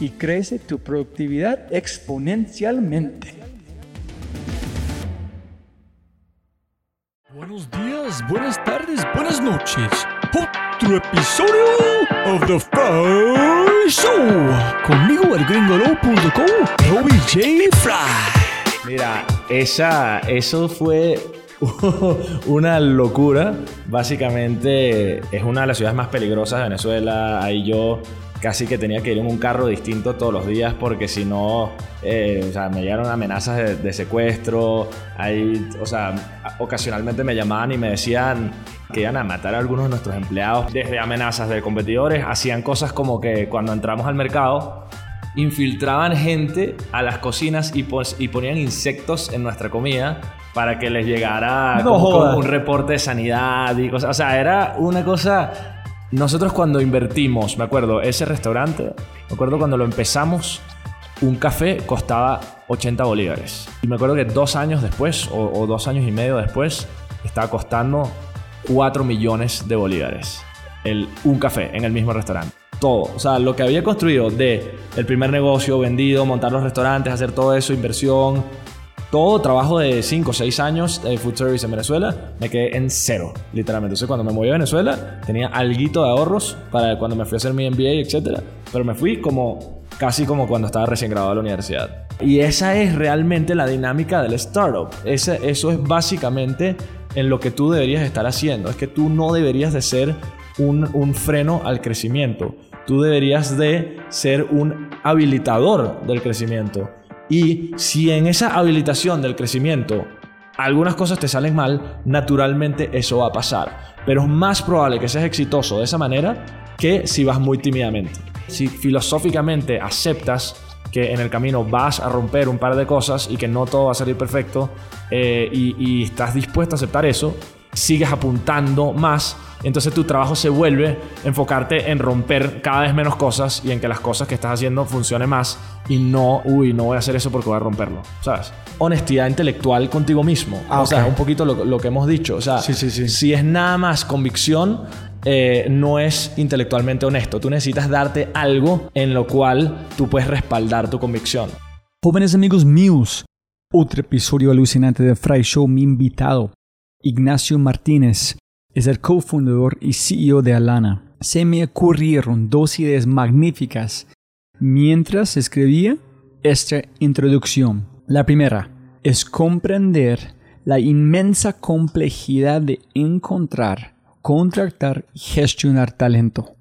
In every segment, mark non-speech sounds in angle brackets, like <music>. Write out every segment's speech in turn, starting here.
y crece tu productividad exponencialmente. Buenos días, buenas tardes, buenas noches. Otro episodio of The Fry Show. Conmigo el gringolo.com, Robbie J. Fry. Mira, esa, eso fue <laughs> una locura. Básicamente es una de las ciudades más peligrosas de Venezuela. Ahí yo casi que tenía que ir en un carro distinto todos los días porque si no, eh, o sea, me llegaron amenazas de, de secuestro. Ahí, o sea, ocasionalmente me llamaban y me decían que iban a matar a algunos de nuestros empleados. Desde amenazas de competidores, hacían cosas como que cuando entramos al mercado, infiltraban gente a las cocinas y, pos- y ponían insectos en nuestra comida para que les llegara No como- un reporte de sanidad y cosas. O sea, era una cosa... Nosotros cuando invertimos, me acuerdo, ese restaurante, me acuerdo cuando lo empezamos, un café costaba 80 bolívares. Y me acuerdo que dos años después, o, dos años y medio después, estaba costando 4 millones de bolívares. El, un café en el mismo restaurante. Todo. O sea, lo que había construido de el primer negocio vendido, montar los restaurantes, hacer todo eso, inversión, todo trabajo de 5 o 6 años de food service en Venezuela, me quedé en cero, literalmente. Entonces, cuando me moví a Venezuela, tenía alguito de ahorros para cuando me fui a hacer mi MBA, etc. Pero me fui como casi como cuando estaba recién graduado de la universidad. Y esa es realmente la dinámica del startup. Eso es básicamente en lo que tú deberías estar haciendo. Es que tú no deberías de ser un, un freno al crecimiento. Tú deberías de ser un habilitador del crecimiento. Y si en esa habilitación del crecimiento algunas cosas te salen mal, naturalmente eso va a pasar. Pero es más probable que seas exitoso de esa manera que si vas muy tímidamente. Si filosóficamente aceptas que en el camino vas a romper un par de cosas y que no todo va a salir perfecto eh, y, y estás dispuesto a aceptar eso, sigues apuntando más, entonces tu trabajo se vuelve enfocarte en romper cada vez menos cosas y en que las cosas que estás haciendo funcionen más y no, uy, no voy a hacer eso porque voy a romperlo, ¿sabes? Honestidad intelectual contigo mismo. Ah, o sea, ok. un poquito lo, lo que hemos dicho. O sea, Sí, sí, sí. si es nada más convicción, eh, no es intelectualmente honesto. Tú necesitas darte algo en lo cual tú puedes respaldar tu convicción. Jóvenes amigos míos, otro episodio alucinante de Fry Show, mi invitado, Ignacio Martínez, es el cofundador y CEO de Alana. Se me ocurrieron dos ideas magníficas mientras escribía esta introducción. La primera es comprender la inmensa complejidad de encontrar, contratar y gestionar talento.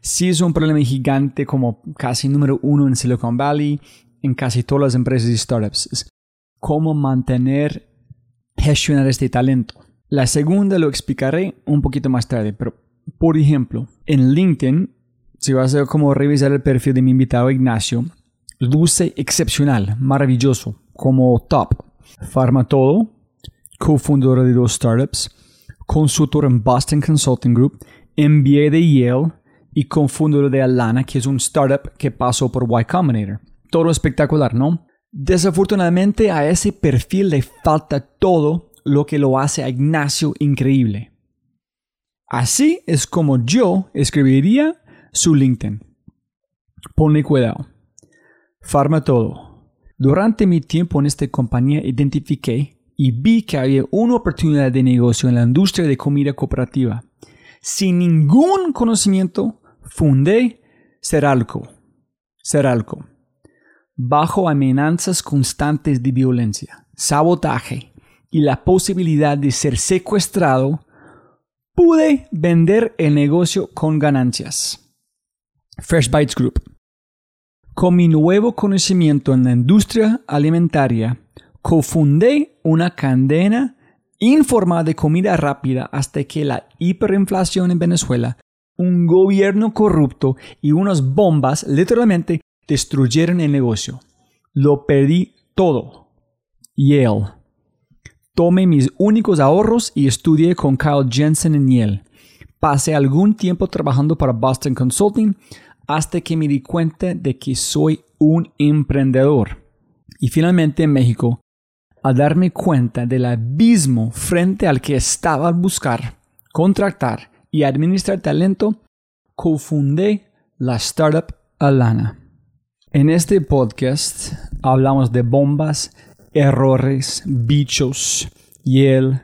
Sí es un problema gigante como casi número uno en Silicon Valley, en casi todas las empresas y startups. Es cómo mantener, gestionar este talento. La segunda lo explicaré un poquito más tarde, pero por ejemplo, en LinkedIn, si vas a como revisar el perfil de mi invitado Ignacio, luce excepcional, maravilloso, como top. Farmatodo, cofundador de dos startups, consultor en Boston Consulting Group, MBA de Yale y cofundador de Alana, que es un startup que pasó por Y Combinator. Todo espectacular, ¿no? Desafortunadamente a ese perfil le falta todo lo que lo hace a Ignacio increíble. Así es como yo escribiría su LinkedIn. Ponle cuidado. Farma todo. Durante mi tiempo en esta compañía identifiqué y vi que había una oportunidad de negocio en la industria de comida cooperativa. Sin ningún conocimiento, fundé Seralco. Seralco. Bajo amenazas constantes de violencia, sabotaje y la posibilidad de ser secuestrado, pude vender el negocio con ganancias. Fresh Bites Group. Con mi nuevo conocimiento en la industria alimentaria, cofundé una cadena informal de comida rápida hasta que la hiperinflación en Venezuela, un gobierno corrupto y unas bombas literalmente destruyeron el negocio. Lo perdí todo. Yale. Tomé mis únicos ahorros y estudié con Kyle Jensen en Yale. Pasé algún tiempo trabajando para Boston Consulting hasta que me di cuenta de que soy un emprendedor. Y finalmente en México, al darme cuenta del abismo frente al que estaba al buscar, contratar y administrar talento, cofundé la startup Alana. En este podcast hablamos de bombas, errores, bichos, Yale,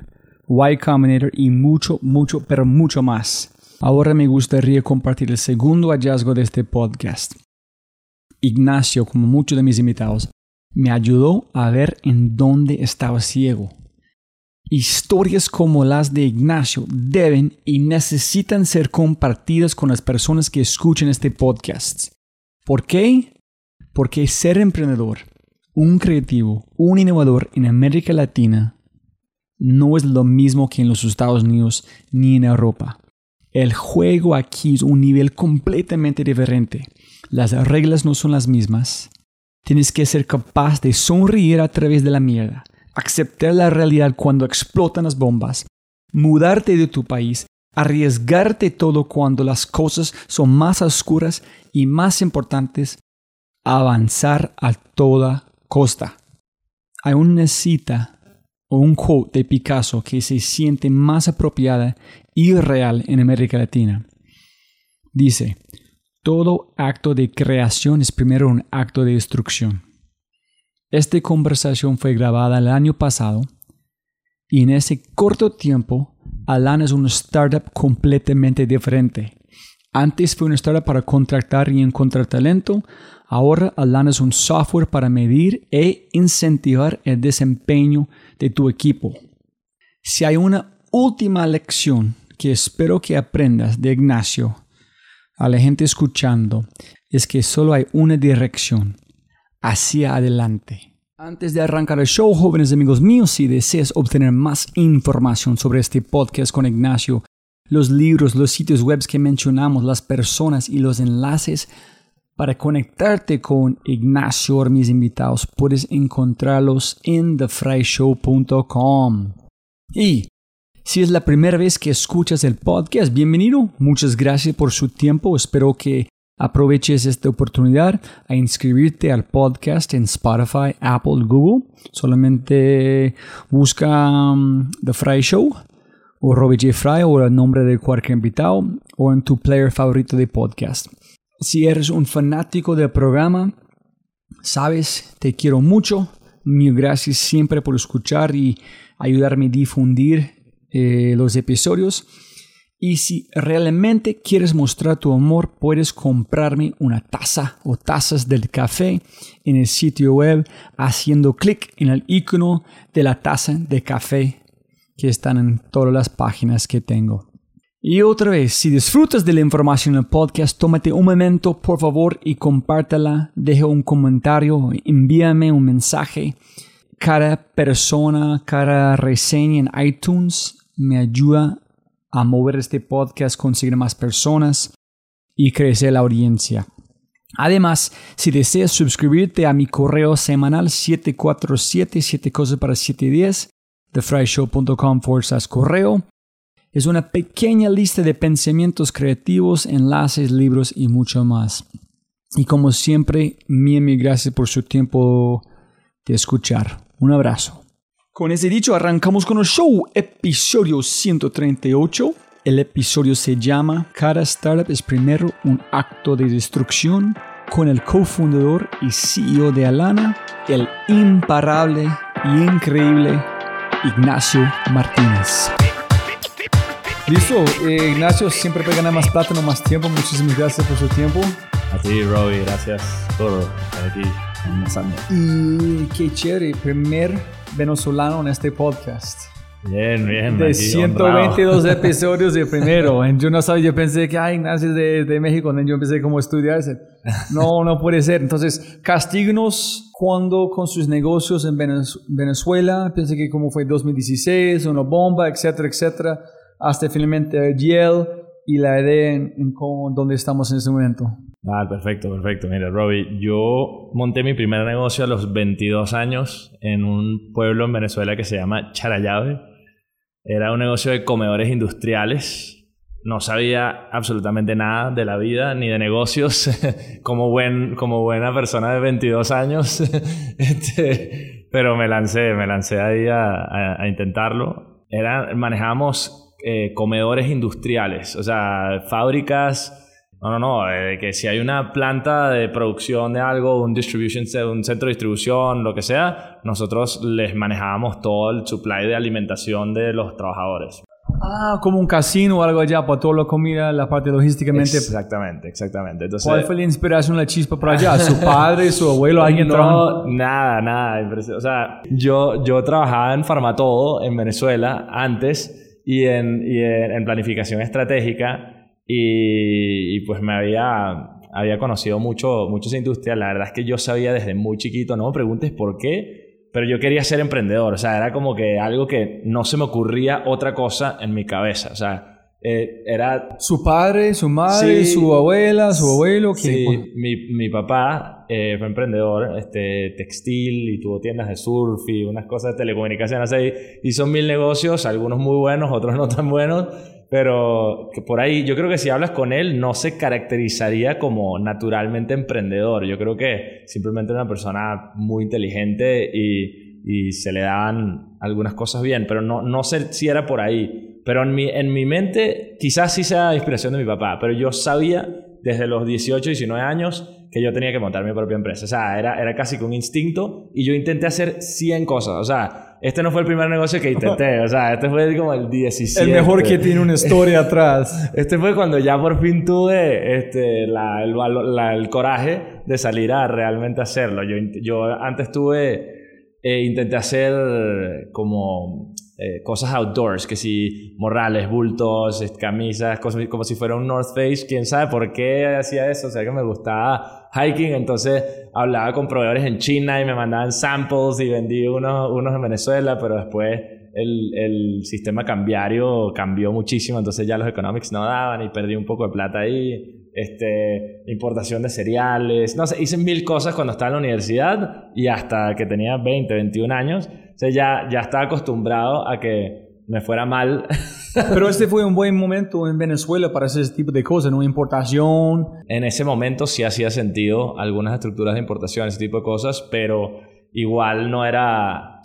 Y Combinator y mucho, mucho, pero mucho más. Ahora me gustaría compartir el segundo hallazgo de este podcast. Ignacio, como muchos de mis invitados, me ayudó a ver en dónde estaba ciego. Historias como las de Ignacio deben y necesitan ser compartidas con las personas que escuchen este podcast. ¿Por qué? Porque ser emprendedor, un creativo, un innovador en América Latina no es lo mismo que en los Estados Unidos ni en Europa. El juego aquí es un nivel completamente diferente. Las reglas no son las mismas. Tienes que ser capaz de sonreír a través de la mierda, aceptar la realidad cuando explotan las bombas, mudarte de tu país, arriesgarte todo cuando las cosas son más oscuras y más importantes, avanzar a toda costa. Hay una cita o un quote de Picasso que se siente más apropiada y real en América Latina. Dice, todo acto de creación es primero un acto de destrucción. Esta conversación fue grabada el año pasado y en ese corto tiempo Alan es una startup completamente diferente. Antes fue una startup para contratar y encontrar talento, ahora Alan es un software para medir e incentivar el desempeño de tu equipo. Si hay una última lección que espero que aprendas de Ignacio a la gente escuchando, es que solo hay una dirección, hacia adelante. Antes de arrancar el show, jóvenes amigos míos, si deseas obtener más información sobre este podcast con Ignacio, los libros, los sitios web que mencionamos, las personas y los enlaces para conectarte con Ignacio o mis invitados, puedes encontrarlos en thefryshow.com. Y si es la primera vez que escuchas el podcast, bienvenido. Muchas gracias por su tiempo. Espero que aproveches esta oportunidad a inscribirte al podcast en Spotify, Apple, Google. Solamente busca um, The Fry Show o Robbie J. Fry o el nombre de cualquier invitado o en tu player favorito de podcast. Si eres un fanático del programa, sabes, te quiero mucho. Mil gracias siempre por escuchar y ayudarme a difundir eh, los episodios. Y si realmente quieres mostrar tu amor, puedes comprarme una taza o tazas del café en el sitio web haciendo clic en el icono de la taza de café que están en todas las páginas que tengo. Y otra vez, si disfrutas de la información en el podcast, tómate un momento, por favor, y compártela. Deja un comentario, envíame un mensaje. Cada persona, cada reseña en iTunes me ayuda a mover este podcast, conseguir más personas y crecer la audiencia. Además, si deseas suscribirte a mi correo semanal 747 7 cosas para 710 thefryshow.com fuerzas correo, es una pequeña lista de pensamientos creativos, enlaces, libros y mucho más. Y como siempre, mil, mil gracias por su tiempo de escuchar. Un abrazo. Con ese dicho, arrancamos con el show, episodio 138. El episodio se llama Cada startup es primero un acto de destrucción con el cofundador y CEO de Alana, el imparable y increíble Ignacio Martínez. Listo, eh, Ignacio, siempre ganar más plata, no más tiempo. Muchísimas gracias por su tiempo. A ti, Robbie, gracias por estar aquí. Y qué chévere, primer venezolano en este podcast. Bien, bien. De aquí, 122 honrado. episodios de primero. <laughs> Yo no sabía, yo pensé que, ay, Ignacio es de, de México. Yo empecé como a estudiarse. No, no puede ser. Entonces, castíguenos cuando con sus negocios en Venez- Venezuela. Pensé que como fue 2016, una bomba, etcétera, etcétera. Hasta finalmente Yale y la idea en, en cómo, dónde estamos en ese momento. Ah, perfecto, perfecto. Mira, Robbie, yo monté mi primer negocio a los 22 años en un pueblo en Venezuela que se llama Charallave. Era un negocio de comedores industriales. No sabía absolutamente nada de la vida ni de negocios. <laughs> como, buen, como buena persona de 22 años. <laughs> Este, pero me lancé, me lancé ahí a, a- a intentarlo. Era, manejábamos eh, comedores industriales, o sea, fábricas. No, no, no, eh, que si hay una planta de producción de algo, un distribution, un centro de distribución, lo que sea, nosotros les manejábamos todo el supply de alimentación de los trabajadores. Ah, como un casino o algo allá para toda la comida, la parte logísticamente. Exactamente, exactamente. Entonces, ¿Cuál fue la inspiración, la chispa por allá? ¿Su <laughs> padre, su abuelo, alguien trabajó? No, nada, nada. impresi- O sea, yo, yo trabajaba en Farmatodo en Venezuela antes y en, y en, planificación estratégica y, pues me había, había conocido mucho, mucho esa industria. La verdad es que yo sabía desde muy chiquito, no me preguntes por qué, pero yo quería ser emprendedor. O sea, era como que algo que no se me ocurría otra cosa en mi cabeza. O sea, eh, era Su padre, su madre, Sí. su abuela, su abuelo. ¿quién? Sí, mi, mi papá eh, fue emprendedor este, textil y tuvo tiendas de surf y unas cosas de telecomunicaciones ahí. Hizo mil negocios, algunos muy buenos, otros no tan buenos, pero que por ahí yo creo que si hablas con él no se caracterizaría como naturalmente emprendedor. Yo creo que simplemente era una persona muy inteligente y, y se le daban algunas cosas bien, pero no, no sé si era por ahí. Pero en mi, en mi mente quizás sí sea inspiración de mi papá, pero yo sabía desde los 18, 19 años que yo tenía que montar mi propia empresa. O sea, era, era casi un instinto y yo intenté hacer 100 cosas. O sea, este no fue el primer negocio que intenté. O sea, este fue como el 17. El mejor que tiene una historia atrás. <laughs> Este fue cuando ya por fin tuve este, la- el, la- el coraje de salir a realmente hacerlo. Yo, yo antes tuve, eh, intenté hacer como eh, cosas outdoors, que si morrales, bultos, camisas, cosas como si fuera un North Face. Quién sabe por qué hacía eso. O sea, que me gustaba hiking. Entonces hablaba con proveedores en China y me mandaban samples y vendí unos, unos en Venezuela, pero después el, el sistema cambiario cambió muchísimo, entonces ya los economics no daban y perdí un poco de plata ahí. Este, importación de cereales, no sé, hice mil cosas cuando estaba en la universidad y hasta que tenía 20, 21 años. O sea, ya, ya estaba acostumbrado a que me fuera mal. <laughs> Pero este fue un buen momento en Venezuela para hacer ese tipo de cosas, ¿no? Importación. en ese momento sí hacía sentido algunas estructuras de importación, ese tipo de cosas, pero igual no era,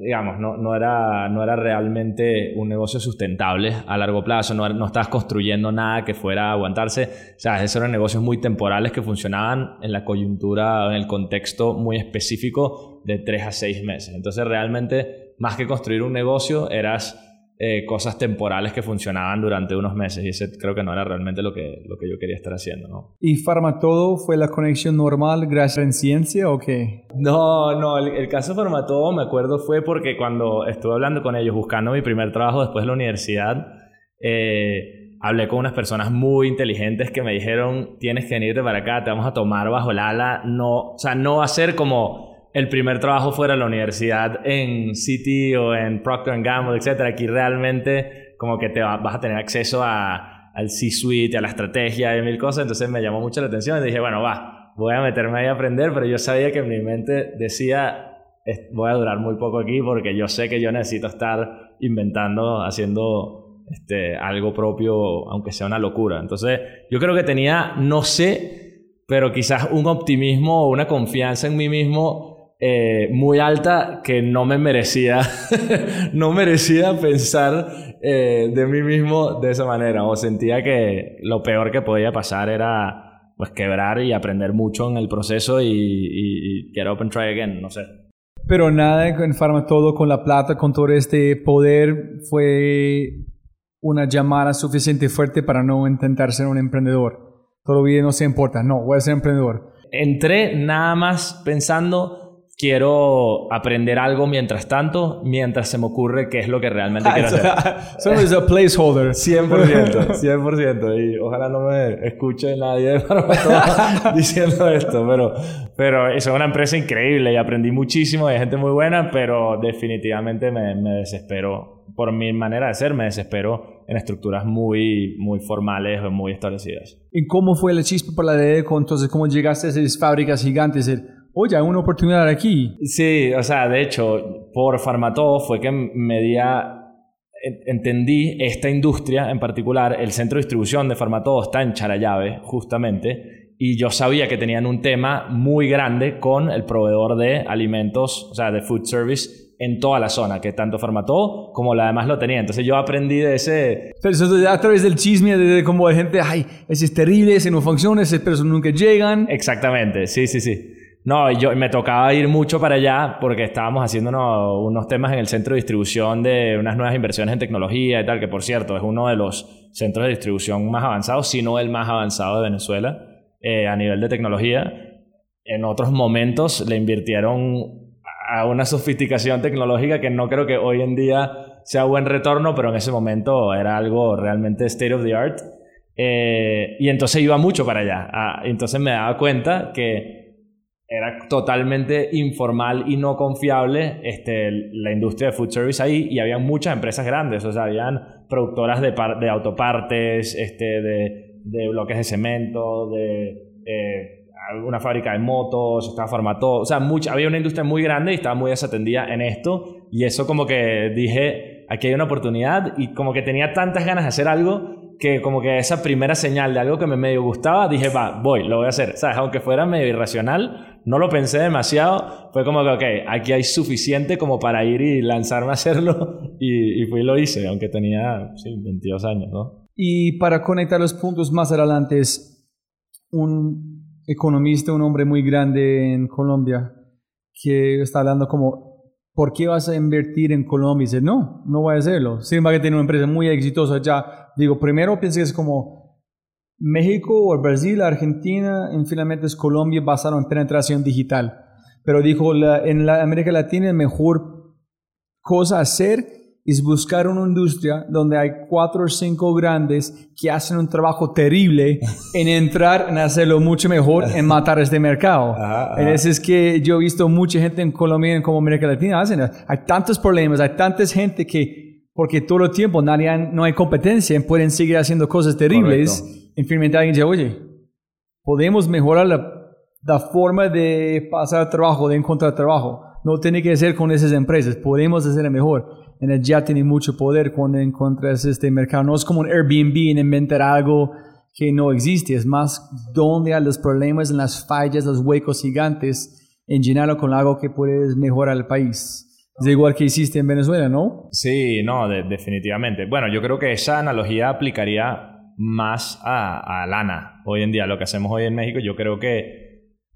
digamos, no, no, era, no era realmente un negocio sustentable a largo plazo, no, no estabas construyendo nada que fuera a aguantarse, o sea, esos eran negocios muy temporales que funcionaban en la coyuntura, en el contexto muy específico de tres a seis meses. Entonces realmente, más que construir un negocio, eras eh, cosas temporales que funcionaban durante unos meses y ese creo que no era realmente lo que, lo que yo quería estar haciendo, ¿no? ¿Y Farmatodo fue la conexión normal gracias a ciencia o qué? No, no, el, el caso de Formatodo me acuerdo fue porque cuando estuve hablando con ellos buscando mi primer trabajo después de la universidad, eh, hablé con unas personas muy inteligentes que me dijeron, tienes que venirte para acá, te vamos a tomar bajo el ala, no, o sea, no va a ser como el primer trabajo fuera de la universidad en City o en Procter Gamble, etc. Aquí realmente como que te vas a tener acceso a, al C-suite, a la estrategia y mil cosas. Entonces me llamó mucho la atención y dije, bueno, va, voy a meterme ahí a aprender, pero yo sabía que en mi mente decía, voy a durar muy poco aquí porque yo sé que yo necesito estar inventando, haciendo este, algo propio, aunque sea una locura. Entonces yo creo que tenía, no sé, pero quizás un optimismo o una confianza en mí mismo eh, muy alta que no me merecía, <laughs> no merecía pensar eh, de mí mismo de esa manera. O sentía que lo peor que podía pasar era pues quebrar y aprender mucho en el proceso y, y, get up and try again, no sé. Pero nada en Pharma todo con la plata, con todo este poder, fue una llamada suficiente fuerte para no intentar ser un emprendedor. Todo bien, no se importa, no, voy a ser emprendedor. Entré nada más pensando quiero aprender algo mientras tanto, mientras se me ocurre qué es lo que realmente quiero hacer. Solo es un placeholder. 100%, 100%. <laughs> Y ojalá no me escuche nadie <laughs> <laughs> diciendo esto, pero, pero es una empresa increíble y aprendí muchísimo, hay gente muy buena, pero definitivamente me, me desespero, por mi manera de ser, me desespero en estructuras muy, muy formales o muy establecidas. ¿Y cómo fue la chispa para la de Entonces, ¿cómo llegaste a esas fábricas gigantes? Oye, hay una oportunidad aquí. Sí, o sea, de hecho, por Farmatodo fue que me di entendí esta industria en particular, el centro de distribución de Farmatodo está en Charallave, justamente, y yo sabía que tenían un tema muy grande con el proveedor de alimentos, o sea, de food service en toda la zona, que tanto Farmatodo como la demás lo tenía. Entonces yo aprendí de ese... Pero eso a través del chisme de, como de gente, ay, ese es terrible, ese no funciona, ese personas nunca llegan. Exactamente, sí, sí, sí. No, yo me tocaba ir mucho para allá porque estábamos haciendo unos, temas en el centro de distribución de unas nuevas inversiones en tecnología y tal, que por cierto es uno de los centros de distribución más avanzados, si no el más avanzado de Venezuela eh, a nivel de tecnología. En otros momentos le invirtieron a una sofisticación tecnológica que no creo que hoy en día sea buen retorno, pero en ese momento era algo realmente state of the art. Eh, y entonces iba mucho para allá. Ah, entonces me daba cuenta que era totalmente informal y no confiable este, la industria de food service ahí y había muchas empresas grandes, o sea, habían productoras de, de autopartes, este, de, de, bloques de cemento, de eh, alguna fábrica de motos, estaba Farmatodo, o sea, mucha, había una industria muy grande y estaba muy desatendida en esto y eso como que dije, aquí hay una oportunidad y como que tenía tantas ganas de hacer algo que como que esa primera señal de algo que me medio gustaba, dije, va, voy, lo voy a hacer. ¿Sabes? Aunque fuera medio irracional, no lo pensé demasiado. Fue como que, ok, aquí hay suficiente como para ir y lanzarme a hacerlo. <laughs> Y, y fui y lo hice, aunque tenía, sí, 22 años, ¿no? Y para conectar los puntos más adelante, es un economista, un hombre muy grande en Colombia, que está hablando como ¿por qué vas a invertir en Colombia? Y dice, no, no voy a hacerlo. Sin embargo, tiene una empresa muy exitosa allá. Digo, primero pienso que es como México o Brasil, Argentina, en finalmente es Colombia basado en penetración digital. Pero dijo, en la América Latina la mejor cosa a hacer es buscar una industria donde hay cuatro o cinco grandes que hacen un trabajo terrible en entrar, en hacerlo mucho mejor, en <laughs> matar este mercado. Es que yo he visto mucha gente en Colombia y como América Latina hacen. Hay tantos problemas, hay tanta gente que, porque todo el tiempo nadie, no hay competencia, pueden seguir haciendo cosas terribles. En finalmente alguien dice, oye, podemos mejorar la, la forma de pasar trabajo, de encontrar trabajo. No tiene que ser con esas empresas, podemos hacerlo mejor en ya tiene mucho poder cuando encuentras este mercado. No es como un Airbnb en inventar algo que no existe, es más donde hay los problemas, en las fallas, los huecos gigantes, en llenarlo con algo que puedes mejorar el país. Es igual que hiciste en Venezuela, ¿no? Sí, no, definitivamente. Bueno, yo creo que esa analogía aplicaría más a, a Lana. Hoy en día, lo que hacemos hoy en México, yo creo que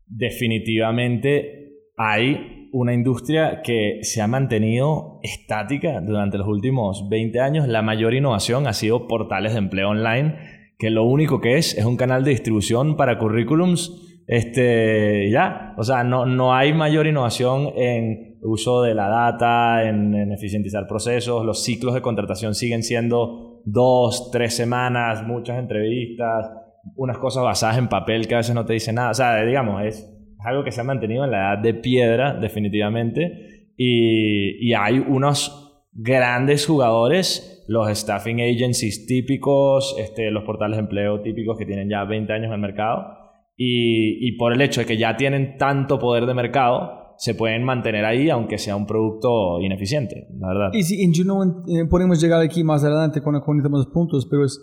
definitivamente hay una industria que se ha mantenido estática durante los últimos 20 años. La mayor innovación ha sido portales de empleo online, que lo único que es es un canal de distribución para currículums. Este, ya, o sea, no, no hay mayor innovación en uso de la data, en, en eficientizar procesos. Los ciclos de contratación siguen siendo dos, tres semanas, muchas entrevistas, unas cosas basadas en papel que a veces no te dicen nada. O sea, digamos, es es algo que se ha mantenido en la edad de piedra, definitivamente. Y, y hay unos grandes jugadores, los staffing agencies típicos, este, los portales de empleo típicos que tienen ya 20 años en el mercado. Y, y por el hecho de que ya tienen tanto poder de mercado, se pueden mantener ahí aunque sea un producto ineficiente, la verdad. Y si yo no, eh, podemos llegar aquí más adelante cuando conectamos los puntos, pero es,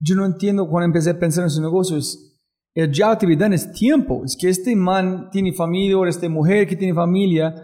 yo no entiendo cuando empecé a pensar en su negocio, es, el be done es tiempo, es que este man tiene familia o esta mujer que tiene familia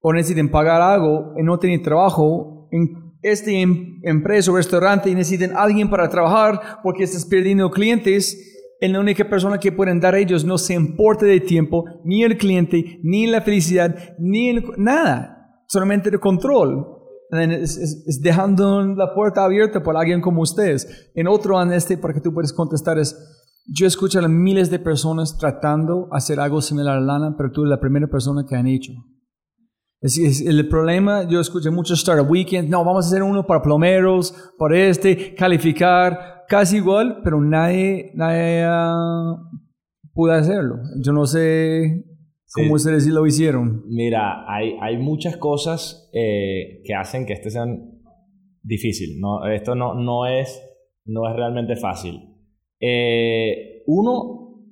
o necesitan pagar algo y no tienen trabajo en este em, empresa o restaurante y necesitan alguien para trabajar porque estás perdiendo clientes en la única persona que pueden dar a ellos no se importa de tiempo, ni el cliente, ni la felicidad, ni nada, solamente el control. Es, dejando la puerta abierta para alguien como ustedes. En otro este, para que tú puedas contestar, es, yo escucho a miles de personas tratando hacer algo similar a Lana, pero tú eres la primera persona que han hecho. Es, el problema, yo escuché muchos Startup Weekend, no, vamos a hacer uno para plomeros, para este, calificar, casi igual, pero nadie, nadie uh, pudo hacerlo. Yo no sé cómo ustedes lo hicieron. Mira, hay, hay muchas cosas eh, que hacen que este sea difícil. No, esto no, no, es, no es realmente fácil. Eh, uno,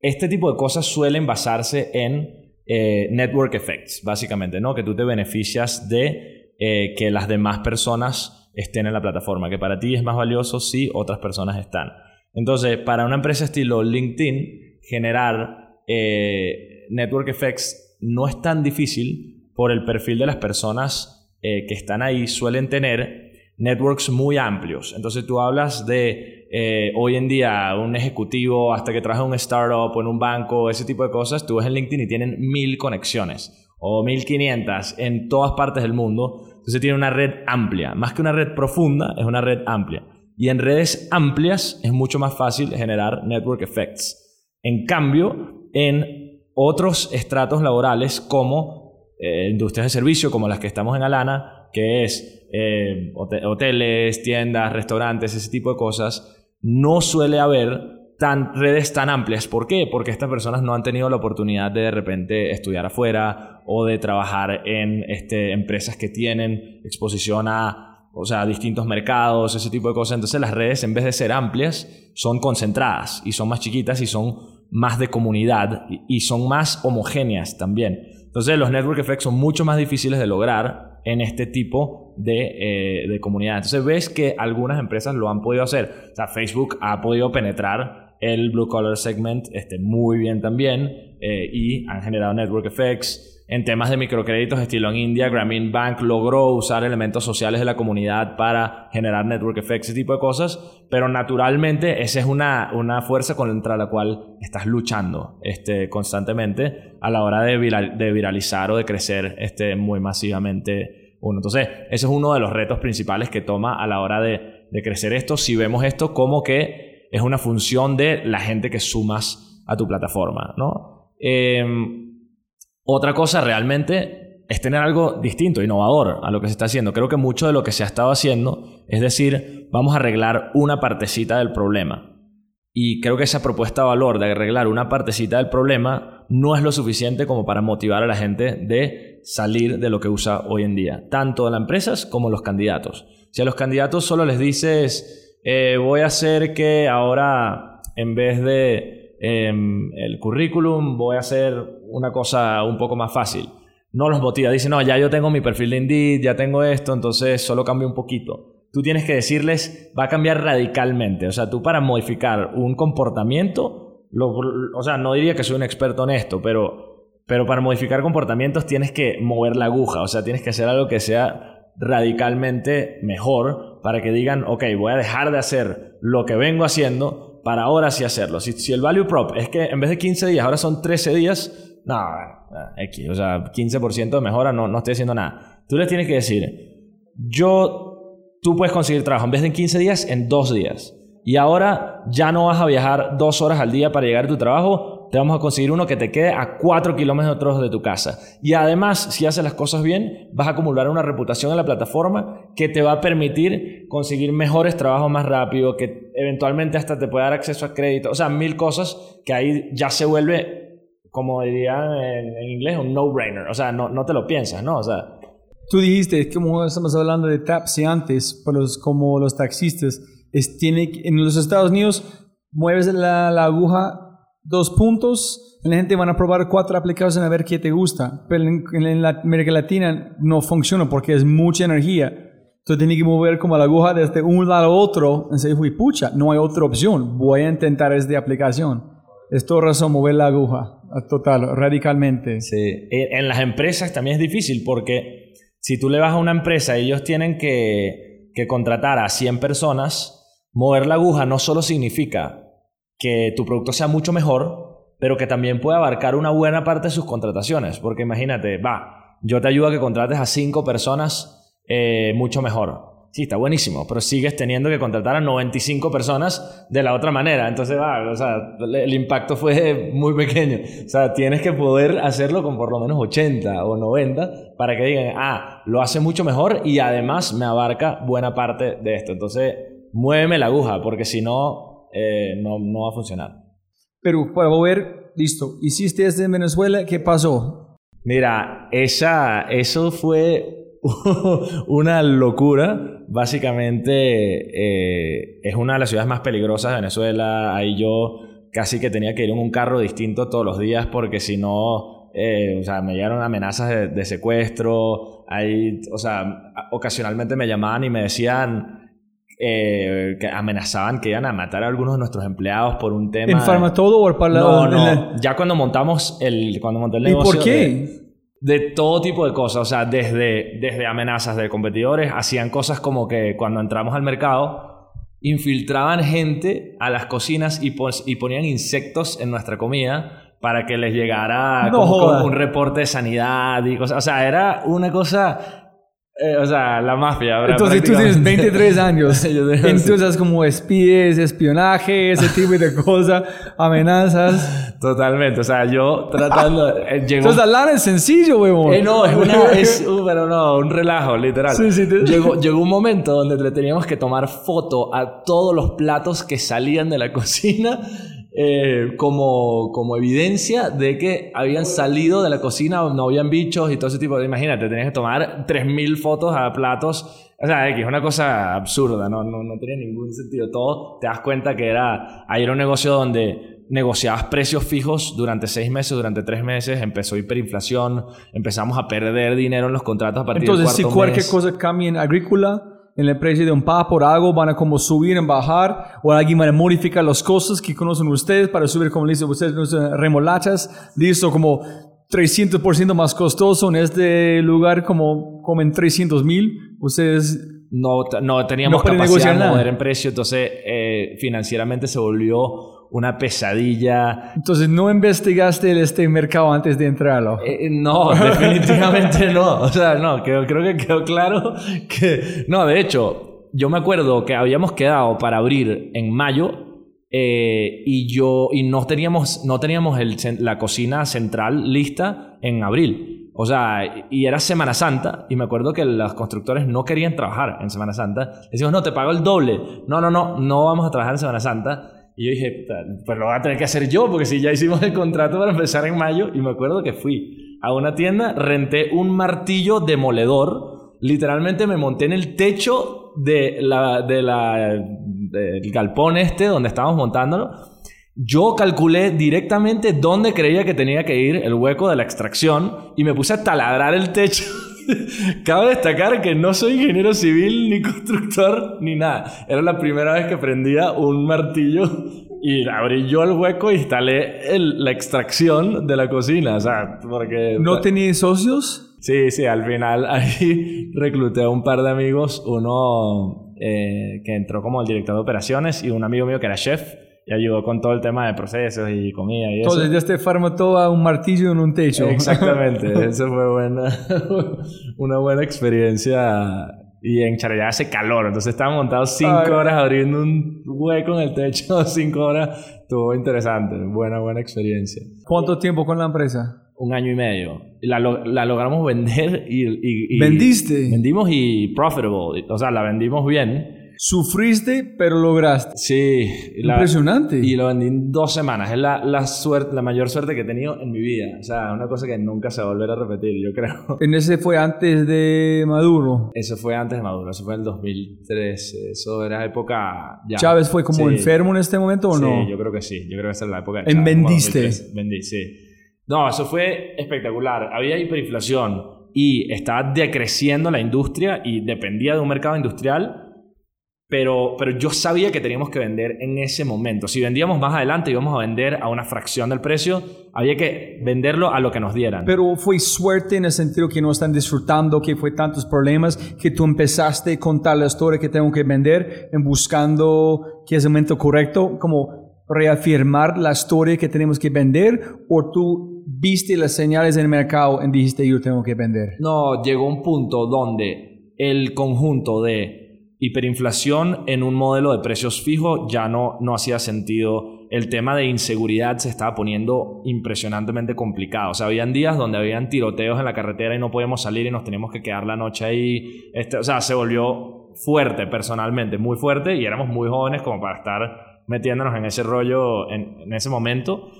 este tipo de cosas suelen basarse en eh, network effects, básicamente, ¿no? Que tú te beneficias de que las demás personas estén en la plataforma, que para ti es más valioso si otras personas están. Entonces, para una empresa estilo LinkedIn, generar eh, network effects no es tan difícil por el perfil de las personas eh, que están ahí, suelen tener networks muy amplios. Entonces tú hablas de eh, hoy en día un ejecutivo hasta que trabaja en un startup o en un banco, ese tipo de cosas, tú ves en LinkedIn y tienen mil conexiones o 1500 en todas partes del mundo. Entonces tiene una red amplia. Más que una red profunda, es una red amplia. Y en redes amplias es mucho más fácil generar network effects. En cambio, en otros estratos laborales como eh, industrias de servicio, como las que estamos en Alana, que es eh, hoteles, tiendas, restaurantes, ese tipo de cosas, no suele haber tan, redes tan amplias. ¿Por qué? Porque estas personas no han tenido la oportunidad de de repente estudiar afuera o de trabajar en este, empresas que tienen exposición a, o sea, distintos mercados, ese tipo de cosas. Entonces las redes, en vez de ser amplias, son concentradas y son más chiquitas y son más de comunidad y son más homogéneas también. Entonces los network effects son mucho más difíciles de lograr en este tipo de, eh, de comunidad. Entonces ves que algunas empresas lo han podido hacer. O sea, Facebook ha podido penetrar el Blue Collar Segment este, muy bien también eh, y han generado network effects. En temas de microcréditos, estilo en India, Grameen Bank logró usar elementos sociales de la comunidad para generar network effects, ese tipo de cosas, pero naturalmente esa es una, una fuerza contra la cual estás luchando este, constantemente a la hora de, de viralizar o de crecer este, muy masivamente uno. Entonces, ese es uno de los retos principales que toma a la hora de, crecer esto. Si vemos esto como que es una función de la gente que sumas a tu plataforma, ¿no? Em, otra cosa realmente es tener algo distinto, innovador a lo que se está haciendo. Creo que mucho de lo que se ha estado haciendo es decir, vamos a arreglar una partecita del problema. Y creo que esa propuesta de valor de arreglar una partecita del problema no es lo suficiente como para motivar a la gente de salir de lo que usa hoy en día, tanto las empresas como los candidatos. Si a los candidatos solo les dices, eh, voy a hacer que ahora, en vez de em, el currículum, voy a hacer una cosa un poco más fácil. No los motiva, dicen, no, ya yo tengo mi perfil de Indeed, ya tengo esto, entonces solo cambio un poquito. Tú tienes que decirles, va a cambiar radicalmente. O sea, tú para modificar un comportamiento, o sea, no diría que soy un experto en esto, pero, pero para modificar comportamientos tienes que mover la aguja, o sea, tienes que hacer algo que sea radicalmente mejor para que digan, ok, voy a dejar de hacer lo que vengo haciendo para ahora sí hacerlo. Si, si el value prop es que en vez de 15 días ahora son 13 días, no, X, o sea, 15% de mejora, no, no estoy haciendo nada. Tú les tienes que decir, yo, tú puedes conseguir trabajo en vez de en 15 días, en 2 días. Y ahora ya no vas a viajar dos horas al día para llegar a tu trabajo, te vamos a conseguir uno que te quede a 4 kilómetros de tu casa. Y además, si haces las cosas bien, vas a acumular una reputación en la plataforma que te va a permitir conseguir mejores trabajos más rápido, que eventualmente hasta te puede dar acceso a crédito. O sea, mil cosas que ahí ya se vuelve, como dirían en, inglés, un no-brainer. O sea, no, no te lo piensas, ¿no? O sea, Tú dijiste, como estamos hablando de taxi antes, como los taxistas, es, tiene, en los Estados Unidos mueves la, la aguja dos puntos, la gente van a probar cuatro aplicaciones a ver qué te gusta, pero en, en la América Latina no funciona porque es mucha energía. Entonces tienes que mover como la aguja desde un lado a otro. Entonces, uy, pucha, no hay otra opción. Voy a intentar esta aplicación. Es toda razón mover la aguja, total, radicalmente. Sí. En, en las empresas también es difícil porque si tú le vas a una empresa y ellos tienen que, que contratar a 100 personas, mover la aguja no solo significa que tu producto sea mucho mejor, pero que también puede abarcar una buena parte de sus contrataciones. Porque imagínate, va, yo te ayudo a que contrates a 5 personas eh, mucho mejor. Sí, está buenísimo, pero sigues teniendo que contratar a 95 personas de la otra manera. Entonces, va, o sea, el impacto fue muy pequeño. O sea, tienes que poder hacerlo con por lo menos 80 o 90 para que digan, ah, lo hace mucho mejor y además me abarca buena parte de esto. Entonces, muéveme la aguja, porque si no, eh, no, no va a funcionar. Pero para volver, listo. Hiciste esto en Venezuela, ¿qué pasó? Mira, esa, eso fue <laughs> una locura. Básicamente eh, es una de las ciudades más peligrosas de Venezuela. Ahí yo casi que tenía que ir en un carro distinto todos los días porque si no, eh, o sea, me llegaron amenazas de, de secuestro. Ahí, o sea, ocasionalmente me llamaban y me decían eh, que amenazaban que iban a matar a algunos de nuestros empleados por un tema. ¿En Farmatodo o para la- no, no. la- Ya cuando montamos el, cuando monté el ¿Y negocio. por qué? De, de todo tipo de cosas. O sea, desde, desde amenazas de competidores, hacían cosas como que cuando entramos al mercado, infiltraban gente a las cocinas y, pos- y ponían insectos en nuestra comida para que les llegara No como, joda. como un reporte de sanidad y cosas. O sea, era una cosa. Eh, o sea, la mafia. ¿verdad? Entonces tú tienes Prácticamente. 23 años. <laughs> Entonces como espíes, espionaje, ese tipo de cosas, amenazas. Totalmente. O sea, yo tratando. eh, llegó- Entonces hablar es sencillo, huevón. Eh, no, es una, es, <laughs> uh, pero no, un relajo, literal. Sí, sí, te- llegó, llegó un momento donde le teníamos que tomar foto a todos los platos que salían de la cocina eh, como, como evidencia de que habían salido de la cocina, no habían bichos y todo ese tipo de... Imagínate, tenías que tomar 3.000 fotos a platos. O sea, es una cosa absurda, no, no, no tenía ningún sentido. Todo te das cuenta que era... Ahí era un negocio donde negociabas precios fijos durante seis meses, durante tres meses, empezó hiperinflación, empezamos a perder dinero en los contratos a partir Entonces del si cuarto cualquier mes. cosa cambia en agrícola, en el precio de un papo o algo, van a como subir en bajar, o alguien va a modificar las cosas que conocen ustedes para subir, como dicen ustedes, remolachas, listo, como 300% más costoso en este lugar, como, como en 300 mil, ustedes no, no teníamos No capacidad de mover en precio, entonces eh, financieramente se volvió una pesadilla. Entonces no investigaste este mercado antes de entrarlo. Eh, no, definitivamente no. O sea, no, creo, creo que quedó claro que... No, de hecho, yo me acuerdo que habíamos quedado para abrir en mayo eh, y yo y no teníamos, no teníamos el la cocina central lista en abril. O sea, y era Semana Santa y me acuerdo que los constructores no querían trabajar en Semana Santa. Decimos, no, te pago el doble. No, no, no, no vamos a trabajar en Semana Santa. Y yo dije, "Puta, pues lo voy a tener que hacer yo, porque si ya hicimos el contrato para empezar en mayo, y me acuerdo que fui a una tienda, renté un martillo demoledor, literalmente me monté en el techo de la, de la, del galpón este donde estábamos montándolo. Yo calculé directamente dónde creía que tenía que ir el hueco de la extracción y me puse a taladrar el techo. <laughs> <laughs> Cabe destacar que no soy ingeniero civil, ni constructor, ni nada. Era la primera vez que prendía un martillo y abrí yo el hueco y instalé el- la extracción de la cocina. O sea, porque... ¿No tenías socios? Sí, sí, al final <laughs> ahí recluté a un par de amigos, uno eh, que entró como el director de operaciones y un amigo mío que era chef y ayudó con todo el tema de procesos y comida y eso. Entonces, de este farmatodo a un martillo en un techo. Exactamente, <laughs> eso fue buena, <laughs> una buena experiencia. Y en Charallá hace calor, entonces estaban montados cinco Ay. horas abriendo un hueco en el techo, <laughs> cinco horas. Estuvo interesante, buena, buena experiencia. ¿Cuánto tiempo con la empresa? Un año y medio. La, la logramos vender y, y- y- ¿Vendiste? Vendimos y profitable, o sea, la vendimos bien. Sufriste, pero lograste. Sí. la- Impresionante. Y lo vendí en dos semanas. Es la, la, suerte, la mayor suerte que he tenido en mi vida. O sea, una cosa que nunca se va a volver a repetir, yo creo. <laughs> En ese fue antes de Maduro. Eso fue antes de Maduro, eso fue en el 2013. Eso era época. Ya. Chávez fue como Sí. enfermo en este momento o Sí, no? yo creo que sí. Yo creo que esa es la época de ¿En vendiste? 2013. Vendí, sí. No, eso fue espectacular. Había hiperinflación y estaba decreciendo la industria y dependía de un mercado industrial. Pero, pero yo sabía que teníamos que vender en ese momento. Si vendíamos más adelante íbamos a vender a una fracción del precio. Había que venderlo a lo que nos dieran. Pero fue suerte en el sentido que no están disfrutando, que fue tantos problemas, que tú empezaste a contar la historia que tengo que vender, en buscando que es el momento correcto, como reafirmar la historia que tenemos que vender, o tú viste las señales en el mercado y dijiste yo tengo que vender. No, llegó un punto donde el conjunto de hiperinflación en un modelo de precios fijos ya no, no hacía sentido. El tema de inseguridad se estaba poniendo impresionantemente complicado. O sea, habían días donde habían tiroteos en la carretera y no podíamos salir y nos teníamos que quedar la noche ahí. Este, o sea, se volvió fuerte personalmente, muy fuerte y éramos muy jóvenes como para estar metiéndonos en ese rollo en, en ese momento.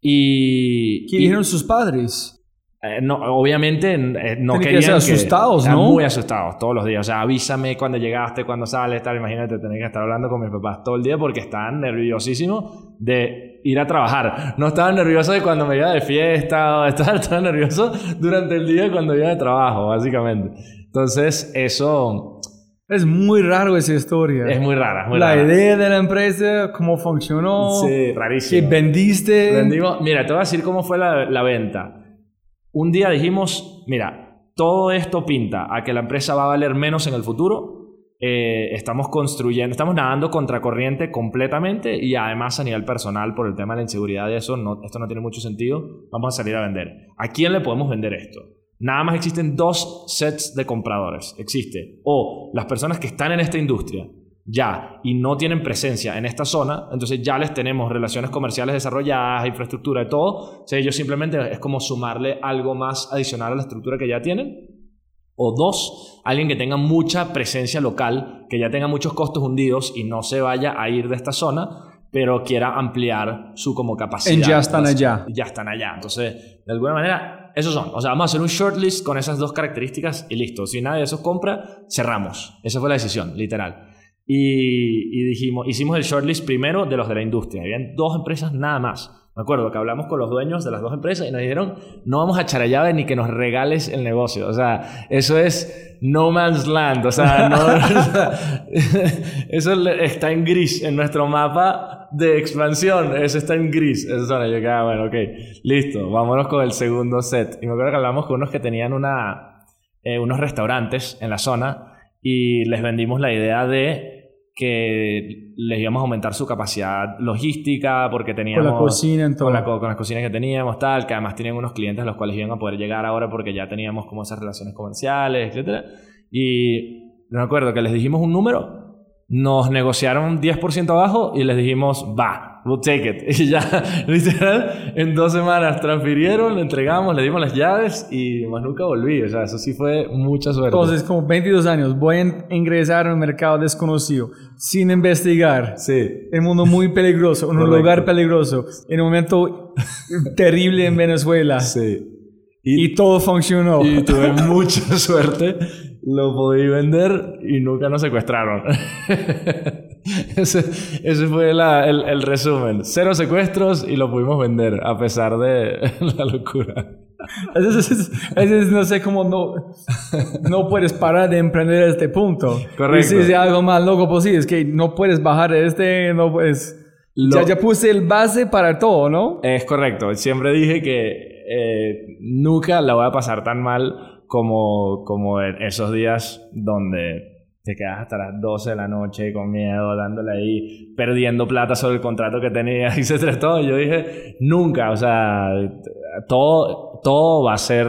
Y, ¿Qué dijeron sus padres? Eh, no, obviamente eh, no Tienen que querían ser asustados, estaban ¿no? muy asustados todos los días. O sea, avísame cuando llegaste, cuando sales, tal. Imagínate tener que estar hablando con mis papás todo el día porque estaban nerviosísimos de ir a trabajar. No estaban nerviosos de cuando me iba de fiesta, o <laughs> estaban, estaban nerviosos durante el día cuando iba de trabajo, básicamente. Entonces, eso Es muy raro esa historia. es muy rara. muy la rara. idea de la empresa, cómo funcionó, Sí, que rarísimo. vendiste. Vendimos, mira, te voy a decir cómo fue la, la venta. Un día dijimos, mira, todo esto pinta a que la empresa va a valer menos en el futuro. Eh, estamos construyendo, estamos nadando contracorriente completamente y además a nivel personal por el tema de la inseguridad y eso, no, esto no tiene mucho sentido. Vamos a salir a vender. ¿A quién le podemos vender esto? Nada más existen dos sets de compradores. Existe o las personas que están en esta industria ya y no tienen presencia en esta zona, entonces ya les tenemos relaciones comerciales desarrolladas, infraestructura y todo. O sea, ellos simplemente es como sumarle algo más adicional a la estructura que ya tienen. O dos, alguien que tenga mucha presencia local, que ya tenga muchos costos hundidos y no se vaya a ir de esta zona, pero quiera ampliar su como capacidad. En ya están allá. Ya están allá. Entonces, de alguna manera, esos son. O sea, vamos a hacer un shortlist con esas dos características y listo. Si nadie de esos compra, cerramos. Esa fue la decisión, literal. Y, dijimos, hicimos el shortlist primero de los de la industria. Habían dos empresas nada más. Me acuerdo que hablamos con los dueños de las dos empresas y nos dijeron, no vamos a echar llave ni que nos regales el negocio. O sea, eso es no man's land. O sea, no, <laughs> eso está en gris en nuestro mapa de expansión. Eso está en gris. Esa zona. Yo que, ah, bueno, ok, listo. Vámonos con el segundo set. Y me acuerdo que hablamos con unos que tenían una, eh, unos restaurantes en la zona y les vendimos la idea de que les íbamos a aumentar su capacidad logística porque teníamos Con la cocina en todo. con, la co- con las cocinas que teníamos tal que además tenían unos clientes a los cuales iban a poder llegar ahora porque ya teníamos como esas relaciones comerciales etcétera y no me acuerdo que les dijimos un número nos negociaron 10% abajo y les dijimos va we'll take it <laughs> y ya literal en dos semanas transfirieron le entregamos le dimos las llaves y más nunca volví o sea eso sí fue mucha suerte Entonces, como 22 años, voy a ingresar a un mercado desconocido, sin investigar. sí En un mundo muy peligroso, en un lugar peligroso, en un momento terrible en Venezuela. sí Y todo funcionó. Y tuve mucha <laughs> suerte. Lo podí vender y nunca nos secuestraron. <laughs> <laughs> ese, ese fue la- el, el resumen. Cero secuestros y lo pudimos vender a pesar de <laughs> la locura. A veces, a veces no sé cómo no, no puedes parar de emprender a este punto. Correcto. Y si es algo más loco posible, es que no puedes bajar este, no puedes... Lo- Ya, ya puse el base para todo, ¿no? Es correcto. Siempre dije que eh, nunca la voy a pasar tan mal como, como en esos días donde te quedas hasta las 12 de la noche con miedo, dándole ahí, perdiendo plata sobre el contrato que tenías, etcétera, todo. Yo dije, nunca, o sea, todo, todo va a ser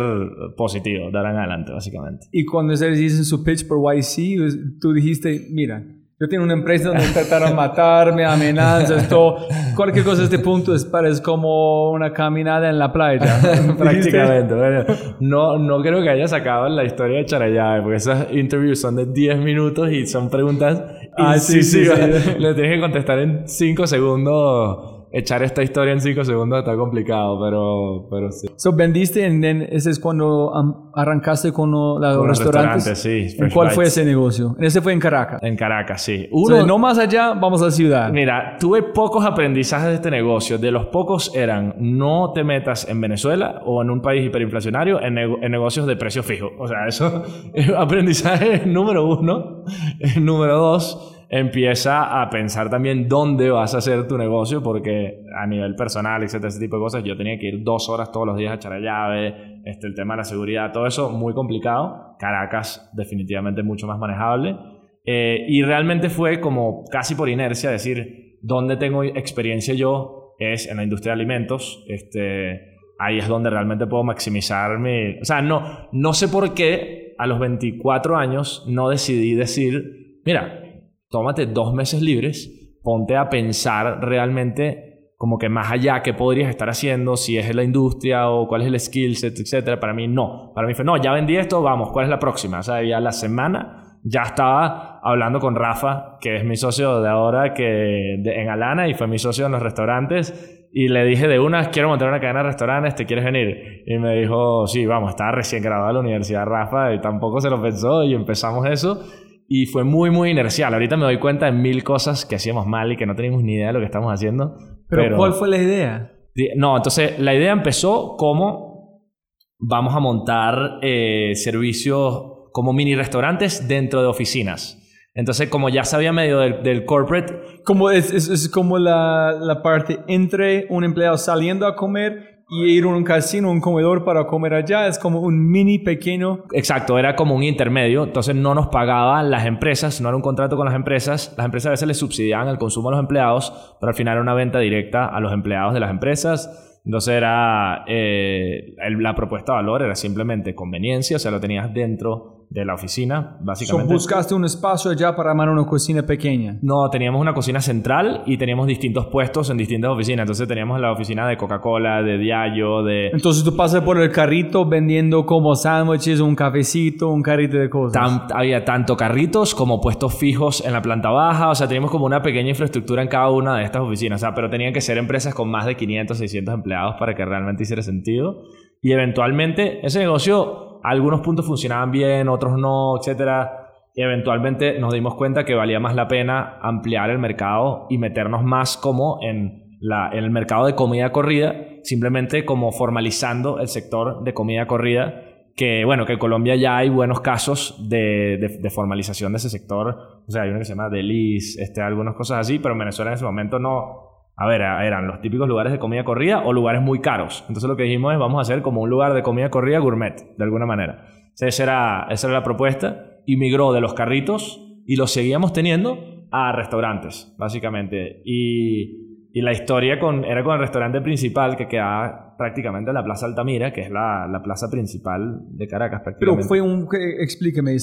positivo de ahora en adelante, básicamente. Y cuando ustedes dicen su pitch por YC, pues, tú dijiste, mira, yo tengo una empresa donde trataron de matarme, amenazas, todo. Cualquier cosa a este punto es, parece como una caminada en la playa. <laughs> Prácticamente. Bueno, no, no creo que haya sacado la historia de Charayave, porque esas interviews son de 10 minutos y son preguntas Ah, sí, sí, sí. Le tienes que contestar en 5 segundos. Echar esta historia en 5 segundos está complicado, pero, pero sí. So, vendiste en, en- ese es cuando am- arrancaste con los restaurantes. restaurantes, sí, ¿En cuál fue ese negocio? Ese fue en Caracas. En Caracas, sí. Uno, Uno, no más allá, vamos a la ciudad. Mira, tuve pocos aprendizajes de este negocio. De los pocos eran no te metas en Venezuela o en un país hiperinflacionario en, nego- en negocios de precio fijo. O sea, eso <laughs> es aprendizaje número uno. <laughs> número dos, empieza a pensar también dónde vas a hacer tu negocio porque a nivel personal, etcétera, ese tipo de cosas, yo tenía que ir dos horas todos los días a echar la llave, este, el tema de la seguridad, todo eso muy complicado. Caracas definitivamente mucho más manejable. Eh, y realmente fue como casi por inercia decir, ¿dónde tengo experiencia yo? Es en la industria de alimentos. Este, ahí es donde realmente puedo maximizar mi... O sea, no, no sé por qué a los 24 años no decidí decir, mira, tómate dos meses libres, ponte a pensar realmente como que más allá qué podrías estar haciendo, si es en la industria o cuál es el skill set, etcétera. Para mí no. Para mí fue, no, ya vendí esto, vamos, ¿cuál es la próxima? O sea, ya la semana ya estaba hablando con Rafa, que es mi socio de ahora que de- en Alana y fue mi socio en los restaurantes. Y le dije de una, quiero montar una cadena de restaurantes, ¿te quieres venir? Y me dijo, sí, vamos, estaba recién graduado de la universidad Rafa y tampoco se lo pensó y empezamos eso. Y fue muy, muy inercial. Ahorita me doy cuenta de mil cosas que hacíamos mal y que no teníamos ni idea de lo que estamos haciendo. Pero, ¿cuál fue la idea? No, entonces la idea empezó como vamos a montar eh, servicios como mini restaurantes dentro de oficinas. Entonces, como ya sabía medio del, del corporate, Como es, es, es como la, la parte entre un empleado saliendo a comer y ir a un casino, un comedor para comer allá. Es como un mini pequeño. exacto, era como un intermedio. Entonces, no nos pagaban las empresas, no era un contrato con las empresas. Las empresas a veces les subsidiaban el consumo a los empleados, pero al final era una venta directa a los empleados de las empresas. Entonces era eh, la propuesta de valor era simplemente conveniencia, o sea, lo tenías dentro de la oficina, So, básicamente. buscaste un espacio allá para armar una cocina pequeña. No, teníamos una cocina central y teníamos distintos puestos en distintas oficinas. Entonces teníamos la oficina de Coca-Cola, de Diallo, de... Entonces tú pasas por el carrito vendiendo como sándwiches, un cafecito, un carrito de cosas. Tan- había tanto carritos como puestos fijos en la planta baja. O sea, teníamos como una pequeña infraestructura en cada una de estas oficinas. O sea, pero tenían que ser empresas con más de 500, 600 empleados para que realmente hiciera sentido. Y eventualmente ese negocio, algunos puntos funcionaban bien, otros no, etcétera. Y eventualmente nos dimos cuenta que valía más la pena ampliar el mercado y meternos más como en, la, en el mercado de comida corrida, simplemente como formalizando el sector de comida corrida, que bueno, que en Colombia ya hay buenos casos de, de- de formalización de ese sector. O sea, hay uno que se llama Delis, este, algunas cosas así, pero en Venezuela en ese momento no. A ver, eran los típicos lugares de comida corrida o lugares muy caros. Entonces lo que dijimos es vamos a hacer como un lugar de comida corrida gourmet, de alguna manera. Esa era, esa era la propuesta y migró de los carritos y los seguíamos teniendo a restaurantes, básicamente. Y, y la historia con, era con el restaurante principal que quedaba prácticamente en la Plaza Altamira, que es la, la plaza principal de Caracas Pero prácticamente. fue un... que- Explíqueme,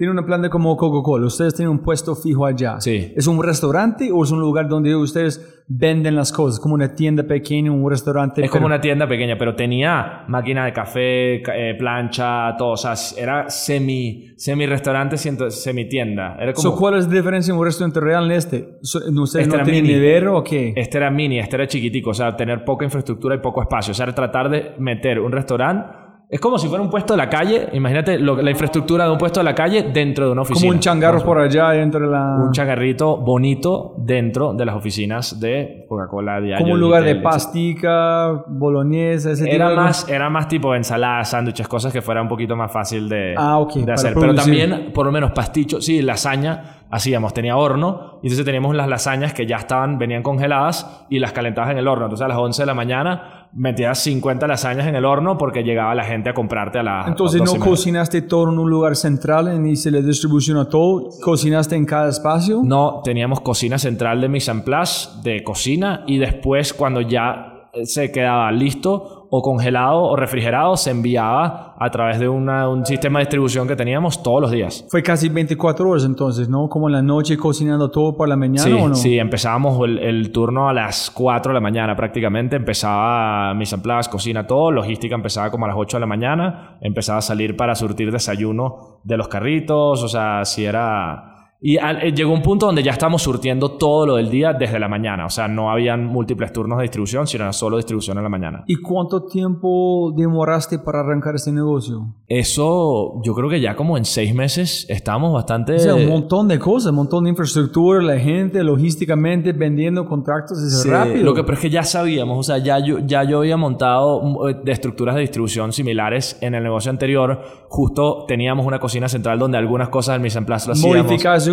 tiene una planta como Coca-Cola, ustedes tienen un puesto fijo allá. Sí. ¿Es un restaurante o es un lugar donde ustedes venden las cosas? Como una tienda pequeña, un restaurante. Es como pero- una tienda pequeña, pero tenía máquina de café, ca- eh, plancha, todo. O sea, era semi, semi restaurante, semi tienda. Era como, So, ¿Cuál es la diferencia en un restaurante real en este? ¿Ustedes Este no tienen mini. nevero o qué? Este era mini, este era chiquitico, o sea, tener poca infraestructura y poco espacio. O sea, era tratar de meter un restaurante. Es como si fuera un puesto de la calle. Imagínate lo- la infraestructura de un puesto de la calle dentro de una oficina. como un changarro por allá dentro de la... Un changarrito bonito dentro de las oficinas de Coca-Cola Diario. como un lugar de pastica, boloñesa, ese tipo Era de más, era más tipo ensaladas, sándwiches, cosas que fuera un poquito más fácil de, Ah, ok, de hacer. Pero también, por lo menos, pasticho, sí, lasaña hacíamos, tenía horno, y entonces teníamos las lasañas que ya estaban, venían congeladas y las calentabas en el horno. Entonces a las 11 de la mañana metías 50 lasañas en el horno porque llegaba la gente a comprarte a las Entonces, a ¿no 12 y media. cocinaste todo en un lugar central en y se le distribución a todo? ¿Cocinaste en cada espacio? No, teníamos cocina central de mise en place, de cocina, y después cuando ya eh, se quedaba listo o congelado o refrigerado, se enviaba a través de una- un sistema de distribución que teníamos todos los días. Fue casi 24 horas entonces, ¿no? Como en la noche cocinando todo por la mañana Sí, o no? sí, empezábamos el, el turno a las 4 de la mañana prácticamente. Empezaba en place, cocina, todo. Logística empezaba como a las 8 de la mañana. Empezaba a salir para surtir desayuno de los carritos. O sea, sí era, Y al- eh, llegó un punto donde ya estábamos surtiendo todo lo del día desde la mañana. O sea, no habían múltiples turnos de distribución, sino era solo distribución en la mañana. ¿Y cuánto tiempo demoraste para arrancar este negocio? Eso, yo creo que ya como en seis meses estábamos bastante... O sea, un montón de cosas, un montón de infraestructura, la gente, logísticamente, vendiendo contratos, es Sí, rápido. Lo que pero es que ya sabíamos, o sea, ya yo, ya yo había montado eh, de estructuras de distribución similares en el negocio anterior. Justo teníamos una cocina central donde algunas cosas del mise en place lo hacíamos. Modificación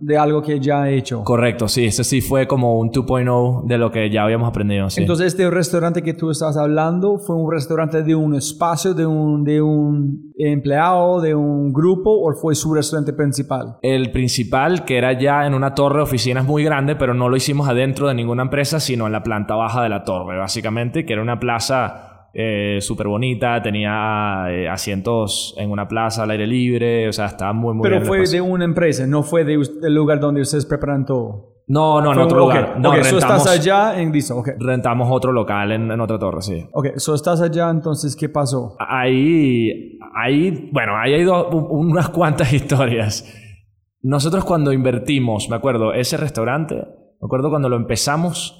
de algo que ya he hecho. Correcto, sí, ese sí fue como un 2.0 de lo que ya habíamos aprendido. sí. Entonces, este restaurante que tú estás hablando fue un restaurante de un espacio, de un, de un empleado, de un grupo, o fue su restaurante principal? el principal, que era ya en una torre de oficinas muy grande, pero no lo hicimos adentro de ninguna empresa, sino en la planta baja de la torre, básicamente, que era una plaza súper bonita, tenía eh, asientos en una plaza al aire libre, o sea, estaba muy, muy Pero bien fue de una empresa, no fue de del lugar donde ustedes preparan todo. No, no, en otro lugar. ok, No, ok, so rentamos, estás allá en listo, ok. rentamos otro local en, en otra torre, sí. Ok, so estás allá, entonces, ¿qué pasó? Ahí, ahí, bueno, ahí hay do- u- unas cuantas <laughs> historias. Nosotros cuando invertimos, me acuerdo, ese restaurante, me acuerdo cuando lo empezamos,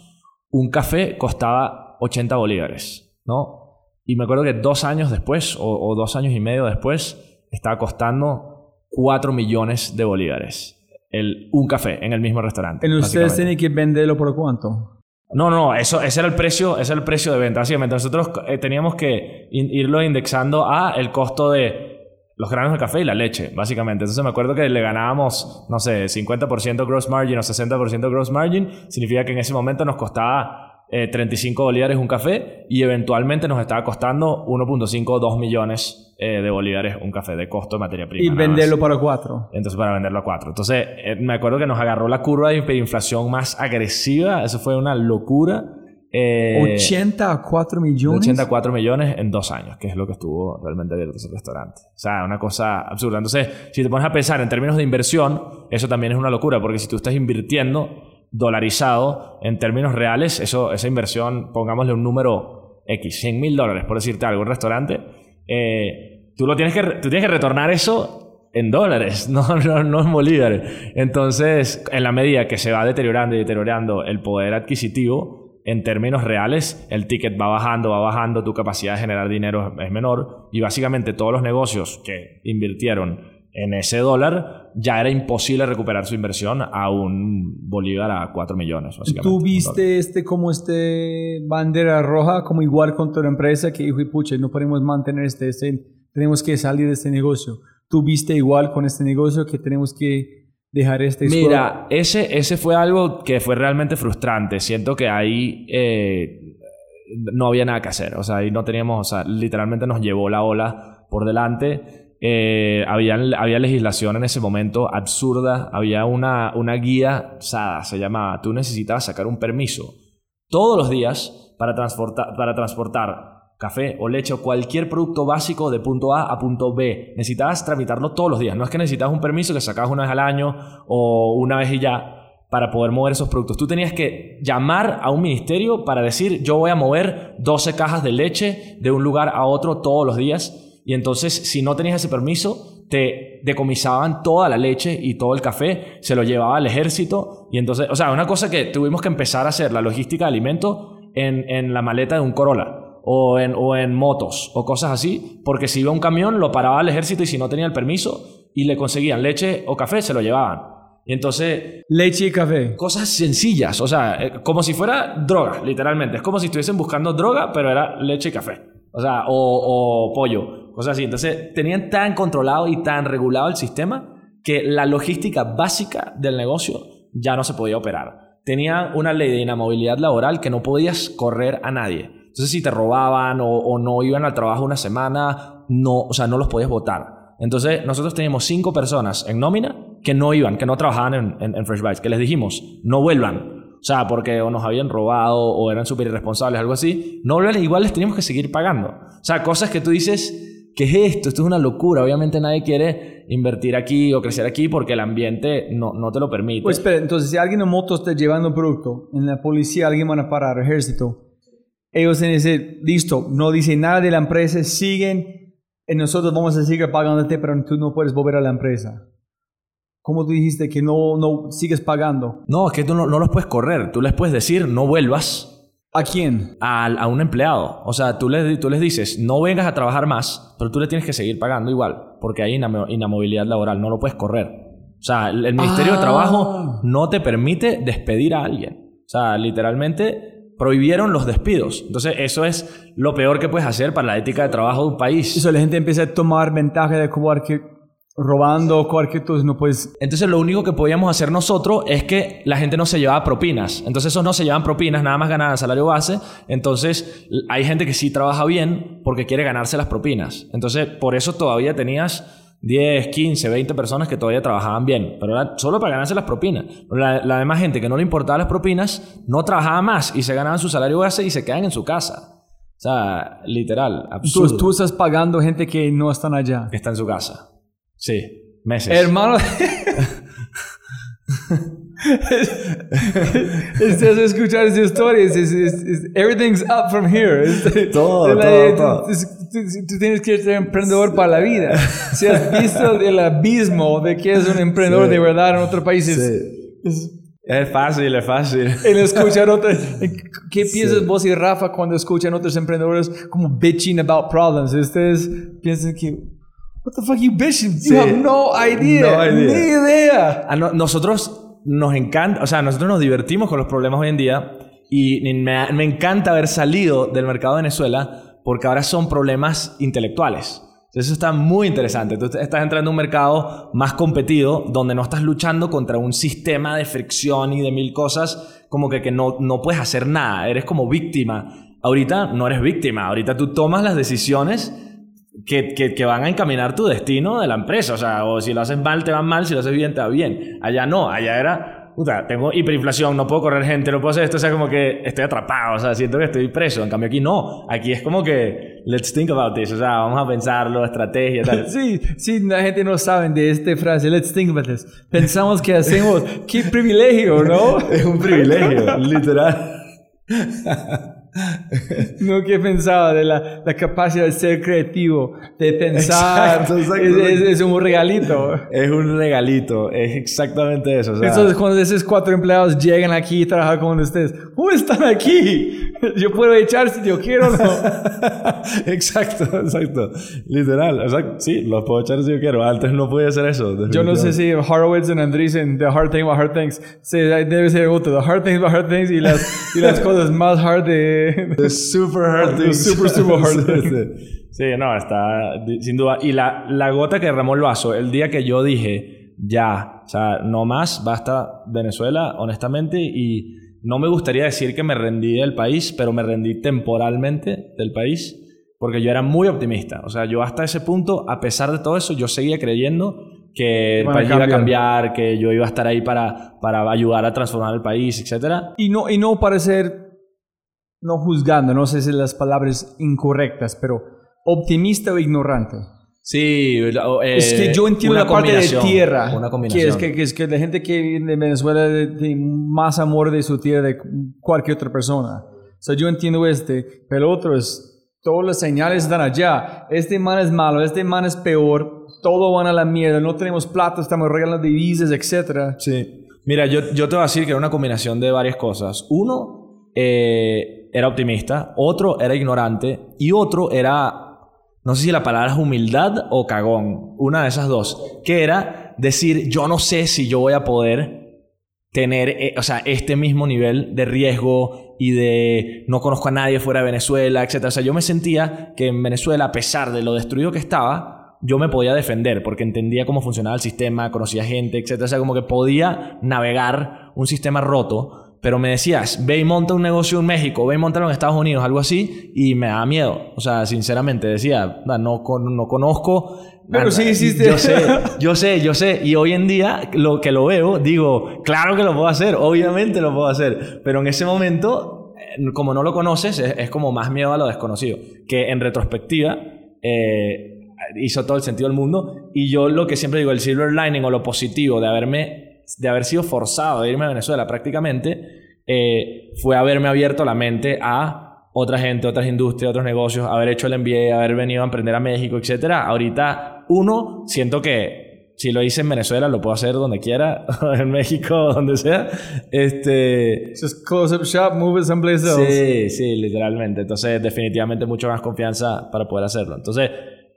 un café costaba 80 bolívares, ¿no? Y me acuerdo que dos años después, o, o dos años y medio después, estaba costando 4 millones de bolívares. El, un café en el mismo restaurante. ¿En ustedes tienen que venderlo por cuánto? No, no, eso, ese era el precio, ese era el precio de venta. Básicamente, nosotros eh, teníamos que in- irlo indexando a el costo de los granos de café y la leche, básicamente. Entonces me acuerdo que le ganábamos, no sé, 50% gross margin o 60% gross margin. Significa que en ese momento nos costaba eh, 35 bolívares un café y eventualmente nos estaba costando 1.5 o 2 millones eh, de bolívares un café de costo de materia prima. Y venderlo para cuatro. Entonces, para venderlo a 4. Entonces, eh, me acuerdo que nos agarró la curva de hiperinflación más agresiva. Eso fue una locura. Eh, 80 a 4 de millones. 84 millones en dos años, que es lo que estuvo realmente abierto ese restaurante. O sea, una cosa absurda. Entonces, si te pones a pensar en términos de inversión, eso también es una locura, porque si tú estás invirtiendo dolarizado en términos reales, eso, esa inversión, pongámosle un número X, 100 mil dólares, por decirte algo, un restaurante, eh, tú, lo tienes que, tú tienes que retornar eso en dólares, <laughs> no, no, no en bolívares. Entonces, en la medida que se va deteriorando y deteriorando el poder adquisitivo, en términos reales, el ticket va bajando, va bajando, tu capacidad de generar dinero es menor y básicamente todos los negocios que invirtieron en ese dólar ya era imposible recuperar su inversión a un bolívar a 4 millones. Básicamente, ¿Tú viste este como este bandera roja, como igual con toda empresa que dijo, pucha, no podemos mantener este, este, tenemos que salir de este negocio? ¿Tú viste igual con este negocio que tenemos que dejar este Mira, ese, ese fue algo que fue realmente frustrante. Siento que ahí eh, no había nada que hacer. O sea, ahí no teníamos, o sea, literalmente nos llevó la ola por delante. Eh, había, había legislación en ese momento absurda. Había una, una guía, SADA se llamaba. Tú necesitabas sacar un permiso todos los días para transportar, para transportar café o leche o cualquier producto básico de punto A a punto B. Necesitabas tramitarlo todos los días. No es que necesitabas un permiso que sacabas una vez al año o una vez y ya para poder mover esos productos. Tú tenías que llamar a un ministerio para decir yo voy a mover 12 cajas de leche de un lugar a otro todos los días. Y entonces, si no tenías ese permiso, te decomisaban toda la leche y todo el café, se lo llevaba al ejército. Y entonces, o sea, una cosa que tuvimos que empezar a hacer, la logística de alimentos en, en la maleta de un Corolla. O en, o en motos o cosas así, porque si iba un camión lo paraba el ejército y si no tenía el permiso y le conseguían leche o café, se lo llevaban. Y entonces Leche y café. cosas sencillas, o sea, eh, como si fuera droga, literalmente. Es como si estuviesen buscando droga, pero era leche y café. O sea, o, o pollo, cosas así. Entonces, tenían tan controlado y tan regulado el sistema que la logística básica del negocio ya no se podía operar. Tenían una ley de inamovilidad laboral que no podías correr a nadie. Entonces, si te robaban o, o no iban al trabajo una semana, no, o sea, no los podías votar. Entonces, nosotros teníamos cinco personas en nómina que no iban, que no trabajaban en, en, en Fresh Bites, que les dijimos, no vuelvan. O sea, porque o nos habían robado o eran súper irresponsables, algo así. No vuelvan, igual les teníamos que seguir pagando. O sea, cosas que tú dices, ¿qué es esto? Esto es una locura. Obviamente nadie quiere invertir aquí o crecer aquí porque el ambiente no, no te lo permite. Pues espera, entonces si alguien en moto está llevando un producto, en la policía alguien van a parar, ejército, ellos tienen que decir, listo, no dicen nada de la empresa, siguen, y nosotros vamos a seguir pagándote, pero tú no puedes volver a la empresa. ¿Cómo tú dijiste que no, no sigues pagando? No, es que tú no, no los puedes correr. Tú les puedes decir, no vuelvas ¿A quién? a, a un empleado. O sea, tú les, tú les dices, no vengas a trabajar más, pero tú le tienes que seguir pagando igual, porque hay inamo- inamovilidad laboral, no lo puedes correr. O sea, el, el Ministerio de Ah. Trabajo no te permite despedir a alguien. O sea, literalmente prohibieron los despidos. Entonces, eso es lo peor que puedes hacer para la ética de trabajo de un país. Eso la gente empieza a tomar ventaja de cualquier robando cualquier cosa, no puedes Entonces lo único que podíamos hacer nosotros es que la gente no se llevaba propinas. Entonces esos no se llevaban propinas, nada más ganaban salario base. Entonces hay gente que sí trabaja bien porque quiere ganarse las propinas. Entonces por eso todavía tenías 10, 15, 20 personas que todavía trabajaban bien. Pero era solo para ganarse las propinas. La, la demás gente que no le importaba las propinas no trabajaba más y se ganaban su salario base y se quedan en su casa. O sea, literal, absurdo. Entonces tú estás pagando gente que no están allá. está en su casa. Sí, meses. Hermano, <laughs> estás a escuchar esa historia. es- es- es- everything's up from here. Todo, la- todo, todo. tú- tú- tienes que ser emprendedor para la vida. Si has visto el abismo de que es un emprendedor Sí. de verdad en otros países, es- Es fácil, es fácil. el escuchar otros. <laughs> ¿Qué piensas vos y Rafa cuando escuchan otros emprendedores como bitching about problems? Ustedes piensan que, what the fuck you bitching? Sí. You have no idea. No idea. Ni idea. A no- nosotros nos encanta, o sea, nosotros nos divertimos con los problemas hoy en día y y me, me encanta haber salido del mercado de Venezuela porque ahora son problemas intelectuales. Eso está muy interesante. Tú estás entrando a un mercado más competido donde no estás luchando contra un sistema de fricción y de mil cosas como que, que no, no puedes hacer nada. Eres como víctima. Ahorita no eres víctima. Ahorita tú tomas las decisiones que, que, que van a encaminar tu destino de la empresa. O sea, o si lo haces mal, te va mal, si lo haces bien, te va bien. Allá no, allá era, puta, tengo hiperinflación, no puedo correr gente, no puedo hacer esto, o sea, como que estoy atrapado, o sea, siento que estoy preso. En cambio aquí no, aquí es como que, let's think about this, o sea, vamos a pensarlo, estrategia, tal. <laughs> Sí, sí, la gente no sabe de esta frase. Let's think about this. Pensamos que hacemos, qué privilegio, ¿no? <laughs> es un privilegio, <laughs> literal. <laughs> No que pensaba de la, la capacidad de ser creativo, de pensar. Exacto, exacto, es, es- es un regalito. Es un regalito, es exactamente eso. O sea, Entonces, cuando esos cuatro empleados llegan aquí y trabajan con ustedes, ¿cómo están aquí? <laughs> Yo puedo echar si yo quiero o no. <laughs> exacto, exacto. Literal. Sí, los puedo echar si yo quiero. Antes no podía hacer eso. Yo no sé si Horowitz y Andreessen, The Hard Thing About Hard Things, se, debe ser otro, The Hard Things About Hard Things y las, y las cosas más hard de... The super hard <laughs> super, super hard <laughs> Sí, no, está sin duda. Y la, la gota que derramó el vaso, el día que yo dije, ya, o sea, no más, basta Venezuela, honestamente, y no me gustaría decir que me rendí del país, pero me rendí temporalmente del país, porque yo era muy optimista. O sea, yo hasta ese punto, a pesar de todo eso, yo seguía creyendo que el país iba a cambiar. que yo iba a estar ahí para, para ayudar a transformar el país, etcétera. Y no, y no parecer, no juzgando, no sé si las palabras incorrectas, pero optimista o ignorante. Sí, eh, es que yo entiendo una la parte de tierra. Una que combinación. es que, que es que la gente que vive en Venezuela tiene más amor de su tierra de cualquier otra persona. O sea, yo entiendo este, pero el otro es, todas las señales están allá. Este man es malo, este man es peor, todo van a la mierda, no tenemos plata, estamos regalando divisas, etc. Sí. Mira, yo, yo te voy a decir que era una combinación de varias cosas. Uno eh, era optimista, otro era ignorante y otro era, no sé si la palabra es humildad o cagón, una de esas dos, que era decir, yo no sé si yo voy a poder tener, eh, o sea, este mismo nivel de riesgo y de no conozco a nadie fuera de Venezuela, etc. O sea, yo me sentía que en Venezuela, a pesar de lo destruido que estaba, yo me podía defender porque entendía cómo funcionaba el sistema, conocía gente, etc. O sea, como que podía navegar un sistema roto. Pero me decías, ve y monta un negocio en México, ve y monta en Estados Unidos, algo así, y me daba miedo. O sea, sinceramente, decía, "Da, no, no conozco. Pero Ah, sí hiciste. Yo sé, yo sé, yo sé. Y hoy en día, lo que lo veo, digo, claro que lo puedo hacer, obviamente lo puedo hacer. Pero en ese momento, eh, como no lo conoces, es, es como más miedo a lo desconocido. Que en retrospectiva, eh, hizo todo el sentido del mundo. Y yo lo que siempre digo, el silver lining o lo positivo de haberme, de haber sido forzado a irme a Venezuela prácticamente, eh, fue haberme abierto la mente a otra gente, otras industrias, otros negocios, haber hecho el MBA, haber venido a emprender a México, etcétera. Ahorita, uno, siento que si lo hice en Venezuela, lo puedo hacer donde quiera, <laughs> en México, <laughs> donde sea. Este, Just close up shop, move it someplace else. Sí, sí, literalmente. Entonces, definitivamente mucho más confianza para poder hacerlo. Entonces,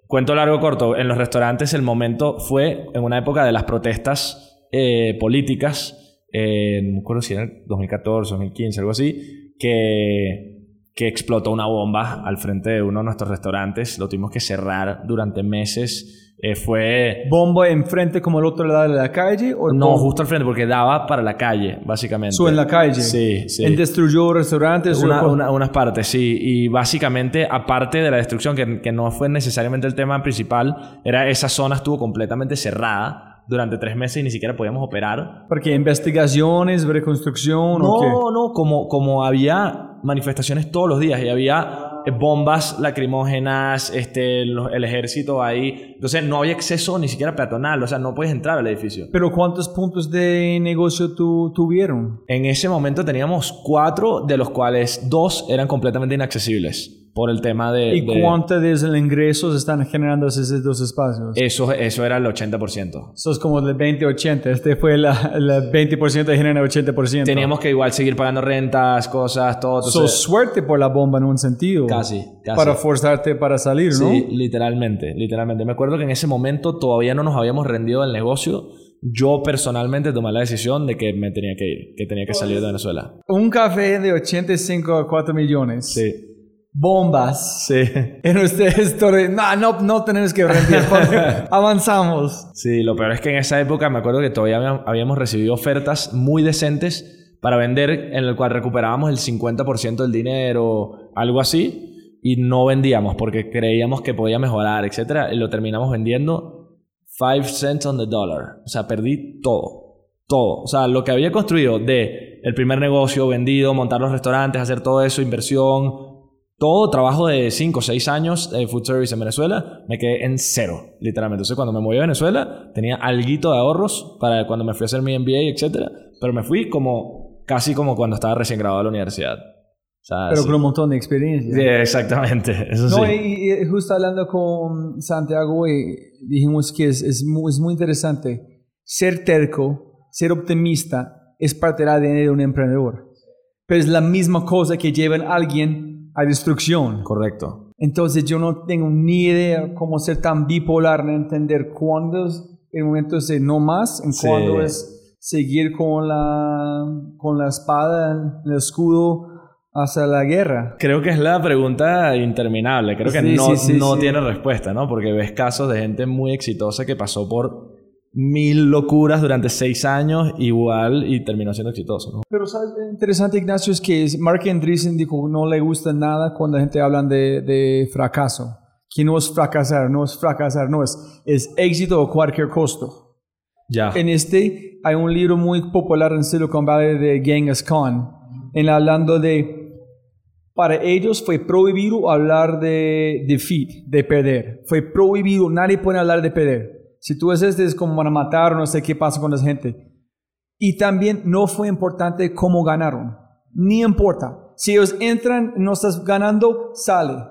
cuento largo corto. En los restaurantes el momento fue en una época de las protestas eh, políticas, eh, no me acuerdo si era el 2014, 2015, algo así, que, que explotó una bomba al frente de uno de nuestros restaurantes. Lo tuvimos que cerrar durante meses. Eh, fue... ¿Bomba enfrente como el otro lado de la calle? O No, bomba- justo al frente, porque daba para la calle, básicamente. So, en la calle. Sí, sí. Él destruyó restaurantes. Una- una- unas partes, sí. Y básicamente, aparte de la destrucción, que, que no fue necesariamente el tema principal, era esa zona estuvo completamente cerrada durante tres meses y ni siquiera podíamos operar. Porque investigaciones, reconstrucción o qué? No, no, como, como había manifestaciones todos los días y había eh, bombas lacrimógenas, este, el ejército ahí. Entonces no había acceso ni siquiera peatonal, o sea, no puedes entrar al edificio. Pero ¿cuántos puntos de negocio tu, tuvieron? En ese momento teníamos cuatro, de los cuales dos eran completamente inaccesibles por el tema de... ¿Y de- cuántos de esos ingresos están generando esos dos espacios? Eso, eso era el 80%. Eso es como el 20-80. Este fue la, la 20% de genera 80%. Teníamos que igual seguir pagando rentas, cosas, todo. So, entonces- suerte por la bomba en un sentido. Casi, casi. Para forzarte para salir, ¿no? Sí, literalmente, literalmente. Me acuerdo que en ese momento todavía no nos habíamos rendido del negocio. Yo personalmente tomé la decisión de que me tenía que ir, que tenía que salir de Venezuela. Un café de 85 a 4 millones. Sí. Bombas. Sí. <laughs> En ustedes, no, no, no tenemos que rendir. <laughs> Avanzamos. Sí, lo peor es que en esa época me acuerdo que todavía habíamos- recibido ofertas muy decentes para vender en el cual recuperábamos el 50% del dinero, algo así, y no vendíamos porque creíamos que podía mejorar, etcétera, y lo terminamos vendiendo 5 cents on the dollar. O sea, perdí todo. Todo. O sea, lo que había construido de el primer negocio vendido, montar los restaurantes, hacer todo eso, inversión, todo trabajo de 5 o 6 años de food service en Venezuela, me quedé en cero, literalmente. Entonces, cuando me moví a Venezuela, tenía alguito de ahorros para cuando me fui a hacer mi MBA, etcétera, pero me fui como casi como cuando estaba recién graduado de la universidad. O sea, Pero sí. con un montón de experiencia. Sí, exactamente, <laughs> eso No, sí. y, y justo hablando con Santiago hoy, dijimos que es, es, muy, es muy interesante. Ser terco, ser optimista, es parte del ADN de un emprendedor. Pero es la misma cosa que llevan a alguien a destrucción. Correcto. Entonces yo no tengo ni idea cómo ser tan bipolar en entender cuándo es el momento de no más, en Sí. cuándo es seguir con la, con la espada, el escudo hacia la guerra. Creo que es la pregunta interminable. Creo que Sí, no, sí, no tiene respuesta, ¿no? Porque ves casos de gente muy exitosa que pasó por mil locuras durante seis años igual y terminó siendo exitoso, ¿no? Pero ¿sabes? Interesante, Ignacio, es que Mark Andreessen dijo no le gusta nada cuando la gente habla de, de fracaso. Que no es fracasar, no es fracasar, no es, es éxito a cualquier costo. Ya. En este hay un libro muy popular en Silicon Valley de Genghis Khan, en hablando de, para ellos fue prohibido hablar de defeat, de perder. Fue prohibido, nadie puede hablar de perder. Si tú haces esto es como van a matar no sé qué pasa con esa gente. Y también no fue importante cómo ganaron. Ni importa. Si ellos entran, no estás ganando, sale.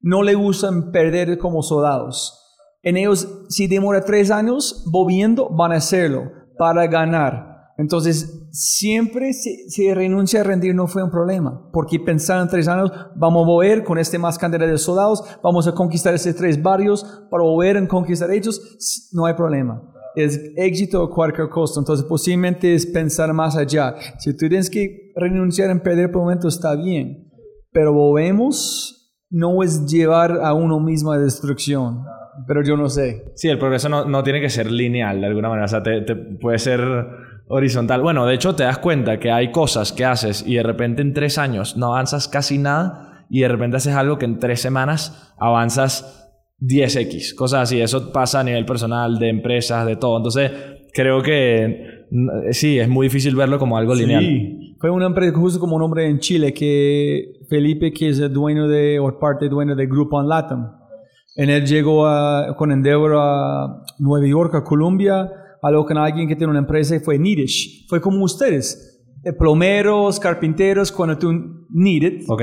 No le gustan perder como soldados. En ellos, si demora tres años volviendo, van a hacerlo para ganar. Entonces, siempre se, se renuncia a rendir no fue un problema, porque pensaron tres años, vamos a volver con este más cantidad de soldados, vamos a conquistar estos tres barrios para volver a conquistar ellos, no hay problema. Es éxito a cualquier costo, entonces posiblemente es pensar más allá. Si tú tienes que renunciar en perder por momento, está bien, pero volvemos, no es llevar a uno mismo a destrucción, pero yo no sé. Sí, el progreso no, no tiene que ser lineal de alguna manera. O sea, te, te puede ser horizontal. Bueno, de hecho, te das cuenta que hay cosas que haces y de repente en tres años no avanzas casi nada y de repente haces algo que en tres semanas avanzas 10x. Cosas así. Eso pasa a nivel personal, de empresas, de todo. Entonces, creo que mm, sí, es muy difícil verlo como algo lineal. Sí. Fue una empresa, justo como un hombre en Chile, que Felipe, que es el dueño de, o parte dueño de Groupon Latam. En él llegó a- con Endeavor a Nueva York, a Colombia, habló con alguien que tiene una empresa y fue Needish. Fue como ustedes, plomeros, carpinteros, cuando tú need it, ¿Ok?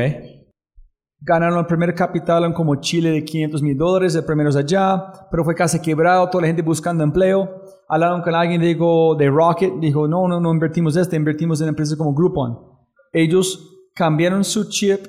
Ganaron el primer capital en como Chile de 500 mil dólares, el primero es allá, pero fue casi quebrado, toda la gente buscando empleo. Hablaron con alguien dijo, de Rocket, dijo, no, no, no invertimos este, invertimos en empresas como Groupon. Ellos cambiaron su chip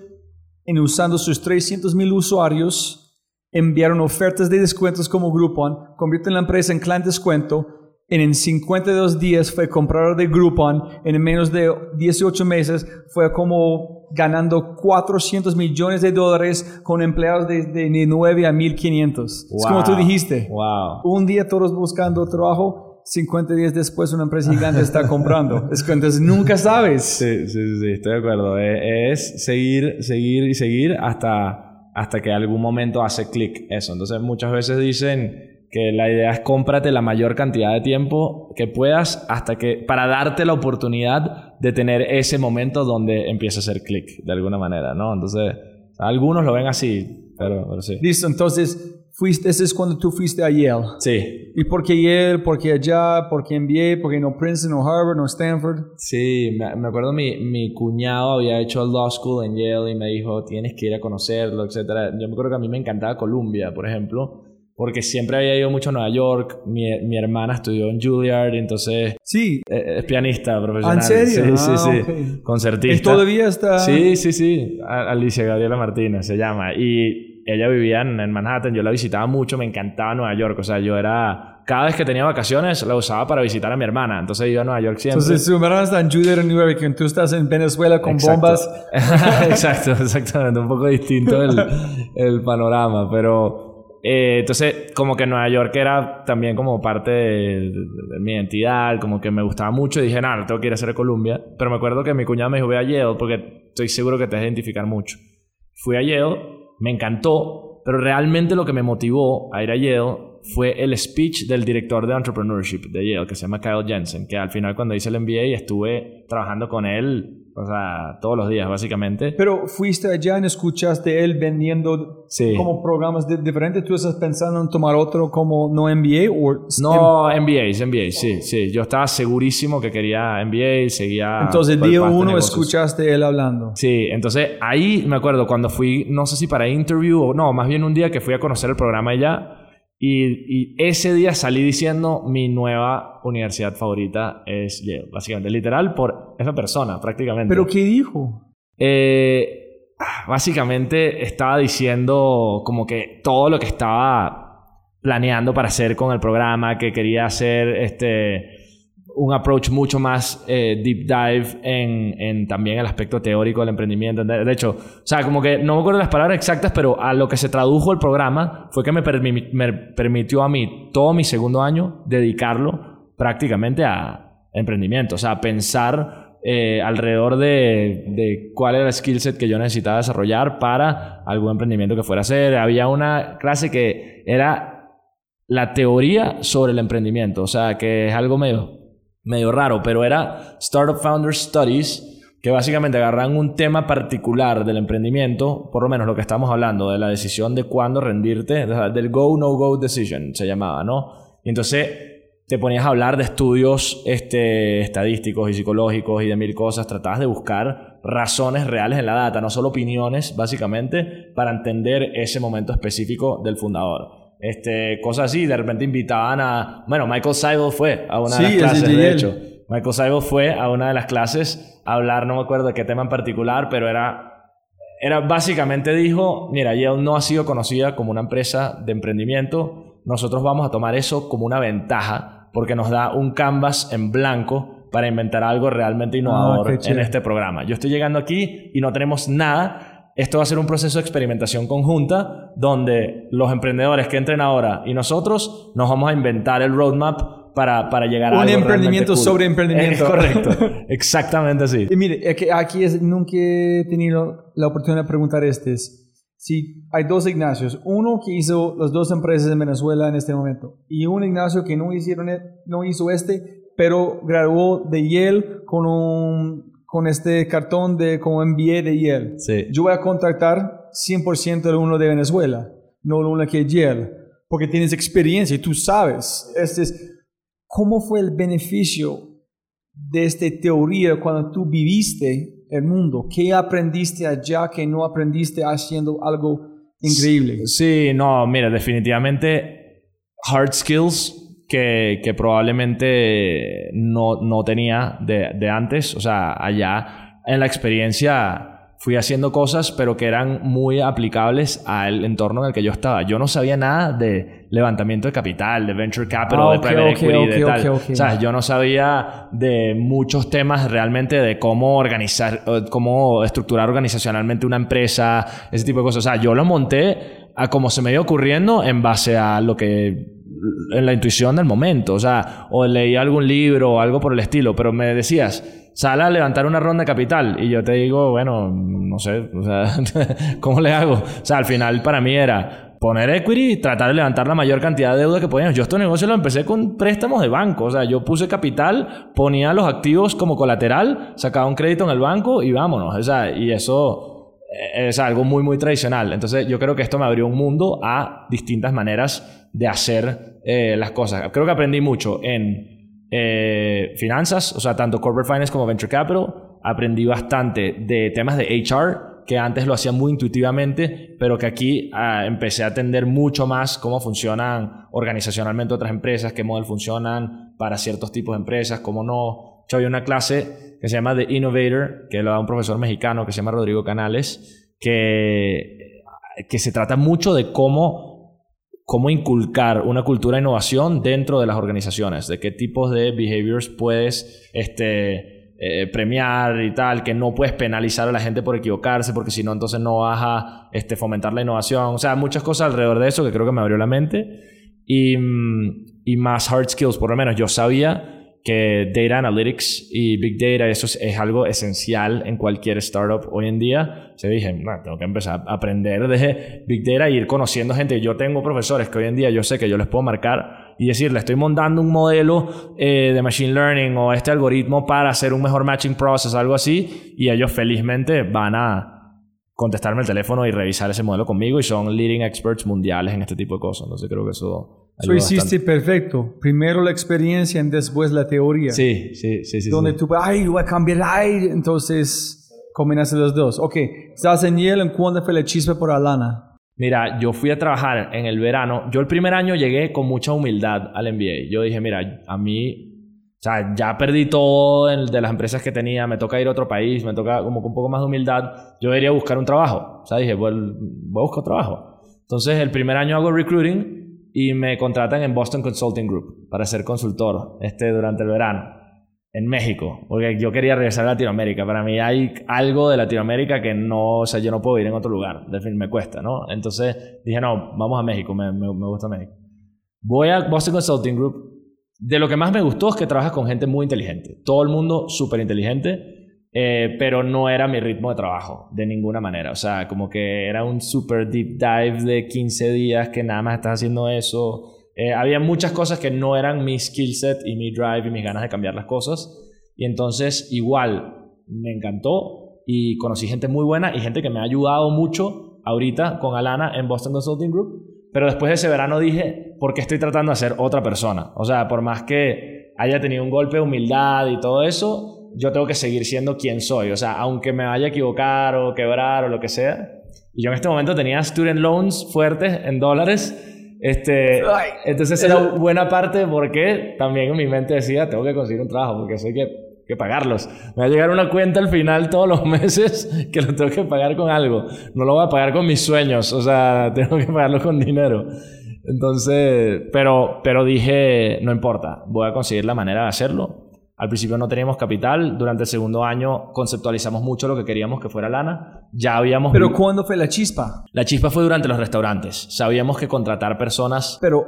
en usando sus 300 mil usuarios, enviaron ofertas de descuentos como Groupon, convierten la empresa en clan descuento, en 52 días fue comprador de Groupon, en menos de 18 meses fue como ganando 400 millones de dólares con empleados desde de 9 a 1500. Es como tú dijiste. Wow. Un día todos buscando trabajo, 50 días después una empresa gigante está comprando. <laughs> Es que entonces nunca sabes. Sí, sí, sí, estoy de acuerdo. E- Es seguir, seguir y seguir hasta, hasta que algún momento hace clic eso. Entonces muchas veces dicen que la idea es cómprate la mayor cantidad de tiempo que puedas hasta que para darte la oportunidad de tener ese momento donde empieza a hacer clic de alguna manera, ¿no? Entonces, algunos lo ven así, pero, pero sí. Listo, entonces fuiste, ese es cuando tú fuiste a Yale. Sí, ¿Y por qué Yale? ¿Por qué allá? ¿Por qué MBA? ¿Por qué no Princeton, no Harvard, no Stanford? Sí, me, me acuerdo mi, mi cuñado había hecho el law school en Yale y me dijo, tienes que ir a conocerlo, etc. Yo me acuerdo que a mí me encantaba Columbia, por ejemplo, porque siempre había ido mucho a Nueva York. Mi, mi hermana estudió en Juilliard, entonces Sí. eh, es pianista profesional. ¿En serio? Sí, sí, Ah, sí. ok. Concertista. ¿Y todavía está? Sí, sí, sí. Alicia Gabriela Martínez se llama. Y ella vivía en, en Manhattan. Yo la visitaba mucho. Me encantaba Nueva York. O sea, yo era... Cada vez que tenía vacaciones la usaba para visitar a mi hermana. Entonces iba a Nueva York siempre. Entonces su hermano está en Juilliard, en New York, tú estás en Venezuela con Exacto. bombas. <laughs> Exacto, exactamente. Un poco distinto el, el panorama, pero... eh, entonces, como que Nueva York era también como parte de, mi identidad, como que me gustaba mucho dije, nada, tengo que ir a hacer a Columbia. Pero me acuerdo que mi cuñado me dijo, a Yale porque estoy seguro que te vas a identificar mucho. Fui a Yale, me encantó, pero realmente lo que me motivó a ir a Yale fue el speech del director de entrepreneurship de Yale, que se llama Kyle Jensen, que al final cuando hice el MBA estuve trabajando con él, o sea, todos los días básicamente. Pero fuiste allá y escuchaste él vendiendo Sí. como programas de- diferentes. ¿Tú estás pensando en tomar otro como no MBA o No, MBAs, MBAs, sí, sí. Yo estaba segurísimo que quería MBA, seguía... Entonces, día uno escuchaste él hablando. Sí, entonces ahí me acuerdo cuando fui, no sé si para interview o no, más bien un día que fui a conocer el programa allá y, y ese día salí diciendo mi nueva universidad favorita es Yale, básicamente, literal por esa persona prácticamente. ¿Pero qué dijo? Eh, básicamente estaba diciendo como que todo lo que estaba planeando para hacer con el programa, que quería hacer este un approach mucho más eh, deep dive en, también el aspecto teórico del emprendimiento. De, hecho, o sea, como que no me acuerdo las palabras exactas, pero a lo que se tradujo el programa fue que me permitió a mí todo mi segundo año dedicarlo prácticamente a emprendimiento, o sea, a pensar eh, alrededor de, de cuál era el skill set que yo necesitaba desarrollar para algún emprendimiento que fuera a hacer. Había una clase que era la teoría sobre el emprendimiento, o sea, que es algo medio, medio raro, pero era Startup Founder Studies, que básicamente agarran un tema particular del emprendimiento, por lo menos lo que estamos hablando, de la decisión de cuándo rendirte, del go, no go decision, se llamaba, ¿no? Y entonces te ponías a hablar de estudios este, estadísticos y psicológicos y de mil cosas, tratabas de buscar razones reales en la data, no solo opiniones, básicamente, para entender ese momento específico del fundador. Este, cosas así, de repente invitaban a... Bueno, Michael Seibel fue a una Sí, de las clases, es de hecho. Michael Seibel fue a una de las clases a hablar, no me acuerdo de qué tema en particular, pero era era básicamente dijo, mira, Yale no ha sido conocida como una empresa de emprendimiento, nosotros vamos a tomar eso como una ventaja porque nos da un canvas en blanco para inventar algo realmente innovador qué en este programa. Yo estoy llegando aquí y no tenemos nada. Esto va a ser un proceso de experimentación conjunta donde los emprendedores que entren ahora y nosotros nos vamos a inventar el roadmap para, para llegar a Un emprendimiento cool. sobre emprendimiento. <laughs> Es correcto. <laughs> Exactamente así. Y mire, es que aquí es, nunca he tenido la oportunidad de preguntar este. es, Si hay dos Ignacios, uno que hizo las dos empresas en Venezuela en este momento y un Ignacio que no, hicieron, e- no hizo este, pero graduó de Yale con, un, con este cartón de como MBA de Yale. Sí. Yo voy a contactar 100% de uno de Venezuela, no uno que es Yale, porque tienes experiencia y tú sabes. Este es, ¿Cómo fue el beneficio de esta teoría cuando tú viviste el mundo. ¿Qué aprendiste allá que no aprendiste haciendo algo increíble? Sí, no, mira, definitivamente hard skills que, que probablemente no, no tenía de, de antes. O sea, allá en la experiencia fui haciendo cosas, pero que eran muy aplicables al entorno en el que yo estaba. Yo no sabía nada de levantamiento de capital, de venture capital, Ah, de ok, private equity, de tal. O sea, yo no sabía de muchos temas realmente de cómo organizar, eh, cómo estructurar organizacionalmente una empresa, ese tipo de cosas. O sea, yo lo monté a como se me iba ocurriendo en base a lo que en la intuición del momento, o sea, o leí algún libro o algo por el estilo, pero me decías, sal a levantar una ronda de capital y yo te digo, bueno, no sé, o sea, <laughs> ¿cómo le hago? O sea, al final para mí era poner equity y tratar de levantar la mayor cantidad de deuda que podíamos. Yo este negocio lo empecé con préstamos de banco, o sea, yo puse capital, ponía los activos como colateral, sacaba un crédito en el banco y vámonos, o sea, y eso eh, es algo muy, muy tradicional. Entonces, yo creo que esto me abrió un mundo a distintas maneras de hacer eh, las cosas. Creo que aprendí mucho en eh, finanzas, o sea, tanto corporate finance como venture capital. Aprendí bastante de temas de HR, que antes lo hacía muy intuitivamente, pero que aquí ah, empecé a atender mucho más cómo funcionan organizacionalmente otras empresas, qué modelo funcionan para ciertos tipos de empresas, cómo no. Yo había una clase que se llama The Innovator, que lo da un profesor mexicano que se llama Rodrigo Canales, que, que se trata mucho de cómo, cómo inculcar una cultura de innovación dentro de las organizaciones, de qué tipos de behaviors puedes este, eh, premiar y tal, que no puedes penalizar a la gente por equivocarse, porque si no, entonces no vas a este, fomentar la innovación. O sea, muchas cosas alrededor de eso que creo que me abrió la mente. Y, mm, y más hard skills, por lo menos yo sabía que data analytics y big data, eso es, algo esencial en cualquier startup hoy en día. Se dije, "Bueno, tengo que empezar a aprender de big data e ir conociendo gente. Yo tengo profesores que hoy en día yo sé que yo les puedo marcar y decirle, estoy montando un modelo eh, de machine learning o este algoritmo para hacer un mejor matching process, algo así, y ellos felizmente van a contestarme el teléfono y revisar ese modelo conmigo y son leading experts mundiales en este tipo de cosas. Entonces creo que eso... Eso ayuda hiciste bastante. perfecto. Primero la experiencia y después la teoría. Sí, sí, sí, sí. donde sí. tú, ay, voy a cambiar, ay, entonces combinaste los dos. Ok, estás en Yale, ¿en cuándo fue la chispa por Alana? Mira, yo fui a trabajar en el verano. Yo el primer año llegué con mucha humildad al MBA. Yo dije, mira, a mí, o sea, ya perdí todo de las empresas que tenía, me toca ir a otro país, me toca como con un poco más de humildad. Yo debería buscar un trabajo. O sea, dije, voy, voy a buscar trabajo. Entonces, el primer año hago recruiting y me contratan en Boston Consulting Group para ser consultor este, durante el verano en México, porque yo quería regresar a Latinoamérica. Para mí hay algo de Latinoamérica que no, o sea, yo no puedo ir en otro lugar, de fin, me cuesta, ¿no? Entonces dije, no, vamos a México, me, me, me gusta México. Voy a Boston Consulting Group. De lo que más me gustó es que trabajas con gente muy inteligente, todo el mundo súper inteligente, eh, pero no era mi ritmo de trabajo, de ninguna manera. O sea, como que era un super deep dive de 15 días que nada más estás haciendo eso. Eh, había muchas cosas que no eran mi skill set y mi drive y mis ganas de cambiar las cosas. Y entonces igual me encantó y conocí gente muy buena y gente que me ha ayudado mucho ahorita con Alana en Boston Consulting Group. Pero después de ese verano dije, ¿por qué estoy tratando de ser otra persona? O sea, por más que haya tenido un golpe de humildad y todo eso, yo tengo que seguir siendo quien soy. O sea, aunque me vaya a equivocar o quebrar o lo que sea. Y yo en este momento tenía student loans fuertes en dólares. Este, Ay, entonces era buena parte porque también en mi mente decía, tengo que conseguir un trabajo porque hay que, que pagarlos. Me va a llegar una cuenta al final todos los <laughs> meses que lo tengo que pagar con algo. No lo voy a pagar con mis sueños, o sea, <laughs> tengo que pagarlo con dinero. Entonces, pero, pero dije, no importa, voy a conseguir la manera de hacerlo. Al principio no teníamos capital, durante el segundo año conceptualizamos mucho lo que queríamos que fuera lana. Ya habíamos... Pero ¿cuándo fue la chispa? La chispa fue durante los restaurantes. Sabíamos que contratar personas Pero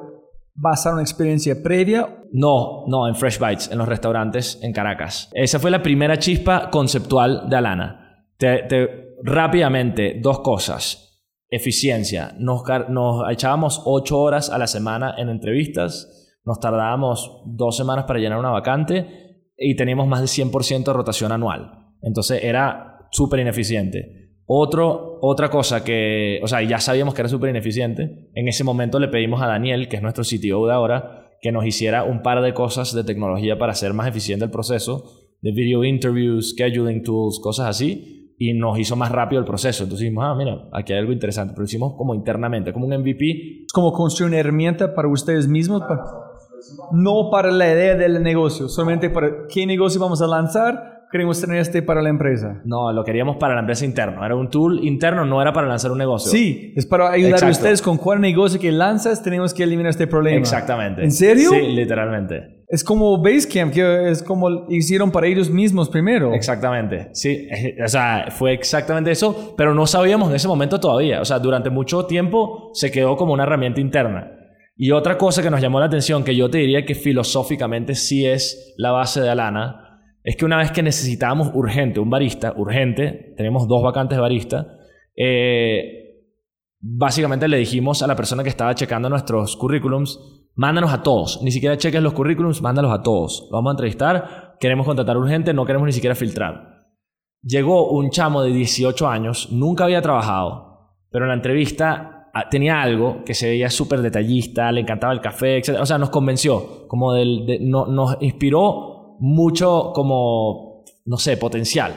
basar una experiencia previa. No, no, en Fresh Bites, en los restaurantes en Caracas. Esa fue la primera chispa conceptual de Alana. Te, te- rápidamente, dos cosas. Eficiencia. Nos, nos echábamos ocho horas a la semana en entrevistas. Nos tardábamos dos semanas para llenar una vacante y teníamos más de 100% de rotación anual. Entonces era súper ineficiente. Otro, otra cosa que, o sea, ya sabíamos que era súper ineficiente. En ese momento le pedimos a Daniel, que es nuestro CTO de ahora, que nos hiciera un par de cosas de tecnología para hacer más eficiente el proceso. de video interviews, scheduling tools, cosas así, y nos hizo más rápido el proceso. Entonces dijimos, ah, mira, aquí hay algo interesante, pero lo hicimos como internamente, como un MVP. Como construir una herramienta para ustedes mismos, no para la idea del negocio, solamente para qué negocio vamos a lanzar, queremos tener este para la empresa. No, lo queríamos para la empresa interna. Era un tool interno, no era para lanzar un negocio. Sí, es para ayudar a ustedes con cuál negocio que lanzas, tenemos que eliminar este problema. Exactamente. ¿En serio? Sí, literalmente. Es como Basecamp, que es como hicieron para ellos mismos primero. Exactamente, sí, eh, o sea, fue exactamente eso, pero no sabíamos en ese momento todavía, o sea, durante mucho tiempo se quedó como una herramienta interna. Y otra cosa que nos llamó la atención, que yo te diría que filosóficamente sí es la base de Alana, es que una vez que necesitábamos urgente un barista, urgente, tenemos dos vacantes de barista, eh, básicamente le dijimos a la persona que estaba checando nuestros currículums, mándanos a todos, ni siquiera cheques los currículums, mándalos a todos. Vamos a entrevistar, queremos contratar urgente, no queremos ni siquiera filtrar. Llegó un chamo de 18 años, nunca había trabajado, pero en la entrevista tenía algo que se veía súper detallista, le encantaba el café, etc. O sea, nos convenció, como del, de- no- nos inspiró mucho como, no sé, potencial.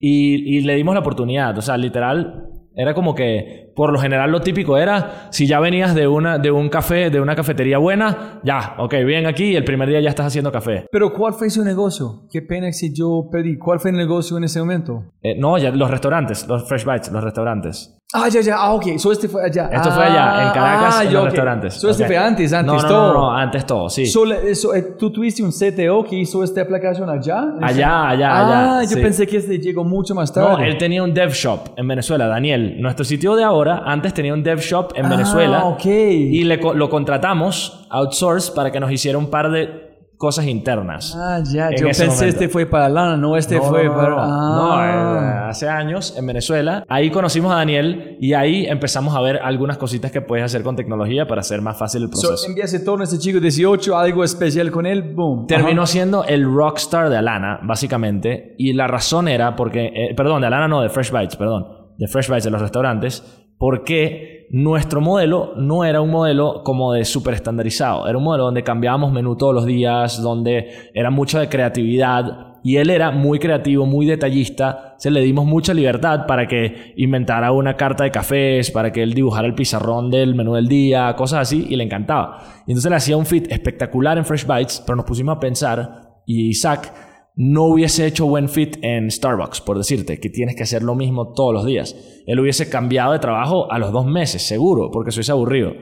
Y, y le dimos la oportunidad, o sea, literal, era como que, por lo general lo típico era, si ya venías de, una, de un café, de una cafetería buena, ya, ok, bien aquí y el primer día ya estás haciendo café. Pero ¿cuál fue su negocio? Qué pena si yo perdí. ¿Cuál fue el negocio en ese momento? Eh, no, ya los restaurantes, los Fresh Bites, los restaurantes. Ah, ya, ya. Ah, ok. So este fue allá. Esto Ah, fue allá, en Caracas, ah, en los ok. restaurantes. So este fue antes, antes no, no, todo. No, no, antes todo, sí. So, so, eh, ¿Tú tuviste un CTO que hizo esta aplicación allá? Allá, allá, Ah, allá, yo sí. pensé que este llegó mucho más tarde. No, él tenía un dev shop en Venezuela, Daniel. Nuestro sitio de ahora, antes tenía un dev shop en Ah, Venezuela. ok. Y le lo contratamos, outsource, para que nos hiciera un par de cosas internas. Ah, ya. Yo pensé momento. este fue para Lana, no este No, fue no, para... no. Ah. No, eh, hace años en Venezuela. Ahí conocimos a Daniel y ahí empezamos a ver algunas cositas que puedes hacer con tecnología para hacer más fácil el So, proceso. enviaste todo a este chico 18, algo especial con él, boom. Terminó Ajá. siendo el rockstar de Alana, básicamente. Y la razón era porque, eh, perdón, de Alana no, de Fresh Bites, perdón, de Fresh Bites de los restaurantes, porque nuestro modelo no era un modelo como de súper estandarizado. Era un modelo donde cambiábamos menú todos los días, donde era mucho de creatividad. Y él era muy creativo, muy detallista. Se le dimos mucha libertad para que inventara una carta de cafés, para que él dibujara el pizarrón del menú del día, cosas así, y le encantaba. Y entonces le hacía un fit espectacular en Fresh Bites, pero nos pusimos a pensar, y Isaac no hubiese hecho buen fit en Starbucks, por decirte, que tienes que hacer lo mismo todos los días. Él hubiese cambiado de trabajo a los dos meses, seguro, porque sois aburrido.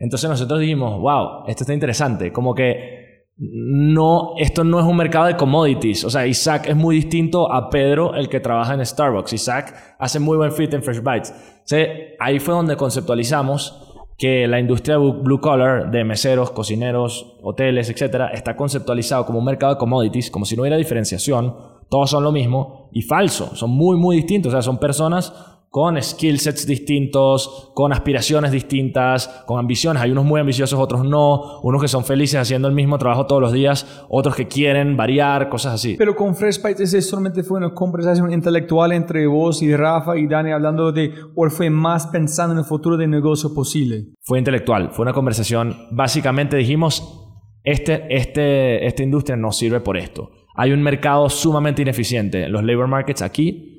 Entonces nosotros dijimos, wow, esto está interesante, como que no, esto no es un mercado de commodities. O sea, Isaac es muy distinto a Pedro, el que trabaja en Starbucks. Isaac hace muy buen fit en Fresh Bites. O sea, ahí fue donde conceptualizamos que la industria blue collar de meseros, cocineros, hoteles, etcétera, está conceptualizado como un mercado de commodities, como si no hubiera diferenciación, todos son lo mismo y falso, son muy muy distintos, o sea, son personas con skill sets distintos, con aspiraciones distintas, con ambiciones. Hay unos muy ambiciosos, otros no. Unos que son felices haciendo el mismo trabajo todos los días, otros que quieren variar, cosas así. Pero con Fresh Bites ese solamente fue una conversación intelectual entre vos y Rafa y Dani hablando de, o fue más pensando en el futuro del negocio posible. Fue intelectual, fue una conversación. Básicamente dijimos, este, este, esta industria no sirve por esto. Hay un mercado sumamente ineficiente, los labor markets aquí.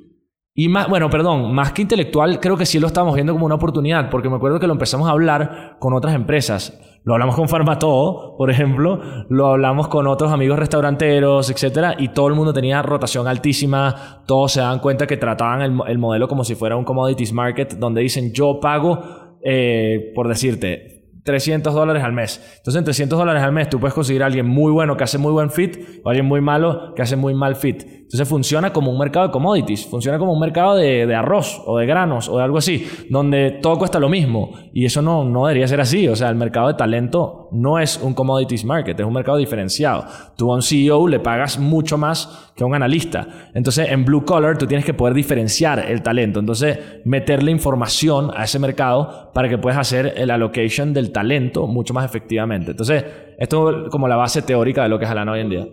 Y más, bueno, perdón, más que intelectual, creo que sí lo estamos viendo como una oportunidad, porque me acuerdo que lo empezamos a hablar con otras empresas. Lo hablamos con Farmatodo, por ejemplo, lo hablamos con otros amigos restauranteros, etcétera, y todo el mundo tenía rotación altísima, todos se dan cuenta que trataban el, el modelo como si fuera un commodities market, donde dicen yo pago, eh, por decirte, 300 dólares al mes. Entonces, en 300 dólares al mes tú puedes conseguir a alguien muy bueno que hace muy buen fit o alguien muy malo que hace muy mal fit. Entonces, funciona como un mercado de commodities, funciona como un mercado de, de arroz o de granos o de algo así, donde todo cuesta lo mismo. Y eso no, no debería ser así. O sea, el mercado de talento no es un commodities market, es un mercado diferenciado. Tú a un CEO le pagas mucho más que a un analista. Entonces, en Blue Collar tú tienes que poder diferenciar el talento. Entonces, meterle información a ese mercado para que puedas hacer el allocation del talento mucho más efectivamente. Entonces, esto es como la base teórica de lo que es Alana hoy en día.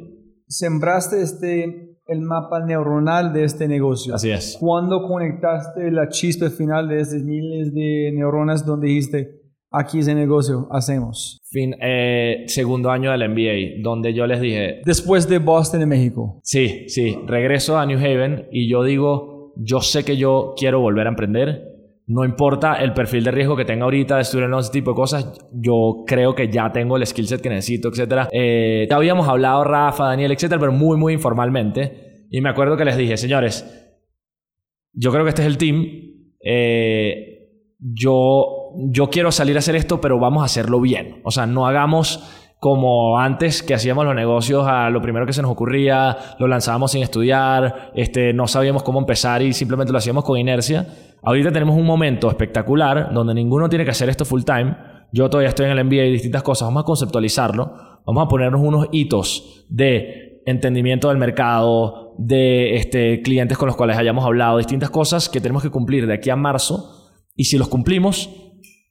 Sembraste este, el mapa neuronal de este negocio. Así es. ¿Cuándo conectaste la chispa final de esas miles de neuronas donde dijiste, aquí ese negocio hacemos? Fin, eh, segundo año del MBA, donde yo les dije, Después de Boston en México. sí, sí, regreso a New Haven y yo digo, yo sé que yo quiero volver a emprender. No importa el perfil de riesgo que tenga ahorita de student ese tipo de cosas, yo creo que ya tengo el skill set que necesito, etcétera. Eh, ya habíamos hablado Rafa, Daniel, etcétera, pero muy, muy informalmente. Y me acuerdo que les dije, señores, yo creo que este es el team. Eh, yo, yo quiero salir a hacer esto, pero vamos a hacerlo bien. O sea, no hagamos como antes que hacíamos los negocios a lo primero que se nos ocurría, lo lanzábamos sin estudiar, este, no sabíamos cómo empezar y simplemente lo hacíamos con inercia. Ahorita tenemos un momento espectacular donde ninguno tiene que hacer esto full time. Yo todavía estoy en el MBA y distintas cosas. Vamos a conceptualizarlo. Vamos a ponernos unos hitos de entendimiento del mercado, de este, clientes con los cuales hayamos hablado, distintas cosas que tenemos que cumplir de aquí a marzo. Y si los cumplimos,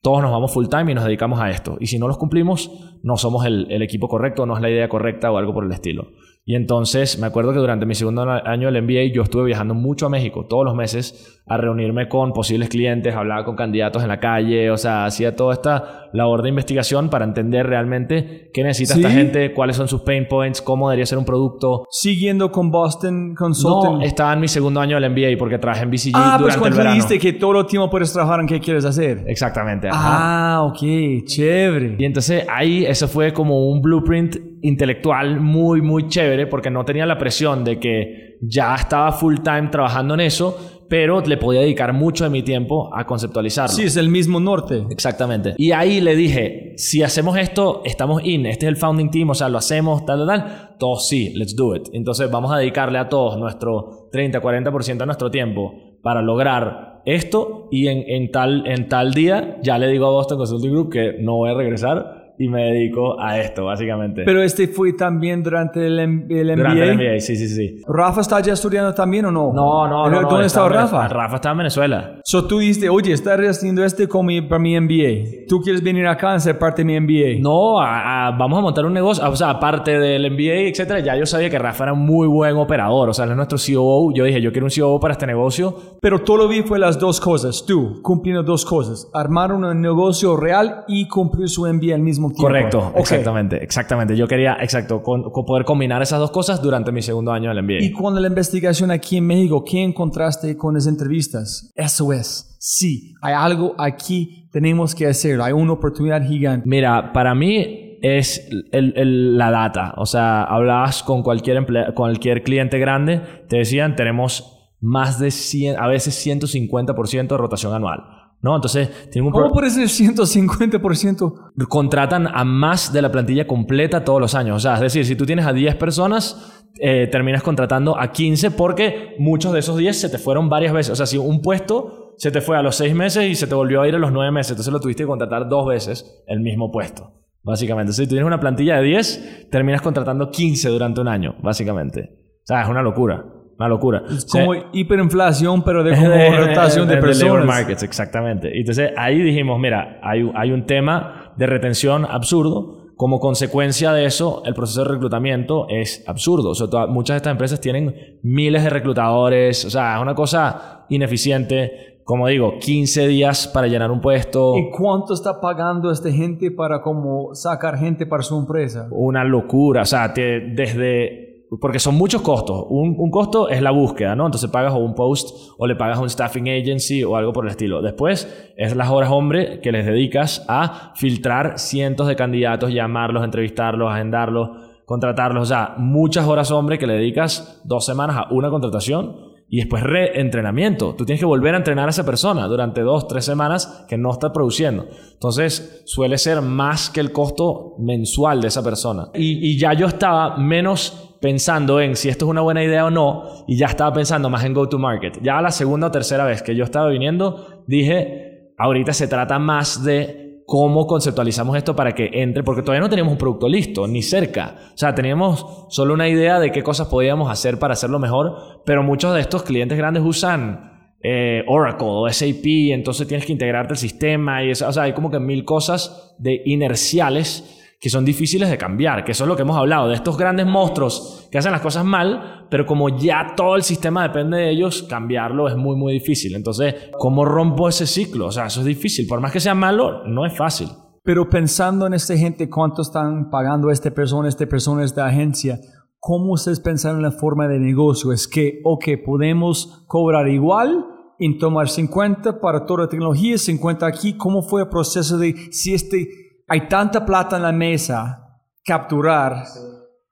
todos nos vamos full time y nos dedicamos a esto. Y si no los cumplimos, no somos el, el equipo correcto, no es la idea correcta o algo por el estilo. Y entonces me acuerdo que durante mi segundo año del MBA yo estuve viajando mucho a México todos los meses a reunirme con posibles clientes, hablaba con candidatos en la calle, o sea, hacía toda esta labor de investigación para entender realmente qué necesita esta ¿Sí? gente, cuáles son sus pain points, cómo debería ser un producto. Siguiendo con Boston Consulting. No, estaba en mi segundo año del MBA porque trabajé en BCG ah, pues durante el cuando dijiste que todo el tiempo puedes trabajar en qué quieres hacer. Exactamente. ajá. Ah, ok, chévere. Y entonces ahí eso fue como un blueprint intelectual muy, muy chévere porque no tenía la presión de que ya estaba full time trabajando en eso, pero le podía dedicar mucho de mi tiempo a conceptualizarlo. Sí, es el mismo norte. Exactamente. Y ahí le dije, si hacemos esto, estamos in, este es el founding team, o sea, lo hacemos, tal, tal, tal. Todos sí, let's do it. Entonces vamos a dedicarle a todos nuestro 30, 40% de nuestro tiempo para lograr esto y en, en, tal, en tal día ya le digo a Boston Consulting Group que no voy a regresar y me dedico a esto, básicamente. Pero este fue también durante el, el MBA. Durante el MBA, sí, sí, sí. ¿Rafa está ya estudiando también o no? No, no, no. no, ¿Dónde estaba en Rafa? Rafa estaba en Venezuela. So tú dijiste, oye, estoy haciendo este con mi, para mi MBA. ¿Tú quieres venir acá a ser parte de mi MBA? No, a- a- vamos a montar un negocio. O sea, aparte del MBA, etcétera, ya yo sabía que Rafa era un muy buen operador. O sea, él es nuestro COO. Yo dije, yo quiero un COO para este negocio. Pero todo lo vi fue las dos cosas. Tú, cumpliendo dos cosas. Armar un negocio real y cumplir su MBA al mismo tiempo. Correcto, exactamente, exactamente. Yo quería, exacto, con, con poder combinar esas dos cosas durante mi segundo año del MBA. Y con la investigación aquí en México, ¿qué encontraste con las entrevistas? Eso es. Sí, hay algo aquí, tenemos que hacer. Hay una oportunidad gigante. Mira, para mí es el- el- la data. O sea, hablabas con cualquier, cualquier cliente grande, te decían, tenemos más de 100, a veces 150% de rotación anual. ¿No? Entonces, tienen un pro- ¿Cómo puede ser 150%? contratan a más de la plantilla completa todos los años. O sea, es decir, si tú tienes a 10 personas, eh, terminas contratando a 15 porque muchos de esos 10 se te fueron varias veces. O sea, si un puesto se te fue a los 6 meses y se te volvió a ir a los 9 meses, entonces lo tuviste que contratar dos veces el mismo puesto. Básicamente, si tú tienes una plantilla de 10, terminas contratando 15 durante un año, básicamente. O sea, es una locura. Una locura. Es como hiperinflación, pero de <laughs> como rotación de labor personas. markets, exactamente. Entonces ahí dijimos, mira, hay, hay un tema de retención absurdo. Como consecuencia de eso, el proceso de reclutamiento es absurdo. O sea, toda- muchas de estas empresas tienen miles de reclutadores. O sea, es una cosa ineficiente. Como digo, 15 días para llenar un puesto. ¿Y cuánto está pagando esta gente para como sacar gente para su empresa? Una locura. O sea, te- desde... Porque son muchos costos. Un, un costo es la búsqueda, ¿no? Entonces pagas o un post o le pagas a un staffing agency o algo por el estilo. Después es las horas hombre que les dedicas a filtrar cientos de candidatos, llamarlos, entrevistarlos, agendarlos, contratarlos. O sea, muchas horas hombre que le dedicas dos semanas a una contratación y después reentrenamiento. Tú tienes que volver a entrenar a esa persona durante dos, tres semanas que no está produciendo. Entonces suele ser más que el costo mensual de esa persona. Y, y ya yo estaba menos pensando en si esto es una buena idea o no y ya estaba pensando más en go to market. Ya la segunda o tercera vez que yo estaba viniendo dije, ahorita se trata más de cómo conceptualizamos esto para que entre, porque todavía no teníamos un producto listo, ni cerca. O sea, teníamos solo una idea de qué cosas podíamos hacer para hacerlo mejor, pero muchos de estos clientes grandes usan eh, Oracle o SAP, entonces tienes que integrarte al sistema y eso, o sea, hay como que mil cosas de inerciales que son difíciles de cambiar, que eso es lo que hemos hablado, de estos grandes monstruos que hacen las cosas mal, pero como ya todo el sistema depende de ellos, cambiarlo es muy, muy difícil. Entonces, ¿cómo rompo ese ciclo? O sea, eso es difícil. Por más que sea malo, no es fácil. Pero pensando en esta gente, cuánto están pagando esta persona, esta persona, esta agencia, ¿cómo ustedes pensaron en la forma de negocio? Es que, ok, podemos cobrar igual en tomar 50 para toda la tecnología, 50 aquí. ¿Cómo fue el proceso de si este hay tanta plata en la mesa, capturar,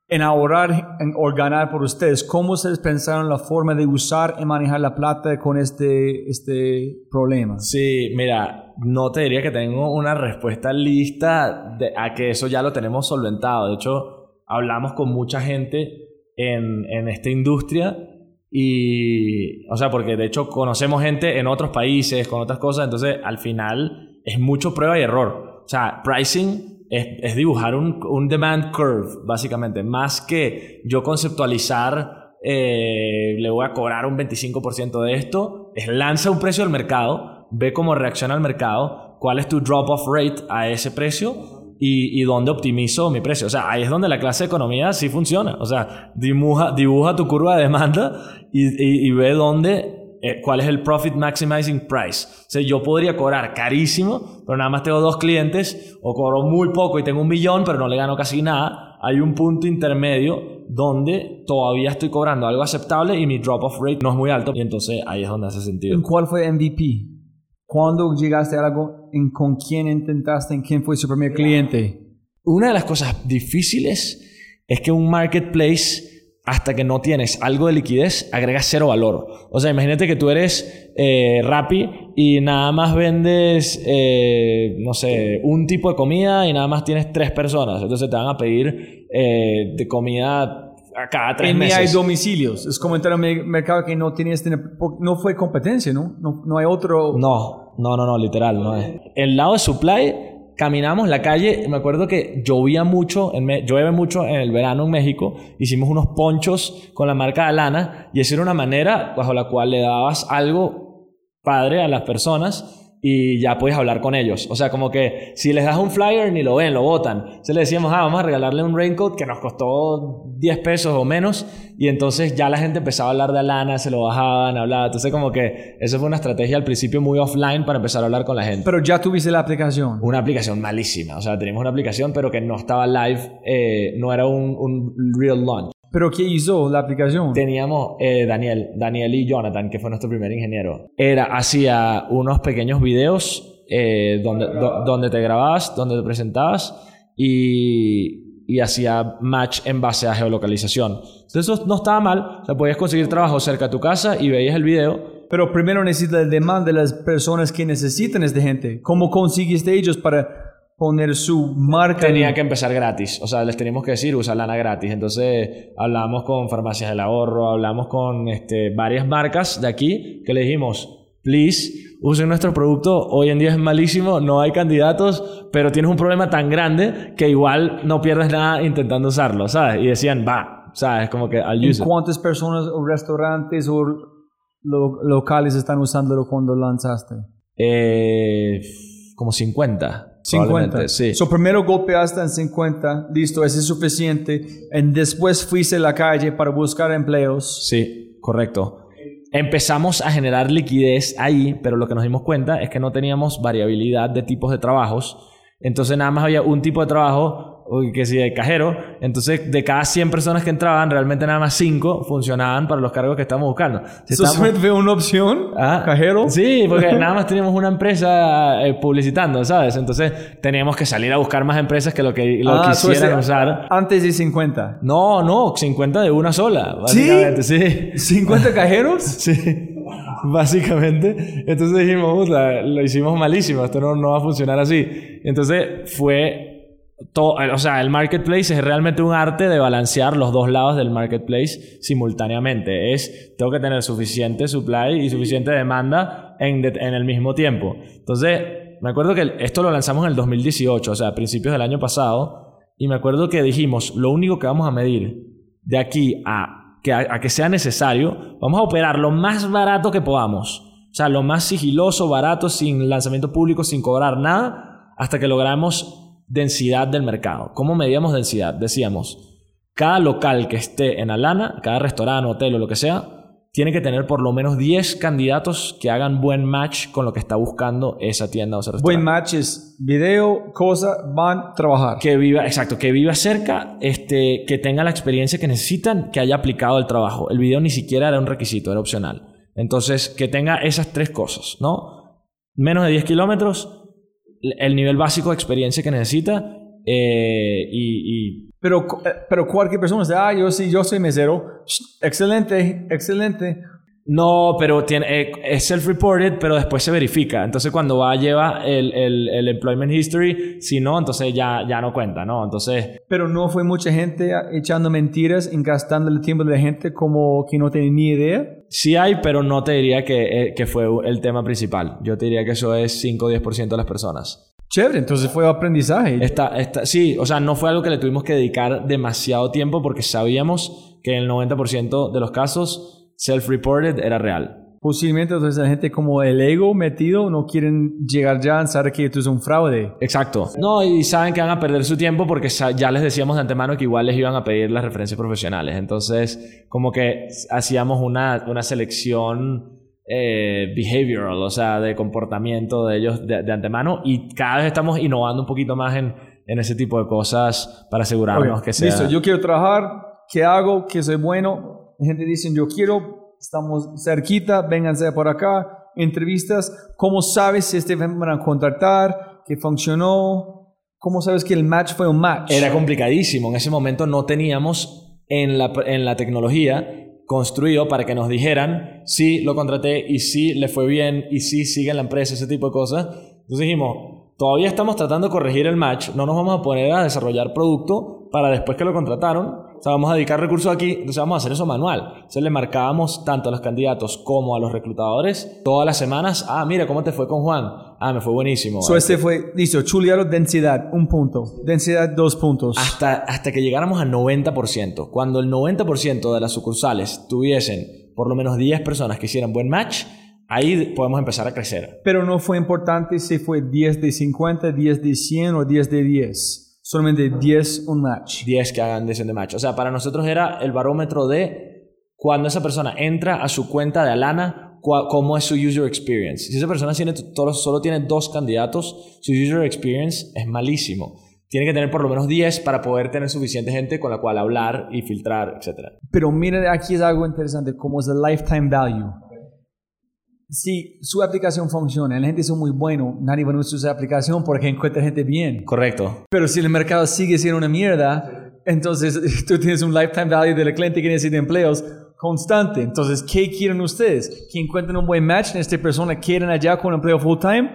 en ahorrar en, por ustedes. ¿Cómo ustedes pensaron la forma de usar y manejar la plata con este, este problema? Sí, mira, no te diría que tengo una respuesta lista a que eso ya lo tenemos solventado. De hecho, hablamos con mucha gente en, en esta industria y, o sea, porque de hecho conocemos gente en otros países, con otras cosas, entonces al final es mucho prueba y error. O sea, pricing es, dibujar un, demand curve, básicamente. Más que yo conceptualizar, eh, le voy a cobrar un 25% de esto, es lanza un precio al mercado, ve cómo reacciona el mercado, cuál es tu drop-off rate a ese precio y, y, dónde optimizo mi precio. O sea, ahí es donde la clase de economía sí funciona. O sea, dibuja, dibuja tu curva de demanda y, y ve dónde eh, cuál es el profit maximizing price. O sea, yo podría cobrar carísimo, pero nada más tengo dos clientes, o cobro muy poco y tengo un millón, pero no le gano casi nada. Hay un punto intermedio donde todavía estoy cobrando algo aceptable y mi drop off rate no es muy alto, y entonces ahí es donde hace sentido. ¿En cuál fue MVP? ¿Cuándo llegaste a algo? ¿En con quién intentaste? ¿En quién fue su primer cliente? Una de las cosas difíciles es que un marketplace hasta que no tienes algo de liquidez, agregas cero valor. O sea, imagínate que tú eres eh, Rappi y nada más vendes, eh, no sé, un tipo de comida y nada más tienes tres personas. Entonces te van a pedir eh, de comida a cada tres en meses. hay domicilios. Es como entrar a un mercado que no tienes, no fue competencia, ¿no? ¿no? No hay otro... No, no, no, no, literal, no es. El lado de supply caminamos la calle, me acuerdo que llovía mucho, en llueve mucho en el verano en México, hicimos unos ponchos con la marca de lana y esa era una manera bajo la cual le dabas algo padre a las personas y ya puedes hablar con ellos. O sea, como que si les das un flyer ni lo ven, lo botan. Entonces le decíamos, ah, vamos a regalarle un raincoat que nos costó 10 pesos o menos. Y entonces ya la gente empezaba a hablar de lana, se lo bajaban, hablaba. Entonces como que eso fue una estrategia al principio muy offline para empezar a hablar con la gente. Pero ya tuviste la aplicación. Una aplicación malísima. O sea, teníamos una aplicación pero que no estaba live, eh, no era un, un real launch. ¿Pero qué hizo la aplicación? Teníamos eh, Daniel, Daniel y Jonathan, que fue nuestro primer ingeniero. Era, hacía unos pequeños videos eh, donde, donde te grababas, donde te presentabas y, y hacía match en base a geolocalización. Entonces eso no estaba mal, o sea, podías conseguir trabajo cerca de tu casa y veías el video. Pero primero necesitas el demand de las personas que necesitan esta gente. ¿Cómo consiguiste ellos para poner su marca. Tenía que empezar gratis. O sea, les teníamos que decir, usa lana gratis. Entonces, hablamos con Farmacias del Ahorro, hablamos con este, varias marcas de aquí que le dijimos, please, usen nuestro producto. Hoy en día es malísimo, no hay candidatos, pero tienes un problema tan grande que igual no pierdes nada intentando usarlo, ¿sabes? Y decían, va, ¿sabes? Como que al use ¿Cuántas personas o restaurantes o locales están usándolo cuando lanzaste? Eh, como 50. 50. Sí. So, primero golpeaste en 50, listo, ese es suficiente. Y después fuiste a la calle para buscar empleos. Sí, correcto. Empezamos a generar liquidez ahí, pero lo que nos dimos cuenta es que no teníamos variabilidad de tipos de trabajos. Entonces nada más había un tipo de trabajo que si de cajero, entonces de cada 100 personas que entraban, realmente nada más 5 funcionaban para los cargos que estábamos buscando. ¿Eso fue una opción? ¿Ah? ¿Cajero? Sí, porque <laughs> nada más teníamos una empresa eh, publicitando, ¿sabes? Entonces teníamos que salir a buscar más empresas que lo que lo ah, quisieran usar. Antes de 50. No, no, 50 de una sola, básicamente, sí. sí. ¿50 cajeros? <laughs> sí. Básicamente. Entonces dijimos, lo hicimos malísimo, esto no, no va a funcionar así. Entonces fue todo, o sea, el marketplace es realmente un arte de balancear los dos lados del marketplace simultáneamente. Es, tengo que tener suficiente supply y suficiente demanda en, en el mismo tiempo. Entonces, me acuerdo que esto lo lanzamos en el 2018, o sea, a principios del año pasado, y me acuerdo que dijimos, lo único que vamos a medir de aquí a que, a que sea necesario, vamos a operar lo más barato que podamos. O sea, lo más sigiloso, barato, sin lanzamiento público, sin cobrar nada, hasta que logramos densidad del mercado. ¿Cómo medíamos densidad? Decíamos, cada local que esté en Alana, cada restaurante, hotel o lo que sea, tiene que tener por lo menos 10 candidatos que hagan buen match con lo que está buscando esa tienda o ese restaurante. Buen match es video, cosa, van, trabajar. Que viva, exacto, que viva cerca, este, que tenga la experiencia que necesitan, que haya aplicado el trabajo. El video ni siquiera era un requisito, era opcional. Entonces, que tenga esas tres cosas, ¿no? Menos de 10 kilómetros, el nivel básico de experiencia que necesita eh, y, y Pero, eh, pero cualquier persona dice, ah, yo sí, yo soy mesero. Excelente, excelente. No, pero tiene, eh, es self-reported, pero después se verifica. Entonces, cuando va, lleva el, el, el employment history. Si no, entonces ya, ya no cuenta, ¿no? Entonces, Pero no fue mucha gente echando mentiras, gastando el tiempo de la gente como que no tiene ni idea. sí hay, pero no te diría que, eh, que fue el tema principal. Yo te diría que eso es 5 o 10% de las personas. Chévere, entonces fue aprendizaje. Esta, esta, sí, o sea, no fue algo que le tuvimos que dedicar demasiado tiempo porque sabíamos que en el 90% de los casos, self-reported era real. Posiblemente entonces la gente como el ego metido no quieren llegar ya a saber que tú es un fraude. Exacto. No, y saben que van a perder su tiempo porque ya les decíamos de antemano que igual les iban a pedir las referencias profesionales. Entonces, como que hacíamos una, una selección eh, behavioral, o sea, de comportamiento de ellos de, de antemano y cada vez estamos innovando un poquito más en, en ese tipo de cosas para asegurarnos que sea... Listo, yo quiero trabajar, ¿qué hago? ¿Qué soy bueno? La gente dice, yo quiero, estamos cerquita, vénganse por acá, entrevistas. ¿Cómo sabes si este van a contratar? ¿Que funcionó? ¿Cómo sabes que el match fue un match? Era complicadísimo. En ese momento no teníamos en la, en la tecnología construido para que nos dijeran si lo contraté y si le fue bien y si sigue en la empresa, ese tipo de cosas. Entonces dijimos, todavía estamos tratando de corregir el match, no nos vamos a poner a desarrollar producto para después que lo contrataron. O sea, vamos a dedicar recursos aquí, entonces vamos a hacer eso manual. Entonces le marcábamos tanto a los candidatos como a los reclutadores todas las semanas. Ah, mira, ¿cómo te fue con Juan? Ah, me fue buenísimo. So este fue, listo, chuleado, densidad, un punto. Densidad, dos puntos. hasta, hasta que llegáramos al 90%. Cuando el 90% de las sucursales tuviesen por lo menos 10 personas que hicieran buen match, ahí podemos empezar a crecer. Pero no fue importante si fue 10 de 50, 10 de 100 o 10 de 10. Solamente 10 un match. 10 que hagan decisión de match. O sea, para nosotros era el barómetro de cuando esa persona entra a su cuenta de Alana, cómo es su user experience. Si esa persona tiene, solo, solo tiene dos candidatos, su user experience es malísimo. Tiene que tener por lo menos 10 para poder tener suficiente gente con la cual hablar y filtrar, etc. Pero mira, aquí es algo interesante, como es el lifetime value. Si su aplicación funciona, la gente es muy bueno, nadie va a usar esa aplicación porque encuentra gente bien. Correcto. Pero si el mercado sigue siendo una mierda, entonces <laughs> tú tienes un lifetime value del cliente que necesita empleos constante. Entonces, ¿qué quieren ustedes? ¿Que encuentren un buen match en esta persona, quieren allá con empleo full time?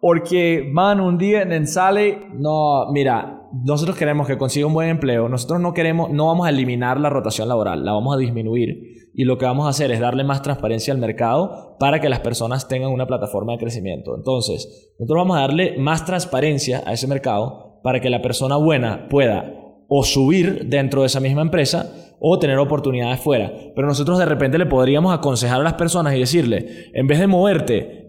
¿O que van un día y sale No, mira, nosotros queremos que consiga un buen empleo. Nosotros no queremos, no vamos a eliminar la rotación laboral, la vamos a disminuir. Y lo que vamos a hacer es darle más transparencia al mercado para que las personas tengan una plataforma de crecimiento. Entonces, nosotros vamos a darle más transparencia a ese mercado para que la persona buena pueda o subir dentro de esa misma empresa o tener oportunidades fuera. Pero nosotros de repente le podríamos aconsejar a las personas y decirle, en vez de moverte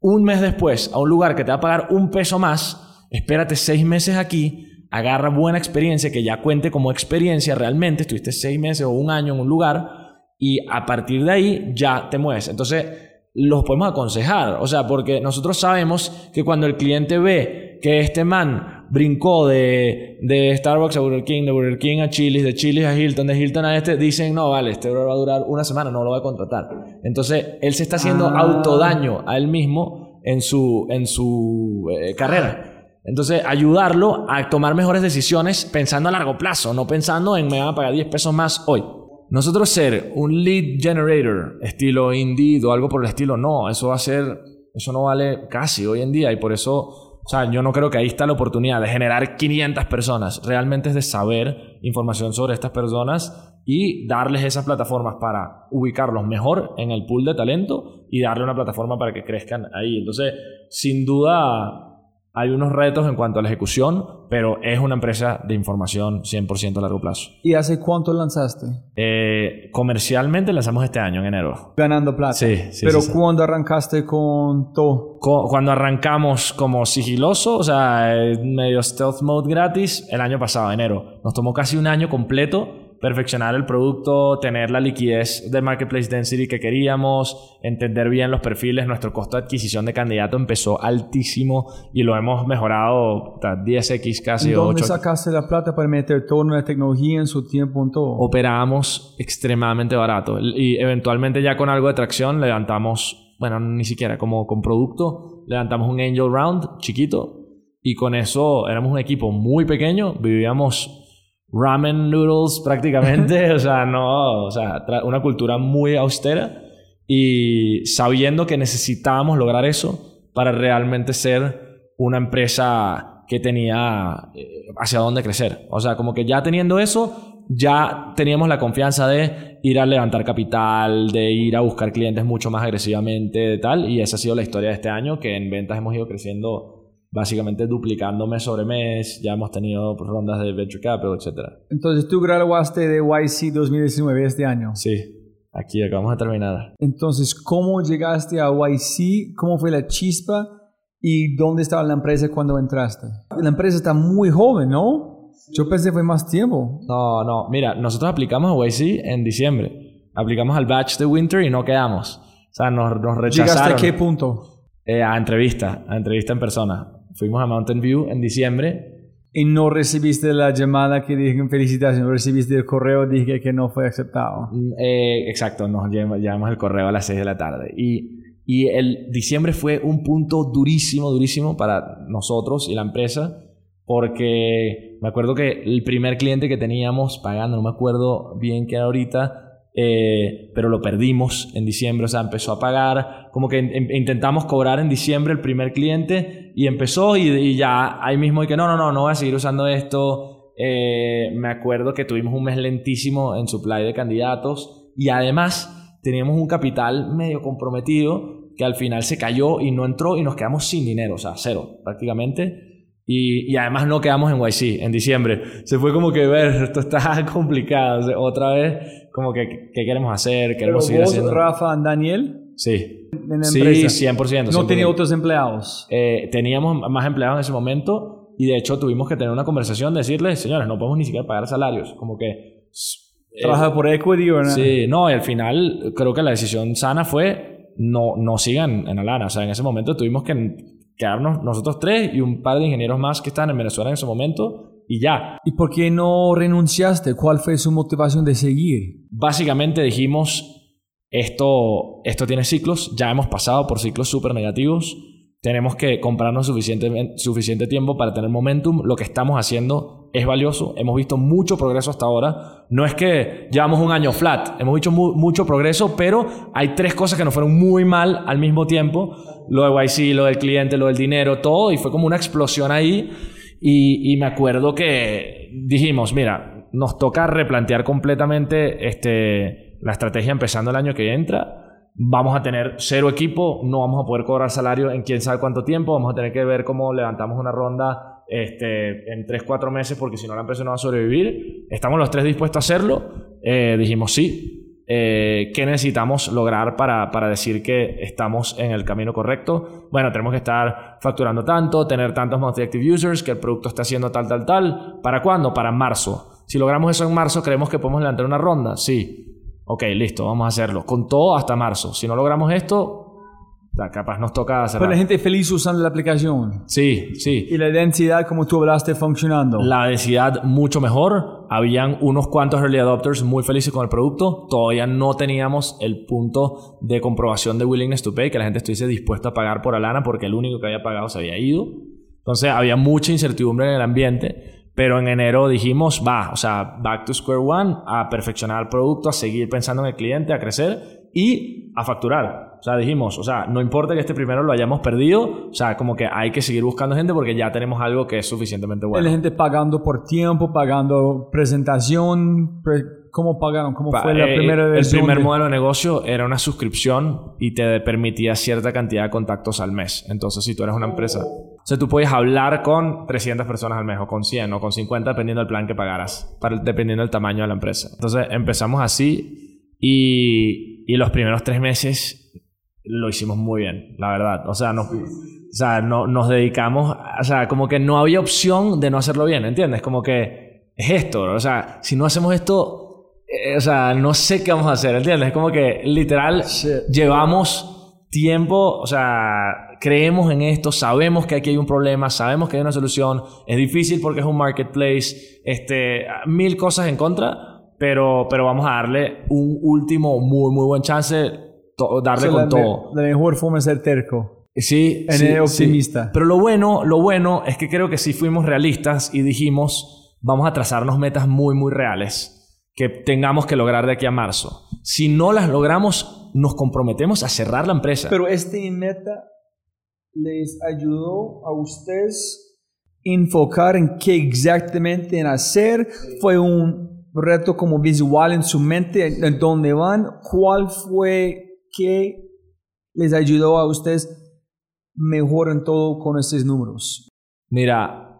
un mes después a un lugar que te va a pagar un peso más, espérate seis meses aquí, agarra buena experiencia que ya cuente como experiencia realmente, estuviste seis meses o un año en un lugar y a partir de ahí ya te mueves. Entonces, los podemos aconsejar, o sea, porque nosotros sabemos que cuando el cliente ve que este man brincó de, de Starbucks a Burger King, de Burger King a Chili's, de Chili's a Hilton, de Hilton a este, dicen, no, vale, este va a durar una semana, no lo voy a contratar. Entonces, él se está haciendo Ah. autodaño a él mismo en su, en su eh, carrera. Entonces, ayudarlo a tomar mejores decisiones pensando a largo plazo, no pensando en me van a pagar 10 pesos más hoy. Nosotros ser un lead generator, estilo Indeed o algo por el estilo, no, eso va a ser, eso no vale casi hoy en día y por eso, o sea, yo no creo que ahí está la oportunidad de generar 500 personas. Realmente es de saber información sobre estas personas y darles esas plataformas para ubicarlos mejor en el pool de talento y darle una plataforma para que crezcan ahí. Entonces, sin duda, Hay unos retos en cuanto a la ejecución, pero es una empresa de información 100% a largo plazo. ¿Y hace cuánto lanzaste? Eh, comercialmente lanzamos este año, en enero. Ganando plata. Sí, sí, Pero sí, sí. ¿cuándo arrancaste con todo? Cuando arrancamos como sigiloso, o sea, eh, medio stealth mode gratis, el año pasado, enero. Nos tomó casi un año completo perfeccionar el producto, tener la liquidez de marketplace density que queríamos, entender bien los perfiles. Nuestro costo de adquisición de candidato empezó altísimo y lo hemos mejorado hasta 10x casi o ¿Dónde 8 sacaste la plata para meter toda una tecnología en su tiempo en todo? operábamos extremadamente barato y eventualmente ya con algo de tracción levantamos, bueno, ni siquiera como con producto, levantamos un angel round chiquito y con eso éramos un equipo muy pequeño, vivíamos ramen noodles prácticamente, o sea, no, o sea, una cultura muy austera y sabiendo que necesitábamos lograr eso para realmente ser una empresa que tenía eh, hacia dónde crecer. O sea, como que ya teniendo eso, ya teníamos la confianza de ir a levantar capital, de ir a buscar clientes mucho más agresivamente, de tal. Y esa ha sido la historia de este año, que en ventas hemos ido creciendo básicamente duplicando mes sobre mes. Ya hemos tenido rondas de venture capital, etc. Entonces tú graduaste de YC 2019 este año. Sí, aquí acabamos de terminar. Entonces, ¿cómo llegaste a YC? ¿Cómo fue la chispa? ¿Y dónde estaba la empresa cuando entraste? La empresa está muy joven, ¿no? Yo pensé que fue más tiempo. No, no, mira, nosotros aplicamos a YC en diciembre. Aplicamos al batch de Winter y no quedamos. O sea, nos, nos ¿Llegaste rechazaron. a qué punto? Eh, a entrevista, a entrevista en persona. Fuimos a Mountain View en diciembre. Y no recibiste la llamada que dije felicitaciones, recibiste el correo dije que no fue aceptado. Mm, eh, exacto, nos llevamos el correo a las 6 de la tarde. Y, y el diciembre fue un punto durísimo, durísimo para nosotros y la empresa. Porque me acuerdo que el primer cliente que teníamos pagando, no me acuerdo bien qué era ahorita, eh, pero lo perdimos en diciembre, o sea, empezó a pagar, como que in- intentamos cobrar en diciembre el primer cliente y empezó y, y ya ahí mismo y que no, no, no, no voy a seguir usando esto. Eh, me acuerdo que tuvimos un mes lentísimo en supply de candidatos y además teníamos un capital medio comprometido que al final se cayó y no entró y nos quedamos sin dinero, o sea, cero prácticamente. Y, y además no quedamos en YC en diciembre. Se fue como que ver, esto está <laughs> complicado. O sea, otra vez, como que, ¿qué queremos hacer? Pero ¿Queremos seguir vos, haciendo? Rafa, Daniel, Sí. en la Sí, empresa, 100%. no 100%. tenía otros empleados. Eh, teníamos más empleados en ese momento y de hecho tuvimos que tener una conversación, decirles, señores, no podemos ni siquiera pagar salarios. Como que... eh, ¿Trabaja por equity o no? Sí, no, y al final creo que la decisión sana fue no, no sigan en Alana. O sea, en ese momento tuvimos que quedarnos nosotros tres y un par de ingenieros más que estaban en Venezuela en ese momento y ya. ¿Y por qué no renunciaste? ¿Cuál fue su motivación de seguir? Básicamente dijimos, esto, esto tiene ciclos, ya hemos pasado por ciclos súper negativos, tenemos que comprarnos suficiente, suficiente tiempo para tener momentum, lo que estamos haciendo es valioso, hemos visto mucho progreso hasta ahora, no es que llevamos un año flat, hemos visto mu- mucho progreso, pero hay tres cosas que nos fueron muy mal al mismo tiempo, lo de YC, lo del cliente, lo del dinero, todo, y fue como una explosión ahí, y, y me acuerdo que dijimos, mira, nos toca replantear completamente este, la estrategia empezando el año que entra. Vamos a tener cero equipo, no vamos a poder cobrar salario en quién sabe cuánto tiempo, vamos a tener que ver cómo levantamos una ronda este, en 3, 4 meses porque si no la empresa no va a sobrevivir. Estamos los tres dispuestos a hacerlo. Eh, dijimos sí. Eh, ¿Qué necesitamos lograr para, para decir que estamos en el camino correcto? Bueno, tenemos que estar facturando tanto, tener tantos monthly active users, que el producto está haciendo tal, tal, tal. ¿Para cuándo? Para marzo. Si logramos eso en marzo, creemos que podemos levantar una ronda. Sí. Ok, listo, vamos a hacerlo. Con todo hasta marzo. Si no logramos esto, capaz nos toca hacer. Pero la gente feliz usando la aplicación. Sí, sí. Y la densidad, como tú hablaste, funcionando. La densidad mucho mejor. Habían unos cuantos early adopters muy felices con el producto. Todavía no teníamos el punto de comprobación de willingness to pay, que la gente estuviese dispuesta a pagar por Alana porque el único que había pagado se había ido. Entonces había mucha incertidumbre en el ambiente. Pero en enero dijimos, va, o sea, back to square one, a perfeccionar el producto, a seguir pensando en el cliente, a crecer y a facturar. O sea, dijimos, o sea, no importa que este primero lo hayamos perdido, o sea, como que hay que seguir buscando gente porque ya tenemos algo que es suficientemente bueno. La gente pagando por tiempo, pagando presentación. pre- ¿Cómo pagaron? ¿Cómo fue la eh, primera El primer de- modelo de negocio era una suscripción y te permitía cierta cantidad de contactos al mes. Entonces, si tú eres una empresa, O sea, tú puedes hablar con 300 personas al mes, o con 100, o con 50, dependiendo del plan que pagaras, para, dependiendo del tamaño de la empresa. Entonces empezamos así y, y los primeros tres meses lo hicimos muy bien, la verdad. O sea, nos, o sea, no, nos dedicamos, o sea, como que no había opción de no hacerlo bien, ¿entiendes? Como que es esto, o sea, si no hacemos esto, eh, o sea, no sé qué vamos a hacer, ¿entiendes? Es como que literal llevamos tiempo, o sea, creemos en esto, sabemos que aquí hay un problema, sabemos que hay una solución, es difícil porque es un marketplace, este, mil cosas en contra, pero, pero vamos a darle un último muy, muy buen chance, to- darle So, con la, todo. la mejor forma es ser terco. Sí, En sí, el sí. optimista. Pero lo bueno, lo bueno es que creo que sí fuimos realistas y dijimos, vamos a trazarnos metas muy, muy reales que tengamos que lograr de aquí a marzo. Si no las logramos, nos comprometemos a cerrar la empresa. Pero este meta les ayudó a ustedes enfocar en qué exactamente en hacer. Fue un reto como visual en su mente, en dónde van. ¿Cuál fue que les ayudó a ustedes mejor en todo con estos números? Mira,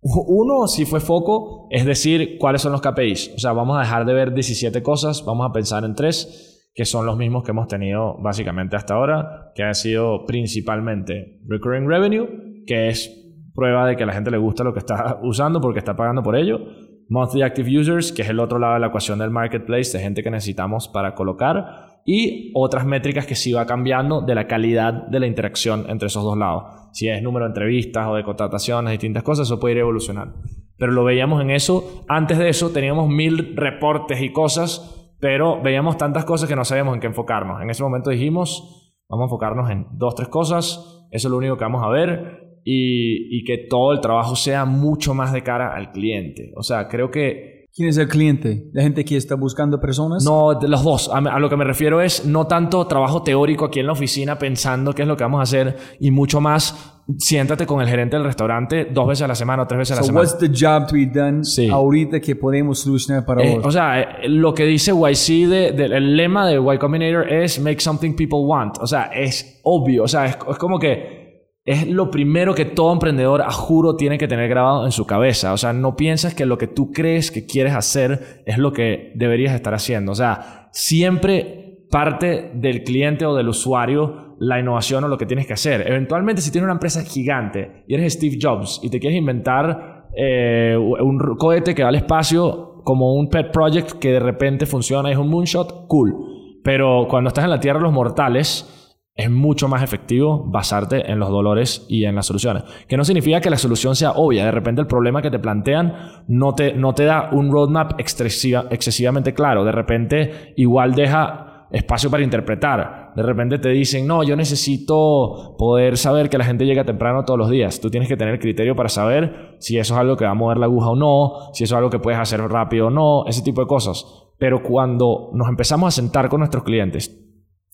uno, si fue foco, es decir, cuáles son los KPIs. O sea, vamos a dejar de ver 17 cosas, vamos a pensar en tres, que son los mismos que hemos tenido básicamente hasta ahora, que han sido principalmente Recurring Revenue, que es prueba de que a la gente le gusta lo que está <laughs> usando porque está pagando por ello. Monthly Active Users, que es el otro lado de la ecuación del marketplace, de gente que necesitamos para colocar. Y otras métricas que sí va cambiando de la calidad de la interacción entre esos dos lados. Si es número de entrevistas o de contrataciones, distintas cosas, eso puede ir evolucionando. Pero lo veíamos en eso. Antes de eso teníamos mil reportes y cosas, pero veíamos tantas cosas que no sabíamos en qué enfocarnos. En ese momento dijimos, vamos a enfocarnos en dos, tres cosas. Eso es lo único que vamos a ver y, y que todo el trabajo sea mucho más de cara al cliente. O sea, creo que ¿Quién es el cliente? ¿La gente que está buscando personas? no, de los dos. A, a lo que me refiero es no tanto trabajo teórico aquí en la oficina pensando qué es lo que vamos a hacer y mucho más siéntate con el gerente del restaurante dos veces a la semana o tres veces a la semana. what's the job to be done Sí. ahorita que podemos solucionar para Eh, vos? o sea, eh, lo que dice YC, de, de- el lema de Y Combinator es make something people want. O sea, es obvio. O sea, es, es como que es lo primero que todo emprendedor, a juro, tiene que tener grabado en su cabeza. O sea, no piensas que lo que tú crees que quieres hacer es lo que deberías estar haciendo. O sea, siempre parte del cliente o del usuario la innovación o lo que tienes que hacer. Eventualmente, si tienes una empresa gigante y eres Steve Jobs y te quieres inventar eh, un cohete que va al espacio como un pet project que de repente funciona es un moonshot, cool. Pero cuando estás en la tierra los mortales, es mucho más efectivo basarte en los dolores y en las soluciones. Que no significa que la solución sea obvia. De repente el problema que te plantean no te, no te da un roadmap excesiva- excesivamente claro. De repente igual deja espacio para interpretar. De repente te dicen, no, yo necesito poder saber que la gente llega temprano todos los días. Tú tienes que tener criterio para saber si eso es algo que va a mover la aguja o no, si eso es algo que puedes hacer rápido o no, ese tipo de cosas. Pero cuando nos empezamos a sentar con nuestros clientes,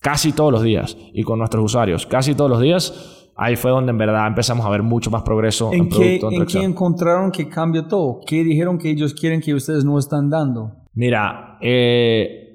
casi todos los días, y con nuestros usuarios, casi todos los días, ahí fue donde en verdad empezamos a ver mucho más progreso en, ¿En qué, producto, en ¿En qué encontraron que cambió todo? ¿Qué dijeron que ellos quieren que ustedes no están dando? Mira, eh,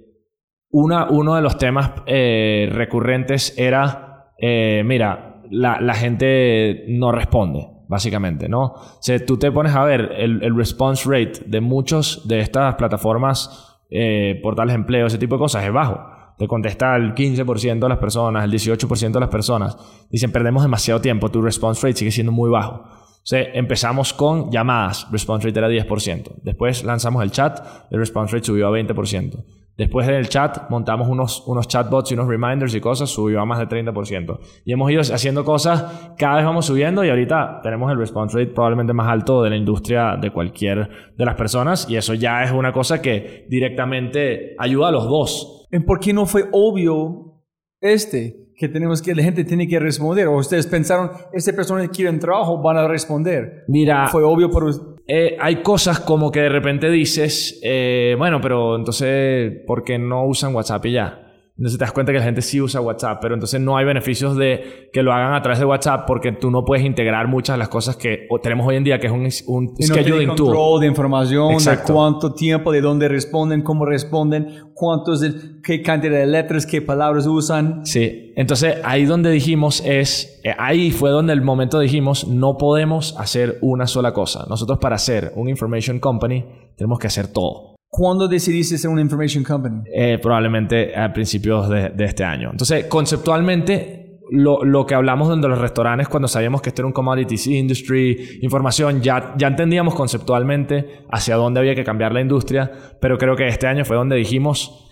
una, uno de los temas eh, recurrentes era, eh, mira, la, la gente no responde, básicamente, ¿no? O sea, tú te pones a ver el, el response rate de muchos de estas plataformas, eh, portales de empleo, ese tipo de cosas, es bajo. Te contesta el 15% de las personas, el 18% de las personas. Dicen, perdemos demasiado tiempo, tu response rate sigue siendo muy bajo. O empezamos con llamadas, response rate era 10%. Después lanzamos el chat, el response rate subió a 20%. Después del chat montamos unos, unos chatbots y unos reminders y cosas, subió a más de 30%. Y hemos ido haciendo cosas, cada vez vamos subiendo y ahorita tenemos el response rate probablemente más alto de la industria de cualquier de las personas y eso ya es una cosa que directamente ayuda a los dos. ¿En por qué no fue obvio este? Que tenemos que, la gente tiene que responder. O ustedes pensaron, esta persona que quiere un trabajo, van a responder. Mira, Fue obvio us- Eh, hay cosas como que de repente dices, eh, bueno, pero entonces, ¿por qué no usan WhatsApp y ya? Entonces te das cuenta que la gente sí usa WhatsApp, pero entonces no hay beneficios de que lo hagan a través de WhatsApp porque tú no puedes integrar muchas de las cosas que tenemos hoy en día, que es un, un y no tiene tool. control de información, Exacto. de cuánto tiempo, de dónde responden, cómo responden, cuántos, qué cantidad de letras, qué palabras usan. Sí, entonces ahí donde dijimos es, eh, ahí fue donde el momento dijimos, no podemos hacer una sola cosa. Nosotros para ser un information company tenemos que hacer todo. ¿Cuándo decidiste ser una information company? Eh, probablemente a principios de, este año. Entonces, conceptualmente, lo, lo que hablamos de los restaurantes cuando sabíamos que esto era un commodities industry, información, ya, ya entendíamos conceptualmente hacia dónde había que cambiar la industria, pero creo que este año fue donde dijimos,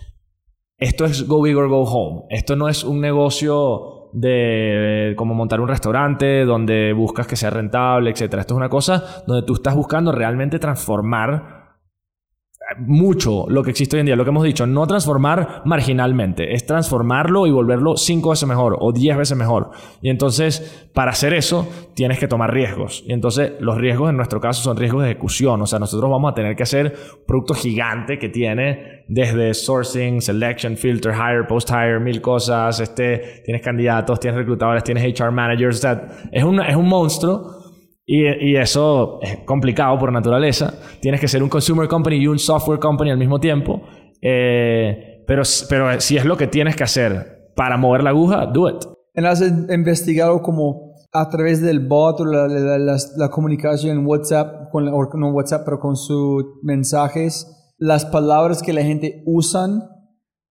esto es go big or go home. Esto no es un negocio de eh, como montar un restaurante donde buscas que sea rentable, etc. Esto es una cosa donde tú estás buscando realmente transformar mucho lo que existe hoy en día, lo que hemos dicho, no transformar marginalmente, es transformarlo y volverlo cinco veces mejor o diez veces mejor. Y entonces, para hacer eso, tienes que tomar riesgos. Y entonces, los riesgos en nuestro caso son riesgos de ejecución. O sea, nosotros vamos a tener que hacer producto gigante que tiene desde sourcing, selection, filter, hire, post-hire, mil cosas. Este, tienes candidatos, tienes reclutadores, tienes HR managers. O es un, es un monstruo. Y, y eso es complicado por naturaleza. Tienes que ser un consumer company y un software company al mismo tiempo. Eh, pero, pero si es lo que tienes que hacer para mover la aguja, do it. ¿Has investigado como a través del bot o la, la- la- la comunicación en WhatsApp, con, o no WhatsApp, pero con sus mensajes, las palabras que la gente usan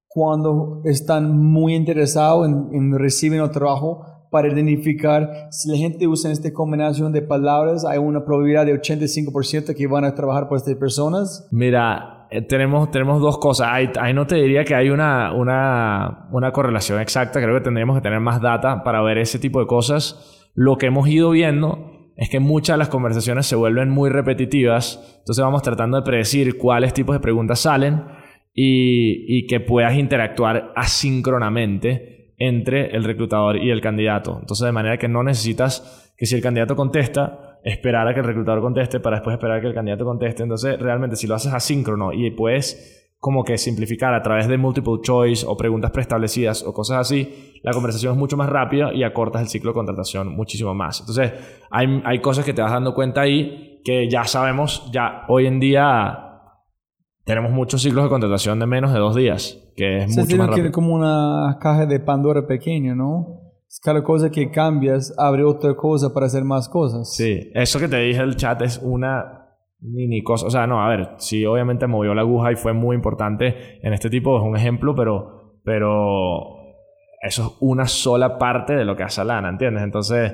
cuando están muy interesados en, en recibir un trabajo para identificar si la gente usa esta combinación de palabras, hay una probabilidad de 85% que van a trabajar por estas personas. Mira, eh, tenemos, tenemos dos cosas. Ahí, no te diría que hay una, una, una correlación exacta. Creo que tendríamos que tener más data para ver ese tipo de cosas. Lo que hemos ido viendo es que muchas de las conversaciones se vuelven muy repetitivas. Entonces vamos tratando de predecir cuáles tipos de preguntas salen y, y que puedas interactuar asíncronamente entre el reclutador y el candidato. Entonces de manera que no necesitas que si el candidato contesta, esperar a que el reclutador conteste para después esperar a que el candidato conteste. Entonces realmente si lo haces asíncrono y puedes como que simplificar a través de multiple choice o preguntas preestablecidas o cosas así, la conversación es mucho más rápida y acortas el ciclo de contratación muchísimo más. Entonces, hay, hay cosas que te vas dando cuenta ahí que ya sabemos, ya hoy en día tenemos muchos ciclos de contratación de menos de dos días, que es Se mucho más tiene que rápido. como una caja de Pandora pequeña, ¿no? Cada cosa que cambias abre otra cosa para hacer más cosas. Sí, eso que te dije el chat es una mini cosa. O sea, no, a ver, sí, obviamente movió la aguja y fue muy importante en este tipo, es un ejemplo, pero, pero eso es una sola parte de lo que hace Lana, ¿entiendes? Entonces,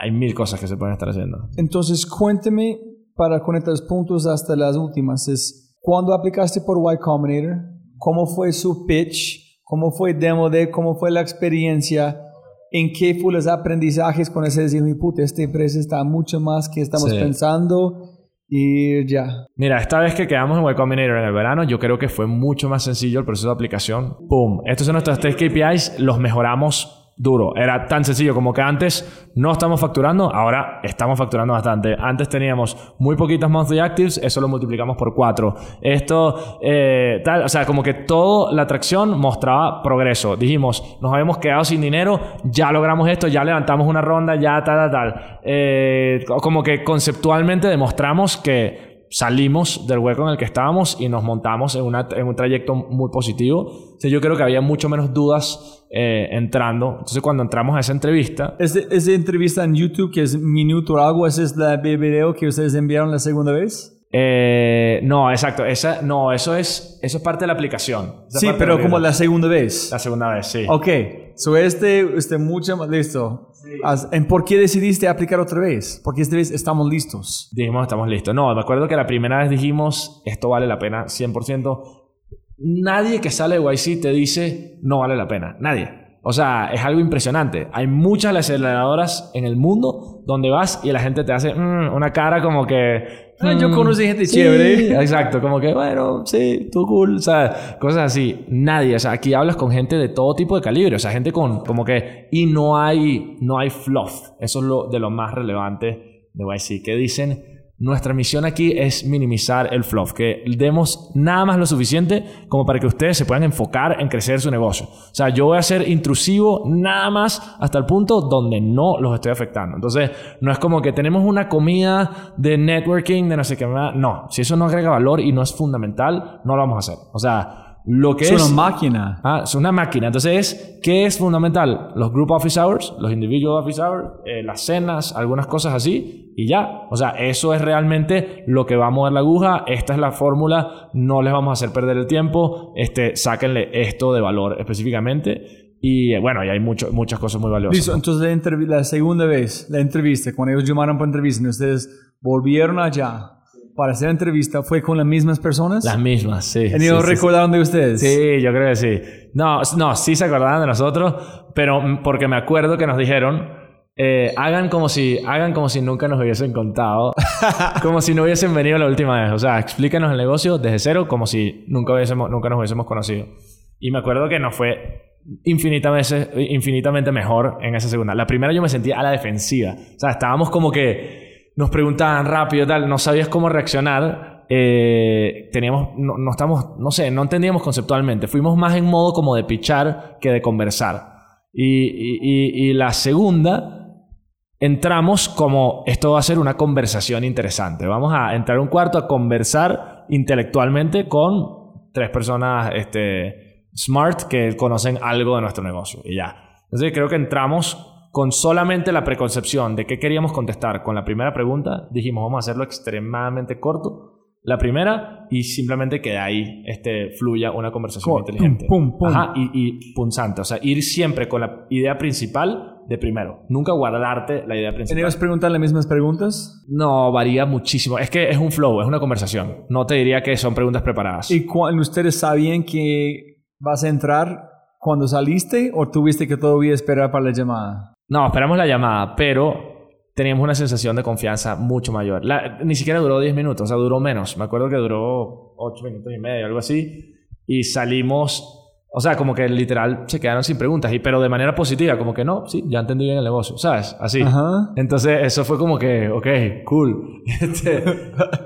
hay mil cosas que se pueden estar haciendo. Entonces, cuénteme para conectar los puntos hasta las últimas. Es, ¿Cuándo aplicaste por Y Combinator? ¿Cómo fue su pitch? ¿Cómo fue demo day? ¿Cómo fue la experiencia? ¿En qué fue los aprendizajes con ese decir, mi puta, esta empresa está mucho más que estamos Sí. pensando? Y ya. Mira, esta vez que quedamos en Y Combinator en el verano, yo creo que fue mucho más sencillo el proceso de aplicación. ¡Pum! Estos son nuestros tres KPIs, los mejoramos duro. Era tan sencillo como que antes no estamos facturando, ahora estamos facturando bastante. Antes teníamos muy poquitos monthly actives, eso lo multiplicamos por cuatro. Esto, eh, tal, o sea, como que toda la atracción mostraba progreso. Dijimos, nos habíamos quedado sin dinero, ya logramos esto, ya levantamos una ronda, ya tal, tal, tal. Eh, como que conceptualmente demostramos que salimos del hueco en el que estábamos y nos montamos en, una- en un trayecto muy positivo. O sea, yo creo que había mucho menos dudas eh, entrando. Entonces, cuando entramos a esa entrevista, esa entrevista en YouTube que es minuto o algo, ese es el video que ustedes enviaron la segunda vez. eh, no, exacto, esa, no, eso es, eso es parte de la aplicación. Esa Sí, pero como la segunda vez. la segunda vez, sí. Ok, so este, este mucho más listo. As- ¿En por qué decidiste aplicar otra vez? Porque esta vez estamos listos. Dijimos, estamos listos. No, me acuerdo que la primera vez dijimos, esto vale la pena 100%. Nadie que sale de YC te dice, no vale la pena. Nadie. O sea, es algo impresionante. Hay muchas aceleradoras en el mundo donde vas y la gente te hace mm, una cara como que... Ah, yo mm, conocí gente sí, chévere. Exacto, como que, bueno, sí, tú cool, o sea, cosas así. Nadie, o sea, aquí hablas con gente de todo tipo de calibre, o sea, gente con, como que, y no hay, no hay fluff. Eso es lo de lo más relevante de YC, que dicen, nuestra misión aquí es minimizar el fluff, que demos nada más lo suficiente como para que ustedes se puedan enfocar en crecer su negocio. O sea, yo voy a ser intrusivo nada más hasta el punto donde no los estoy afectando. Entonces, no es como que tenemos una comida de networking, de no sé qué, no, si eso no agrega valor y no es fundamental, no lo vamos a hacer. O sea, lo que Es es... una máquina. Ah, es una máquina. Entonces, ¿qué es fundamental? Los group office hours, los individual office hours, eh, las cenas, algunas cosas así, y ya. O sea, eso es realmente lo que va a mover la aguja. Esta es la fórmula. No les vamos a hacer perder el tiempo. Este, sáquenle esto de valor específicamente. Y eh, bueno, y hay mucho, muchas cosas muy valiosas. Listo, entonces la, la segunda vez, la entrevista, cuando ellos llamaron para entrevista, ustedes volvieron allá para hacer entrevista, ¿fue con las mismas personas? Las mismas, sí. ¿Y sí, ellos sí, recordaron de ustedes? Sí, yo creo que sí. No, no, sí se acordaban de nosotros, pero porque me acuerdo que nos dijeron, eh, hagan como si, hagan como si nunca nos hubiesen contado, <laughs> como si no hubiesen venido la última vez. O sea, explíquenos el negocio desde cero, como si nunca hubiésemos, nunca nos hubiésemos conocido. Y me acuerdo que nos fue infinitamente, infinitamente mejor en esa segunda. La primera yo me sentía a la defensiva. O sea, estábamos como que nos preguntaban rápido, tal, no sabías cómo reaccionar. Eh, teníamos, no, no estamos, no sé, no entendíamos conceptualmente. Fuimos más en modo como de pichar que de conversar. Y, y- la segunda, entramos como esto va a ser una conversación interesante. Vamos a entrar a un cuarto a conversar intelectualmente con tres personas este, smart que conocen algo de nuestro negocio y ya. Entonces creo que entramos con solamente la preconcepción de qué queríamos contestar con la primera pregunta. Dijimos, vamos a hacerlo extremadamente corto. La primera y simplemente que de ahí este, fluya una conversación inteligente. pum, pum, pum. Ajá, y, y punzante. O sea, ir siempre con la idea principal de primero. Nunca guardarte la idea principal. ¿Ellos preguntan las mismas preguntas? No, varía muchísimo. Es que es un flow, es una conversación. No te diría que son preguntas preparadas. ¿Y cuando ustedes sabían que vas a entrar cuando saliste o tuviste que todavía esperar para la llamada? No, esperamos la llamada, pero teníamos una sensación de confianza mucho mayor. La- ni siquiera duró 10 minutos, o sea, duró menos. Me acuerdo que duró 8 minutos y medio, algo así. Y salimos, o sea, como que literal se quedaron sin preguntas, y, pero de manera positiva, como que no, sí, ya entendí bien el negocio, ¿sabes? Así. Ajá. Entonces, eso fue como que, ok, cool. <laughs> Este,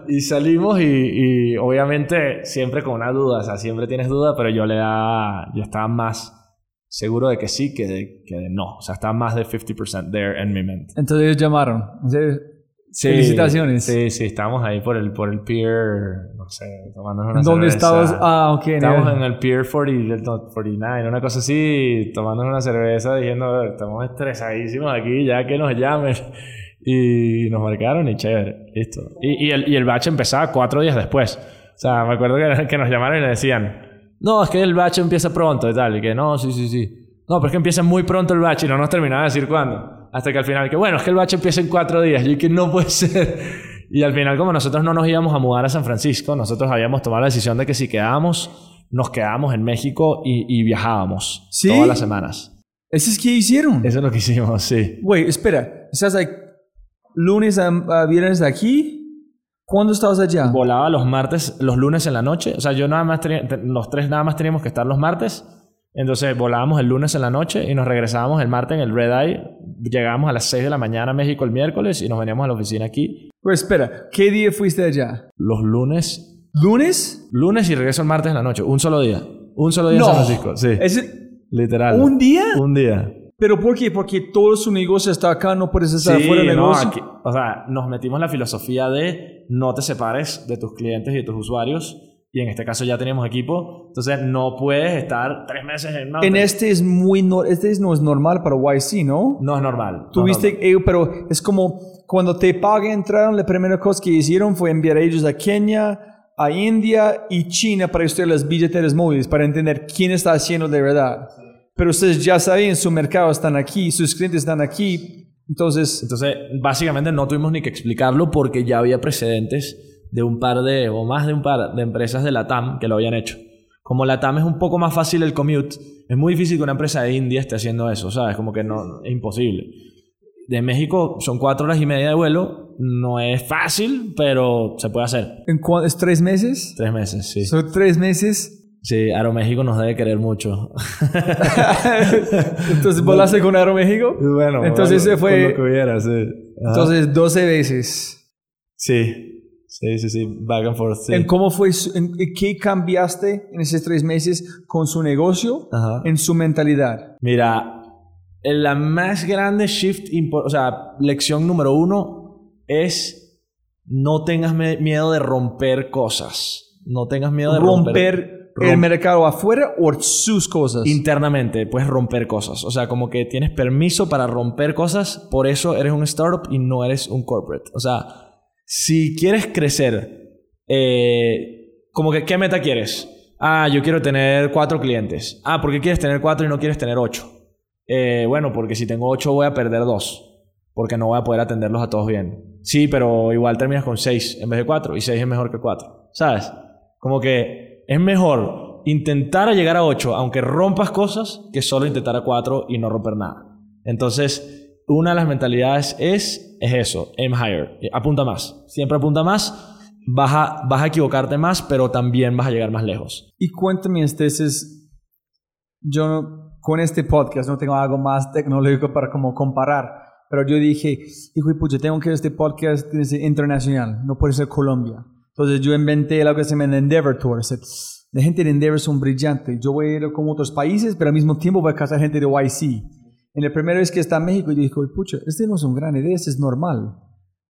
y salimos y, y obviamente siempre con una duda, o sea, siempre tienes duda, pero yo le daba, yo estaba más seguro de que sí que de, que de no. O sea, estaba más de 50% there en mi mente. Entonces ellos llamaron. Entonces, Sí, Felicitaciones. Sí, sí, estábamos ahí por el, por el pier, no sé, tomándonos una ¿Dónde cerveza. estabas? Ah, ok. Estábamos en el Pier 40, no, 49, una cosa así, tomándonos una cerveza, diciendo, estamos estresadísimos aquí, ya que nos llamen. Y nos marcaron y chévere, listo. Y, y, el, y el batch empezaba cuatro días después. O sea, me acuerdo que, que nos llamaron y nos decían, no, es que el batch empieza pronto y tal. Y que no, sí, sí, sí. No, pero es que empieza muy pronto el batch y no nos terminaba de decir cuándo. Hasta que al final, que bueno, es que el batch empieza en cuatro días. Y que no puede <laughs> ser. Y al final, como nosotros no nos íbamos a mudar a San Francisco, nosotros habíamos tomado la decisión de que si quedábamos, nos quedábamos en México y, y viajábamos ¿Sí? todas las semanas. ¿Eso es que hicieron? Eso es lo que hicimos, sí. Güey, espera. ¿Estás like, lunes a, a viernes aquí? ¿Cuándo estabas allá? Volaba los martes, los lunes en la noche. O sea, yo nada más tenía, te- los tres nada más teníamos que estar los martes. Entonces volábamos el lunes en la noche y nos regresábamos el martes en el Red Eye. Llegábamos a las 6 de la mañana a México el miércoles y nos veníamos a la oficina aquí. Güey, espera. ¿Qué día fuiste allá? Los lunes, ¿Lunes? lunes y regreso el martes en la noche. Un solo día. Un solo día en San Francisco. Sí. ¿Es Literal. un día? Un día. ¿Pero por qué? Porque todo su negocio está acá, no puedes estar Sí, fuera del no, negocio. aquí- o sea, nos metimos la filosofía de no te separes de tus clientes y de tus usuarios. Y en este caso ya teníamos equipo. Entonces no puedes estar tres meses en En este es muy... No, este es- no es normal para YC, ¿no? No es normal. no Tuviste, normal. eh, pero es como cuando te pagan entraron, la primera cosa que hicieron fue enviar a ellos a Kenia, a India y China para estudiar las billeteras móviles, para entender quién está haciendo de verdad. Pero ustedes ya saben, su mercado están aquí, sus clientes están aquí, entonces... Entonces, básicamente no tuvimos ni que explicarlo porque ya había precedentes de un par de, o más de un par de empresas de la TAM que lo habían hecho. Como la TAM es un poco más fácil el commute, es muy difícil que una empresa de India esté haciendo eso, ¿sabes? Como que no, es imposible. De México son cuatro horas y media de vuelo, no es fácil, pero se puede hacer. ¿En cuánto? ¿Es tres meses? Tres meses, sí. Son tres meses. Sí, Aeroméxico nos debe querer mucho. <laughs> entonces volaste con Aeroméxico. bueno, Entonces bueno, se fue- lo que hubiera, sí. Entonces 12 veces. Sí, sí, sí, sí, back and forth. Sí. ¿En cómo fue, en, qué cambiaste en esos tres meses con su negocio, Ajá. en su mentalidad? Mira, la más grande shift, o sea, lección número uno es no tengas miedo de romper cosas. No tengas miedo de romper, Romper el mercado afuera o sus cosas. internamente. Puedes romper cosas. O sea, como que tienes permiso para romper cosas. Por eso eres un startup y no eres un corporate. O sea, si quieres crecer, eh, como que, ¿qué meta quieres? Ah, yo quiero tener cuatro clientes. Ah, ¿por qué quieres tener cuatro y no quieres tener ocho? Eh, bueno, porque si tengo ocho voy a perder dos. Porque no voy a poder atenderlos a todos bien. Sí, pero igual terminas con seis en vez de cuatro. Y seis es mejor que cuatro. ¿Sabes? Como que es mejor intentar llegar a ocho, aunque rompas cosas, que solo intentar a cuatro y no romper nada. Entonces, una de las mentalidades es, es eso, aim higher. Eh, Apunta más. Siempre apunta más. Vas a, vas a equivocarte más, pero también vas a llegar más lejos. Y cuéntame, entonces, yo no- con este podcast no tengo algo más tecnológico para como comparar, pero yo dije, hijo de pucha, tengo que este podcast internacional, no puede ser Colombia. Entonces yo inventé lo que se llama Endeavor Tour. O sea, la gente de Endeavor son brillantes. Yo voy a ir con otros países, pero al mismo tiempo voy a casar gente de YC. En la primera vez que está en México, yo dije, "Oye, pucha, este no es una gran idea, este es normal.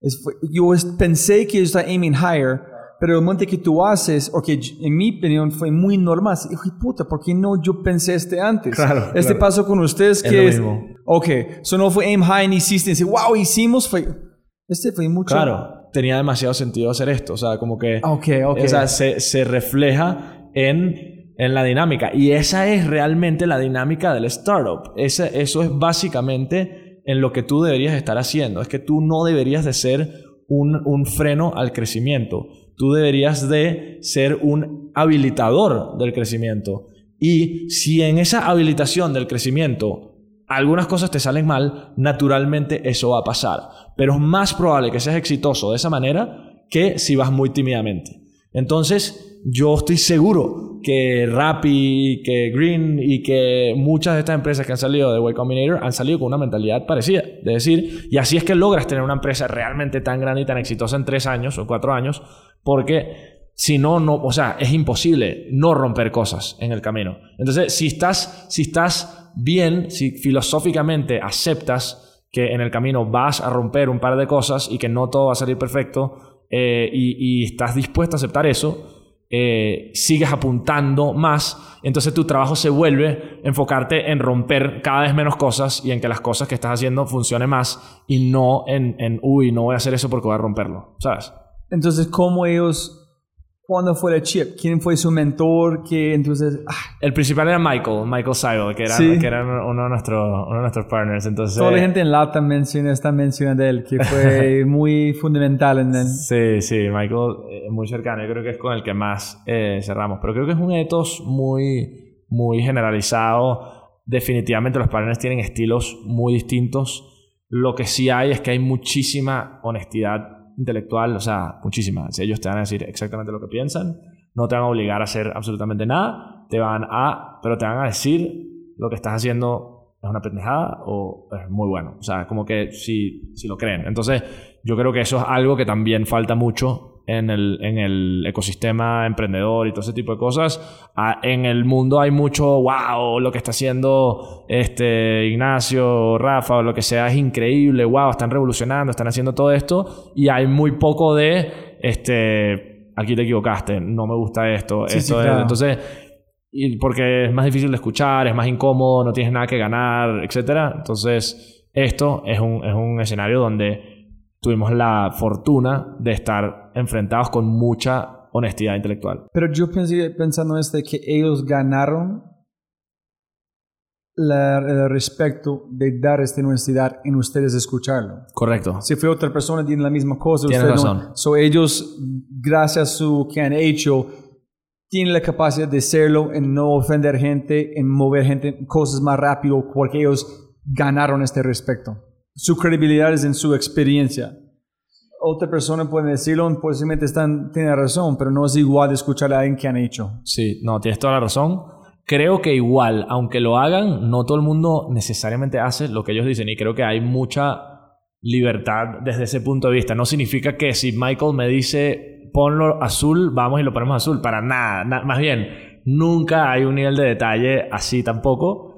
Es- yo es- pensé que yo estaba aiming higher, pero el momento que tú haces, o que en mi opinión fue muy normal, de puta, ¿por qué no yo pensé este antes? Claro, Este claro. paso con ustedes Es que es, mismo. ok, eso no fue aim high ni hiciste, dice, wow, hicimos, fue, este fue mucho. Claro, tenía demasiado sentido hacer esto. O sea, como que... Ok, ok. O sea, se, se refleja en, en la dinámica. Y esa es realmente la dinámica del startup. Eso es básicamente en lo que tú deberías estar haciendo. Es que tú no deberías de ser un, un freno al crecimiento. Tú deberías de ser un habilitador del crecimiento. Y si en esa habilitación del crecimiento algunas cosas te salen mal, naturalmente eso va a pasar. Pero es más probable que seas exitoso de esa manera que si vas muy tímidamente. Entonces, yo estoy seguro que Rappi, que Green y que muchas de estas empresas que han salido de Y Combinator han salido con una mentalidad parecida. De decir, y así es que logras tener una empresa realmente tan grande y tan exitosa en tres años o cuatro años, porque si no, no, o sea, es imposible no romper cosas en el camino. Entonces, si estás, si estás bien, si filosóficamente aceptas que en el camino vas a romper un par de cosas y que no todo va a salir perfecto eh, y, estás dispuesto a aceptar eso, eh, sigues apuntando más, entonces tu trabajo se vuelve enfocarte en romper cada vez menos cosas y en que las cosas que estás haciendo funcionen más y no en, en uy, no voy a hacer eso porque voy a romperlo, ¿sabes? Entonces, ¿cómo ellos, cuándo fue el chip? ¿Quién fue su mentor? Que entonces, ah, El principal era Michael, Michael Seibel, que era, Sí. que era uno, de nuestros, uno de nuestros partners. Entonces, toda la gente en LATAM menciona, está mencionando de él, que fue <laughs> muy fundamental en él. Sí, sí, Michael es muy cercano. Yo creo que es con el que más eh, cerramos. Pero creo que es un ethos muy, muy generalizado. Definitivamente los partners tienen estilos muy distintos. Lo que sí hay es que hay muchísima honestidad intelectual, o sea, muchísima. Si ellos te van a decir exactamente lo que piensan, no te van a obligar a hacer absolutamente nada, te van a, pero te van a decir lo que estás haciendo es una pendejada o es muy bueno. O sea, como que si, si lo creen. Entonces, yo creo que eso es algo que también falta mucho en el, en el ecosistema emprendedor y todo ese tipo de cosas. Ah, en el mundo hay mucho, wow, lo que está haciendo este Ignacio, Rafa o lo que sea es increíble, wow, están revolucionando, están haciendo todo esto y hay muy poco de, este, aquí te equivocaste, no me gusta esto, Sí, esto sí, es- claro. entonces y porque es más difícil de escuchar, es más incómodo, no tienes nada que ganar, etc. Entonces, esto es un, es un escenario donde tuvimos la fortuna de estar enfrentados con mucha honestidad intelectual. Pero yo pensé, pensando este que ellos ganaron la- el respeto de dar esta universidad en ustedes escucharlo. Correcto. Si fue otra persona tiene la misma cosa, Tienes ustedes no. razón. So ellos, gracias a su que han hecho, tienen la capacidad de hacerlo, en no ofender gente, en mover gente, cosas más rápido, porque ellos ganaron este respeto. Su credibilidad es en su experiencia. Otra persona puede decirlo, posiblemente están, tiene razón, pero no es igual de escuchar a alguien que han hecho. Sí, no, tienes toda la razón. Creo que igual, aunque lo hagan, no todo el mundo necesariamente hace lo que ellos dicen. Y creo que hay mucha libertad desde ese punto de vista. No significa que si Michael me dice ponlo azul, vamos y lo ponemos azul. Para nada. Na- más bien, nunca hay un nivel de detalle así tampoco.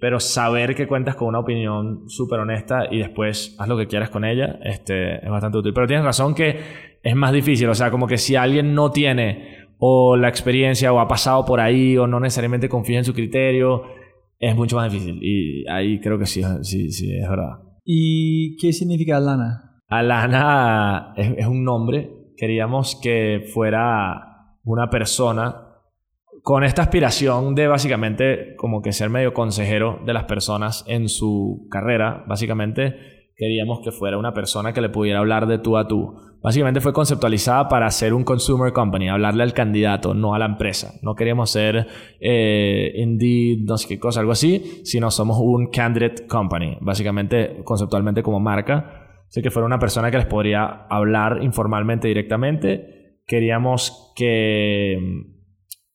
Pero saber que cuentas con una opinión súper honesta y después haz lo que quieras con ella, este, es bastante útil. Pero tienes razón que es más difícil. O sea, como que si alguien no tiene o la experiencia o ha pasado por ahí o no necesariamente confía en su criterio, es mucho más difícil. Y ahí creo que sí, sí, sí, es verdad. ¿Y qué significa Alana? Alana es, es un nombre. Queríamos que fuera una persona con esta aspiración de básicamente como que ser medio consejero de las personas en su carrera. Básicamente queríamos que fuera una persona que le pudiera hablar de tú a tú. Básicamente fue conceptualizada para ser un consumer company, hablarle al candidato, no a la empresa. No queríamos ser eh, Indeed, no sé qué cosa, algo así, sino somos un candidate company, básicamente conceptualmente como marca. Así que fuera una persona que les podría hablar informalmente directamente. Queríamos que,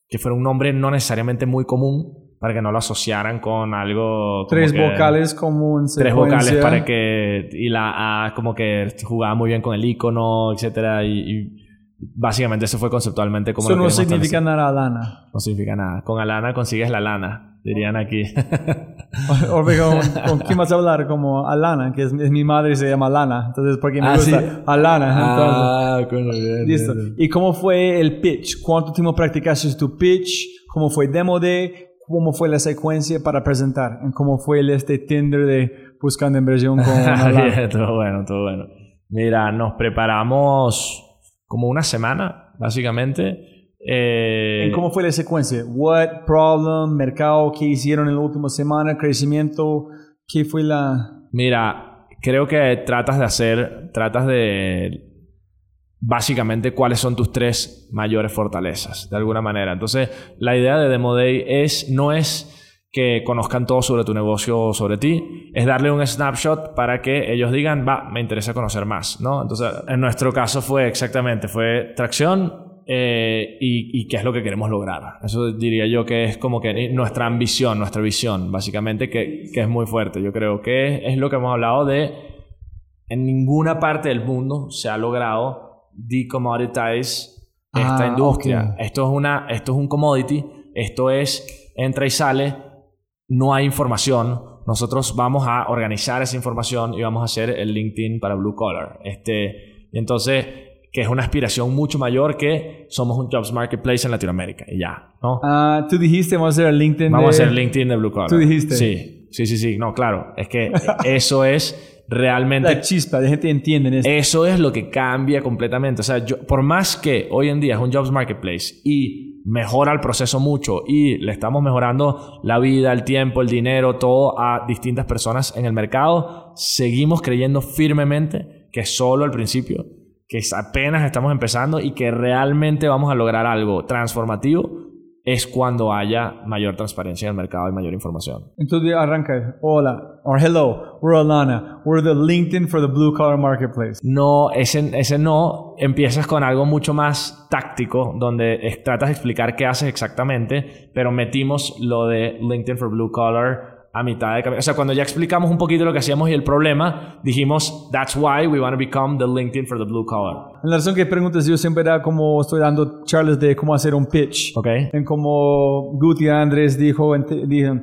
que fuera un nombre no necesariamente muy común para que no lo asociaran con algo... como Tres que- vocales como en tres vocales para que y la A como que jugaba muy bien con el icono etcétera y, y básicamente eso fue conceptualmente como Eso lo no significa nada Alana. no significa nada con Alana consigues la lana dirían aquí <laughs> O con, ¿con quién vas a hablar? Como Alana, que es, es mi madre y se llama Alana. Entonces, porque me Ah, gusta ¿sí? Alana. Entonces, ah coño, bien, Listo. bien, bien. ¿Y cómo fue el pitch? ¿Cuánto tiempo practicaste tu pitch? ¿Cómo fue demo day? ¿Cómo fue la secuencia para presentar? ¿Y ¿Cómo fue el este Tinder de buscando inversión con <laughs> Alana? Todo bueno todo bueno mira nos preparamos como una semana básicamente eh, ¿Y ¿Cómo fue la secuencia? What problem, mercado, qué hicieron en la última semana, crecimiento, qué fue la... Mira, creo que tratas de hacer, tratas de básicamente cuáles son tus tres mayores fortalezas, de alguna manera. Entonces, la idea de Demo Day es, no es que conozcan todo sobre tu negocio o sobre ti, es darle un snapshot para que ellos digan, va, me interesa conocer más, ¿no? Entonces, en nuestro caso fue exactamente, fue tracción eh, y, y qué es lo que queremos lograr. Eso diría yo que es como que nuestra ambición, nuestra visión, básicamente, que, que es muy fuerte. Yo creo que es lo que hemos hablado de, en ninguna parte del mundo se ha logrado decommoditize esta Ah, industria. ok. Esto, es una, esto es un commodity, esto es entra y sale, no hay información. Nosotros vamos a organizar esa información y vamos a hacer el LinkedIn para Blue Collar. Este, y entonces, que es una aspiración mucho mayor que somos un Jobs Marketplace en Latinoamérica y ya, ¿no? Ah, tú dijiste, vamos a hacer el LinkedIn Vamos de- a hacer LinkedIn de Blue Collar. ¿Tú dijiste? Sí, sí, sí, sí. No, claro. Es que <laughs> eso es realmente La chispa, la gente entiende esto. eso es lo que cambia completamente. O sea, yo, por más que hoy en día es un Jobs Marketplace y mejora el proceso mucho y le estamos mejorando la vida, el tiempo, el dinero, todo a distintas personas en el mercado, seguimos creyendo firmemente que solo el principio, que apenas estamos empezando y que realmente vamos a lograr algo transformativo es cuando haya mayor transparencia en el mercado y mayor información. Entonces arranca, hola, or hello, we're Alana, we're the LinkedIn for the blue collar marketplace. No, ese, ese no. Empiezas con algo mucho más táctico, donde es- tratas de explicar qué haces exactamente, pero metimos lo de LinkedIn for Blue Collar a mitad de camino. O sea, cuando ya explicamos un poquito lo que hacíamos y el problema, dijimos, that's why we want to become the LinkedIn for the Blue Collar. La razón que preguntas, yo siempre da como estoy dando charlas de cómo hacer un pitch. ¿Ok? En como Guti Andrés dijo, dijo,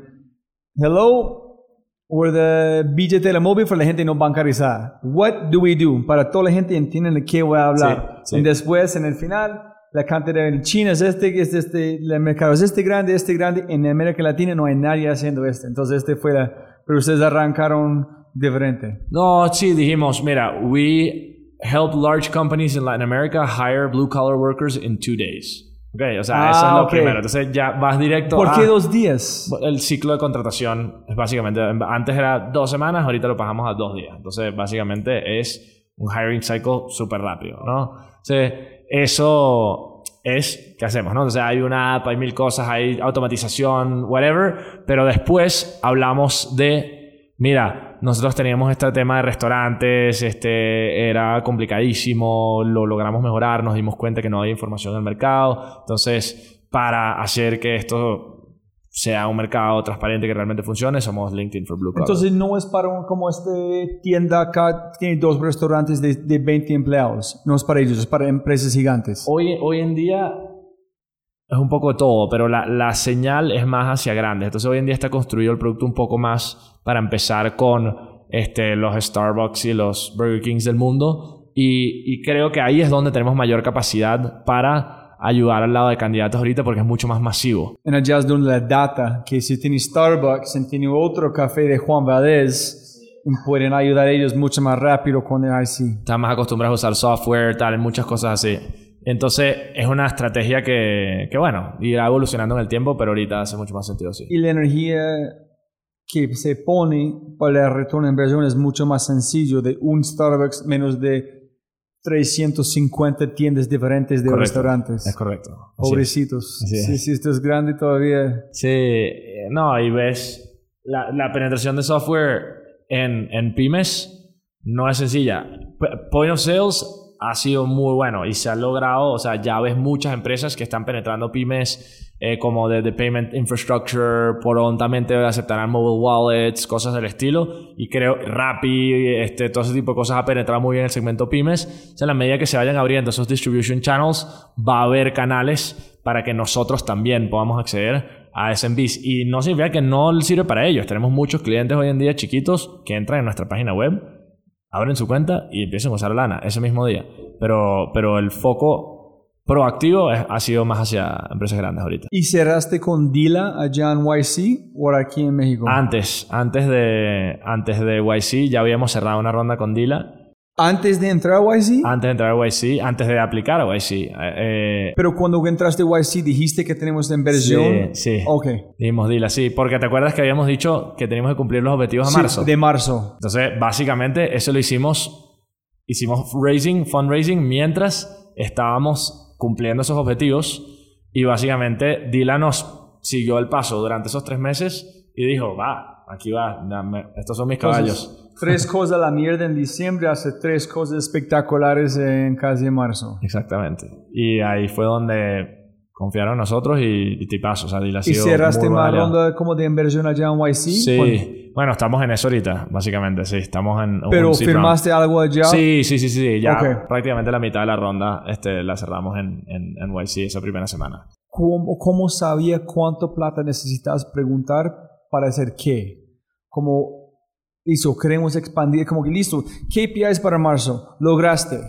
hello, we're the BJ Telemóvil para la gente no bancarizada. What do we do? Para toda la gente entiende de qué voy a hablar. Sí, sí. Y después, en el final, la cantidad en China es este, es este, el mercado es este grande, este grande. En América Latina no hay nadie haciendo este. Entonces, este fue la, pero ustedes arrancaron diferente. No, sí, dijimos, mira, we help large companies in Latin America hire blue collar workers in two days. Ok, o sea, Ah, eso es lo ok. primero. Entonces ya vas directo ¿Por a... qué dos días? El ciclo de contratación es básicamente, antes era dos semanas, ahorita lo pasamos a dos días. Entonces, básicamente es un hiring cycle súper rápido, ¿no? Entonces, eso es, ¿qué hacemos, no? O sea, hay una app, hay mil cosas, hay automatización, whatever, pero después hablamos de, mira, nosotros teníamos este tema de restaurantes, este, era complicadísimo, lo logramos mejorar, nos dimos cuenta que no había información en el mercado, entonces, para hacer que esto sea un mercado transparente que realmente funcione, somos LinkedIn for Blue Collar. Entonces no es para un- como este tienda acá, tiene dos restaurantes de, de 20 empleados. No es para ellos, es para empresas gigantes. Hoy, hoy en día es un poco de todo, pero la, la señal es más hacia grandes. Entonces hoy en día está construido el producto un poco más para empezar con este, los Starbucks y los Burger Kings del mundo. Y, y creo que ahí es donde tenemos mayor capacidad para ayudar al lado de candidatos ahorita porque es mucho más masivo. En es donde la data, que si tiene Starbucks y tiene otro café de Juan Valdez, pueden ayudar a ellos mucho más rápido con el IC. Están más acostumbrados a usar software, tal, muchas cosas así. Entonces es una estrategia que, que, bueno, irá evolucionando en el tiempo, pero ahorita hace mucho más sentido así. Y la energía que se pone para el retorno de inversión es mucho más sencillo de un Starbucks menos de 350 tiendas diferentes de Correcto. restaurantes. Es correcto. Así es. Pobrecitos. Así es. Sí, sí, esto es grande todavía. Sí, no, y ves la, la penetración de software en, en pymes no es sencilla. Point of sales ha sido muy bueno y se ha logrado, o sea, ya ves muchas empresas que están penetrando pymes eh, como de, de payment infrastructure, prontamente aceptarán mobile wallets, cosas del estilo. Y creo Rappi, este, todo ese tipo de cosas ha penetrado muy bien el segmento pymes. O sea, a la medida que se vayan abriendo esos distribution channels, va a haber canales para que nosotros también podamos acceder a SMBs. Y no significa que no sirve para ellos. Tenemos muchos clientes hoy en día chiquitos que entran en nuestra página web, abren su cuenta y empiezan a usar Lana ese mismo día. Pero, pero el foco proactivo ha sido más hacia empresas grandes ahorita. ¿Y cerraste con Dila allá en YC o aquí en México? Antes, antes de, antes de YC ya habíamos cerrado una ronda con Dila. Antes de entrar a YC. Antes de entrar a YC, antes de aplicar a YC. Eh, eh, Pero cuando entraste a YC dijiste que tenemos la inversión. Sí, sí. Ok. dijimos Dila, sí. Porque te acuerdas que habíamos dicho que teníamos que cumplir los objetivos a Sí, marzo. de marzo. Entonces, básicamente, eso lo hicimos. Hicimos raising, fundraising, mientras estábamos cumpliendo esos objetivos. Y básicamente, Dila nos siguió el paso durante esos tres meses y dijo: Va, aquí va, dame- estos son mis caballos. Entonces, tres cosas la mierda en diciembre, hace tres cosas espectaculares en casi marzo. Exactamente. Y ahí fue donde confiaron en nosotros y, y tipazo. O sea, Dila ha ¿Y cerraste aliado. ronda como de inversión allá en YC? Sí. Bueno, estamos en eso ahorita, básicamente, sí. Estamos en un Pero seed round. firmaste algo allá. Sí, sí, sí, sí. Ya Ok. prácticamente la mitad de la ronda este, la cerramos en, en, en YC esa primera semana. ¿Cómo, ¿Cómo sabía cuánto plata necesitas preguntar para hacer qué? Como, listo, queremos expandir, como que listo, KPIs para marzo, lograste.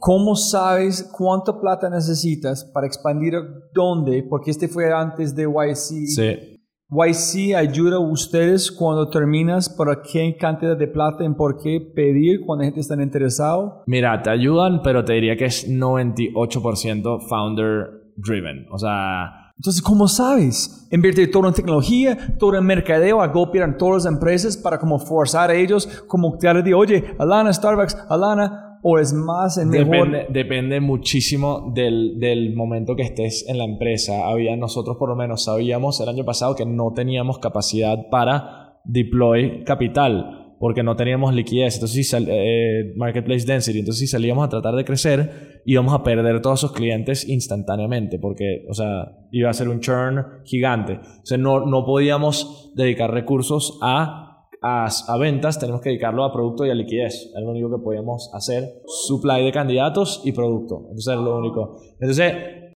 ¿Cómo sabes cuánto plata necesitas para expandir dónde? Porque este fue antes de YC. Sí. YC ayuda a ustedes cuando terminas para qué cantidad de plata en por qué pedir cuando la gente está interesado. Mira, te ayudan, pero te diría que es 98% founder driven. O sea, Entonces, ¿cómo sabes? Invierte todo en tecnología, todo en mercadeo, a golpear en todas las empresas para como forzar a ellos, como te de, oye, Alana, Starbucks, Alana, o es más en. Depende, depende muchísimo del, del momento que estés en la empresa. Había, nosotros por lo menos sabíamos el año pasado que no teníamos capacidad para deploy capital porque no teníamos liquidez. Entonces, si eh, marketplace density. Entonces, si salíamos a tratar de crecer, íbamos a perder todos esos clientes instantáneamente porque, o sea, iba a ser un churn gigante. O sea, no, no podíamos dedicar recursos a a, a ventas tenemos que dedicarlo a producto y a liquidez. Es lo único que podíamos hacer. Supply de candidatos y producto. Entonces es lo único. Entonces,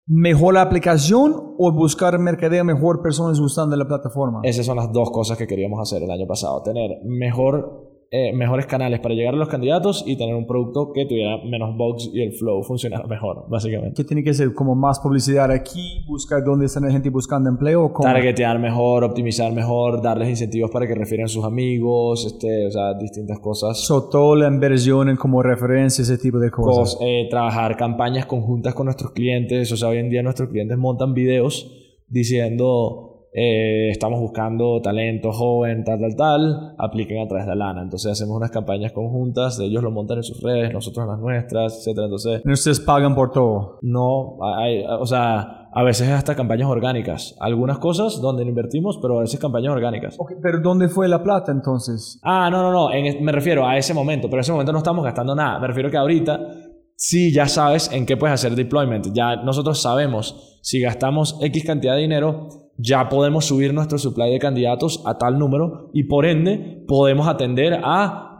¿Mejor la aplicación o buscar mercadeo mejor personas usando la plataforma? esas son las dos cosas que queríamos hacer el año pasado. Tener mejor, eh, mejores canales para llegar a los candidatos y tener un producto que tuviera menos bugs y el flow funcionara mejor, básicamente. ¿Qué tiene que ser? ¿Como más publicidad aquí? ¿Buscar dónde está la gente buscando empleo? o cómo? Targetear mejor, optimizar mejor, darles incentivos para que refieran a sus amigos, este, o sea, distintas cosas. So, toda la inversión en como referencia, ese tipo de cosas. cos- eh, trabajar campañas conjuntas con nuestros clientes. O sea, hoy en día nuestros clientes montan videos diciendo, eh, estamos buscando talento joven, tal, tal, tal, apliquen a través de Lana. Entonces hacemos unas campañas conjuntas, ellos lo montan en sus redes, nosotros en las nuestras, etcétera. Entonces, Ustedes pagan por todo. no, hay, o sea, a veces hasta campañas orgánicas. Algunas cosas donde invertimos, pero a veces campañas orgánicas. Ok, pero ¿dónde fue la plata entonces? Ah, no, no, no. en me refiero a ese momento, pero en ese momento no estamos gastando nada. Me refiero que ahorita sí ya sabes en qué puedes hacer deployment. Ya nosotros sabemos si gastamos X cantidad de dinero, ya podemos subir nuestro supply de candidatos a tal número y por ende podemos atender a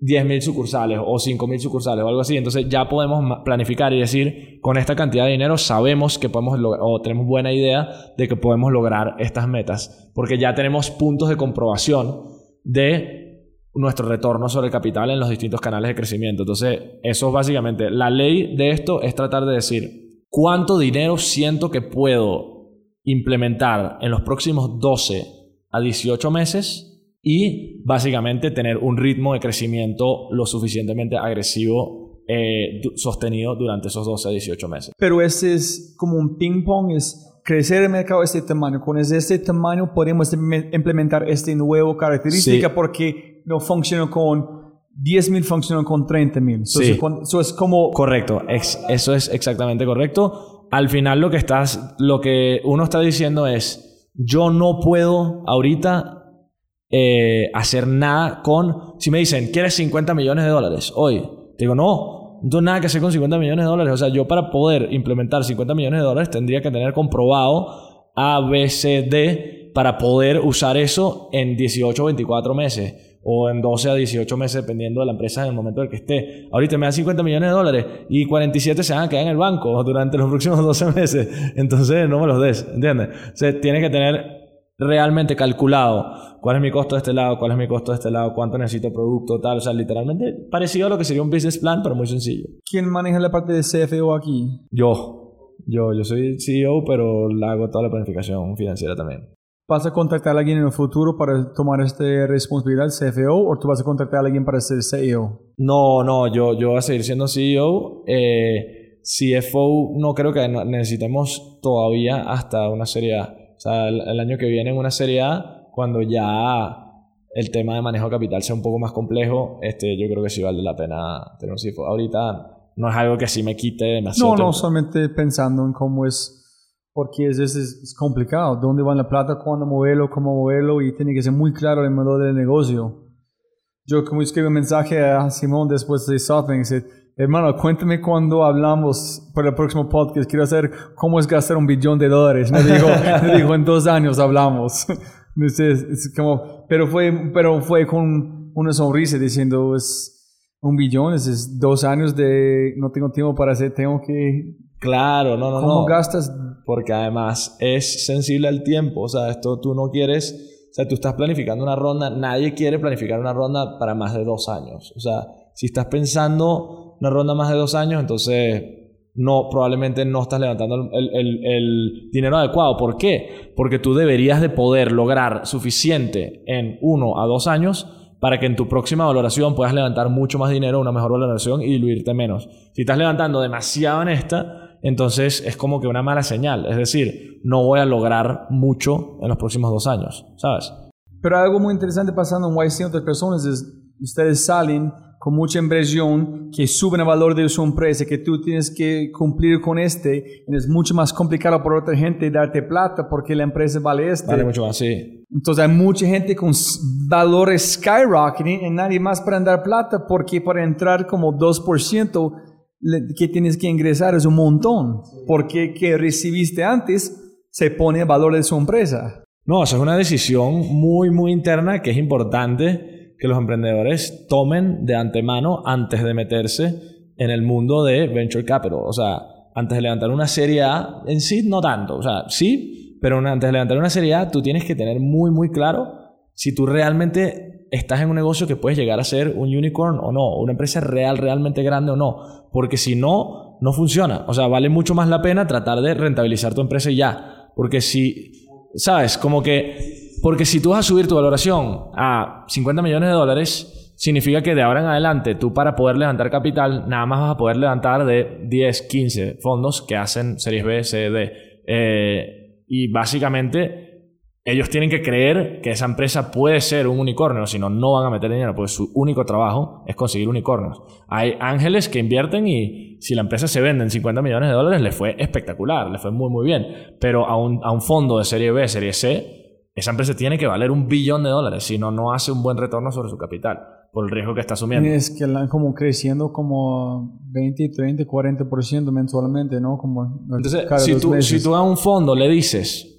10.000 sucursales o 5.000 sucursales o algo así. Entonces ya podemos planificar y decir, con esta cantidad de dinero sabemos que podemos o tenemos buena idea de que podemos lograr estas metas, porque ya tenemos puntos de comprobación de nuestro retorno sobre el capital en los distintos canales de crecimiento. Entonces, eso es básicamente, la ley de esto es tratar de decir, ¿cuánto dinero siento que puedo implementar en los próximos 12 a 18 meses? y básicamente tener un ritmo de crecimiento lo suficientemente agresivo eh, sostenido durante esos 12 a 18 meses. Pero ese es como un ping pong, es crecer el mercado de este tamaño. Con este tamaño podemos implementar esta nueva característica porque no funciona con 10.000, funciona con 30.000. Sí. Eso es como... Correcto, eso es exactamente correcto. Al final lo que, estás, lo que uno está diciendo es, yo no puedo ahorita eh, hacer nada con... Si me dicen, ¿quieres 50 millones de dólares hoy? Te digo, no, no tengo nada que hacer con 50 millones de dólares. O sea, yo para poder implementar 50 millones de dólares tendría que tener comprobado A, B, C, D para poder usar eso en 18 o 24 meses o en 12 a 18 meses dependiendo de la empresa en el momento en el que esté. Ahorita me dan 50 millones de dólares y 47 se van a quedar en el banco <laughs> durante los próximos 12 meses. Entonces no me los des, ¿entiendes? O sea, tienes que tener realmente calculado cuál es mi costo de este lado, cuál es mi costo de este lado, cuánto necesito producto, tal. O sea, literalmente parecido a lo que sería un business plan, pero muy sencillo. ¿Quién maneja la parte de CFO aquí? Yo. Yo, yo soy CEO, pero la hago toda la planificación financiera también. ¿Vas a contactar a alguien en el futuro para tomar esta responsabilidad, CFO, o tú vas a contactar a alguien para ser CEO? No, no, yo, yo voy a seguir siendo CEO. Eh, CFO no creo que necesitemos todavía hasta una serie o sea, el, año que viene en una Serie A, cuando ya el tema de manejo de capital sea un poco más complejo, este, yo creo que sí vale la pena tener un CFO. Ahorita no es algo que sí me quite demasiado. No, no, solamente pensando en cómo es, porque es, es, es complicado. ¿Dónde va la plata? ¿Cuándo moverlo? ¿Cómo moverlo? Y tiene que ser muy claro el modelo del negocio. Yo como escribí un mensaje a Simón después de SoftBank, Hermano, cuéntame cuando hablamos para el próximo podcast. Quiero hacer cómo es gastar un billón de dólares. Me dijo, <laughs> me dijo en dos años hablamos. <laughs> es como, pero fue, pero fue con una sonrisa diciendo, es un billón, es, dos años de no tengo tiempo para hacer, tengo que... Claro, no, no, ¿Cómo gastas? Porque además es sensible al tiempo. O sea, esto tú no quieres... O sea, tú estás planificando una ronda. Nadie quiere planificar una ronda para más de dos años. O sea, si estás pensando una ronda más de dos años, entonces no, probablemente no estás levantando el, dinero adecuado. ¿Por qué? Porque tú deberías de poder lograr suficiente en uno a dos años para que en tu próxima valoración puedas levantar mucho más dinero, una mejor valoración y diluirte menos. Si estás levantando demasiado en esta, entonces es como que una mala señal. Es decir, no voy a lograr mucho en los próximos dos años, ¿sabes? Pero algo muy interesante pasando en YC otras personas es, ustedes salen con mucha inversión que suben el valor de su empresa, que tú tienes que cumplir con este, y es mucho más complicado para otra gente darte plata porque la empresa vale este. Vale mucho más, sí. Entonces hay mucha gente con valores skyrocketing y nadie más para dar plata porque para entrar como 2% que tienes que ingresar es un montón, porque que recibiste antes se pone el valor de su empresa. No, eso es una decisión muy, muy interna que es importante que los emprendedores tomen de antemano antes de meterse en el mundo de venture capital. O sea, antes de levantar una serie A, en sí no tanto. O sea, sí, pero antes de levantar una serie A, tú tienes que tener muy, muy claro si tú realmente estás en un negocio que puedes llegar a ser un unicorn o no, una empresa real, realmente grande o no. Porque si no, no funciona. O sea, vale mucho más la pena tratar de rentabilizar tu empresa ya. Porque si, ¿sabes? Como que porque si tú vas a subir tu valoración a 50 millones de dólares, significa que de ahora en adelante tú para poder levantar capital, nada más vas a poder levantar de 10, 15 fondos que hacen series B, C, D. Eh, y básicamente ellos tienen que creer que esa empresa puede ser un unicornio, si no, no van a meter dinero, porque su único trabajo es conseguir unicornios. Hay ángeles que invierten y si la empresa se vende en 50 millones de dólares, le fue espectacular, le fue muy, muy bien. Pero a un, a un fondo de serie B, serie C, esa empresa tiene que valer un billón de dólares, si no, no hace un buen retorno sobre su capital por el riesgo que está asumiendo. Es que están como creciendo como 20, 30, 40% mensualmente, ¿no? Como Entonces, si tú, si tú a un fondo le dices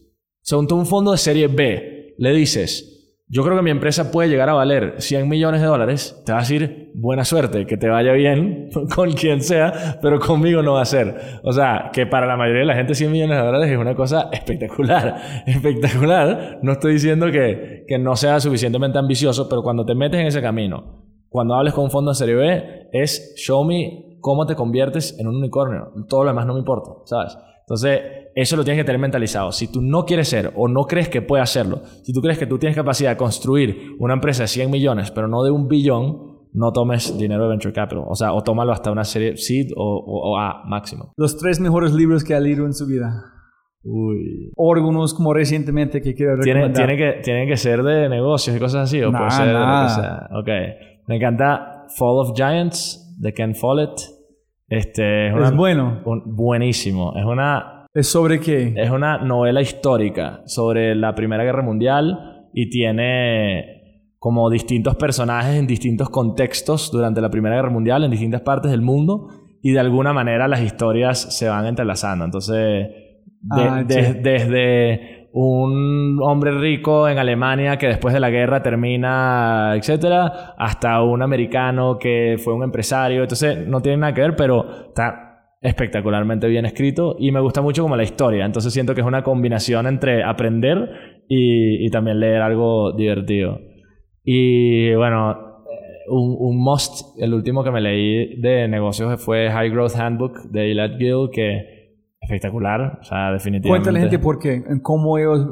Según tú, un fondo de serie B, le dices, yo creo que mi empresa puede llegar a valer 100 millones de dólares, te va a decir, buena suerte, que te vaya bien <laughs> con quien sea, pero conmigo no va a ser. O sea, que para la mayoría de la gente 100 millones de dólares es una cosa espectacular. <laughs> Espectacular. No estoy diciendo que, que no sea suficientemente ambicioso, pero cuando te metes en ese camino, cuando hables con un fondo de serie B, es show me cómo te conviertes en un unicornio. Todo lo demás no me importa, ¿sabes? Entonces, eso lo tienes que tener mentalizado. Si tú no quieres ser o no crees que puedes hacerlo, si tú crees que tú tienes capacidad de construir una empresa de 100 millones, pero no de un billón, no tomes dinero de venture capital. O sea, o tómalo hasta una serie seed o, A máximo. Los tres mejores libros que ha leído en su vida. Uy. O algunos como recientemente que quiero recomendar. ¿Tiene, que, ¿Tienen que ser de negocios y cosas así? ¿O puede ser nada. ok. Me encanta Fall of Giants de Ken Follett. Este, es, bueno. buenísimo. Es una... ¿Es sobre qué? Es una novela histórica sobre la Primera Guerra Mundial y tiene como distintos personajes en distintos contextos durante la Primera Guerra Mundial en distintas partes del mundo y de alguna manera las historias se van entrelazando. Entonces, ah, desde un hombre rico en Alemania que después de la guerra termina, etcétera, hasta un americano que fue un empresario. Entonces, no tiene nada que ver, pero está espectacularmente bien escrito y me gusta mucho como la historia. Entonces, siento que es una combinación entre aprender y, también leer algo divertido. Y bueno, un, un, must, el último que me leí de negocios fue High Growth Handbook de Elad Gill, que espectacular, o sea, definitivamente. Cuéntale gente por qué, cómo ellos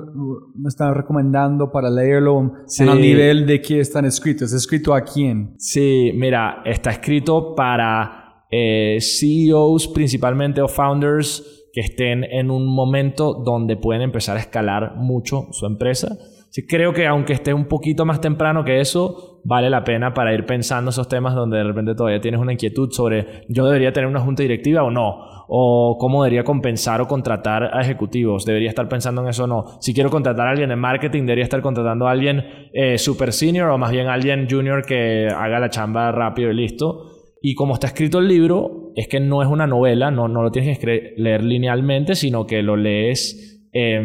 me están recomendando para leerlo, en el nivel de qué están escritos. ¿Es escrito a quién? Sí, mira, está escrito para eh, CEOs principalmente o founders que estén en un momento donde pueden empezar a escalar mucho su empresa. Sí, creo que aunque esté un poquito más temprano que eso, vale la pena para ir pensando esos temas donde de repente todavía tienes una inquietud sobre yo debería tener una junta directiva o no o cómo debería compensar o contratar a ejecutivos. Debería estar pensando en eso o no. Si quiero contratar a alguien en marketing, debería estar contratando a alguien eh, super senior o más bien alguien junior que haga la chamba rápido y listo. Y como está escrito el libro, es que no es una novela, no, no lo tienes que leer linealmente, sino que lo lees... Eh,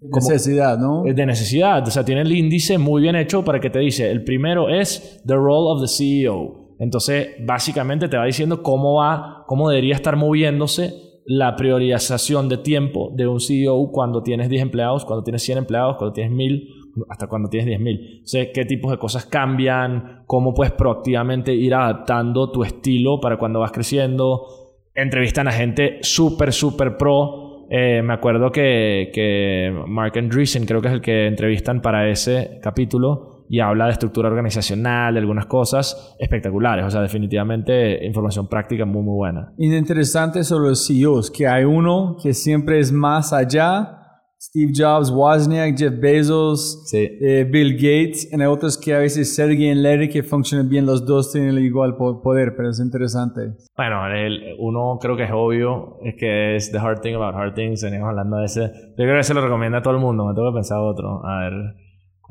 necesidad, ¿no? De necesidad. O sea, tiene el índice muy bien hecho para que te dice, el primero es The Role of the CEO. Entonces, básicamente te va diciendo cómo va, cómo debería estar moviéndose la priorización de tiempo de un CEO cuando tienes 10 empleados, cuando tienes 100 empleados, cuando tienes 1000, hasta cuando tienes 10.000. O sea, qué tipos de cosas cambian, cómo puedes proactivamente ir adaptando tu estilo para cuando vas creciendo. Entrevistan a gente súper, súper pro. Eh, me acuerdo que, que Mark Andreessen, creo que es el que entrevistan para ese capítulo, y habla de estructura organizacional, de algunas cosas espectaculares. O sea, definitivamente información práctica muy, muy buena. Interesante sobre los CEOs, que hay uno que siempre es más allá. Steve Jobs, Wozniak, Jeff Bezos, eh, Bill Gates, y hay otros que a veces Sergey y Larry que funcionan bien, los dos tienen el igual poder, pero es interesante. Bueno, el, uno creo que es obvio, es que es The Hard Thing About Hard Things, venimos hablando de ese. Yo creo que se lo recomienda a todo el mundo, me tengo que pensar otro. A ver,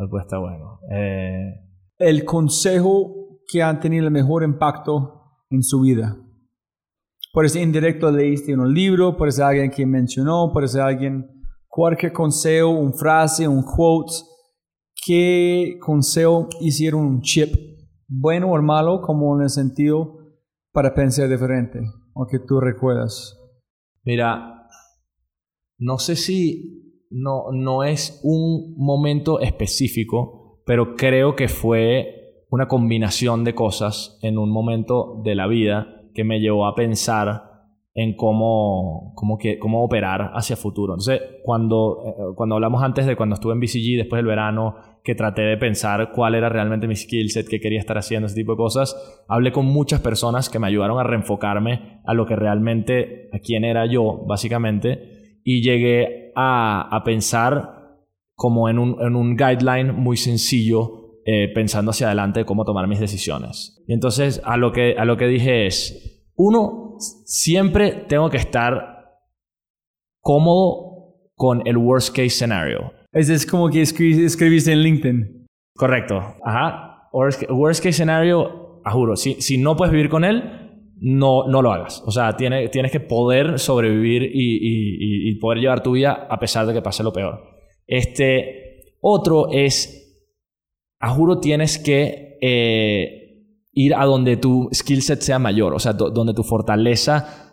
pues está bueno. Eh, el consejo que han tenido el mejor impacto en su vida. Por ser indirecto leíste en un libro, por ser alguien que mencionó, por ser alguien, cualquier consejo, un frase, un quote. ¿Qué consejo hicieron un chip, bueno o malo, como en el sentido para pensar diferente, o que tú recuerdas? Mira, no sé si no, no es un momento específico, pero creo que fue una combinación de cosas en un momento de la vida que me llevó a pensar en cómo, cómo, cómo operar hacia futuro. Entonces, cuando, eh, cuando hablamos antes de cuando estuve en BCG, después del verano, que traté de pensar cuál era realmente mi skill set, qué quería estar haciendo, ese tipo de cosas, hablé con muchas personas que me ayudaron a reenfocarme a lo que realmente, a quién era yo, básicamente, y llegué a, pensar como en un, en un, guideline muy sencillo, eh, pensando hacia adelante de cómo tomar mis decisiones. Y entonces a lo, que, a lo que dije es, uno, siempre tengo que estar cómodo con el worst case scenario. Es, como que escribiste en LinkedIn. Correcto. Ajá. Worst, worst case scenario, juro, si, si no puedes vivir con él, no, no lo hagas. O sea, tienes que poder sobrevivir y, poder llevar tu vida a pesar de que pase lo peor. Este, otro es, a juro tienes que eh, ir a donde tu skill set sea mayor, o sea, do- donde tu fortaleza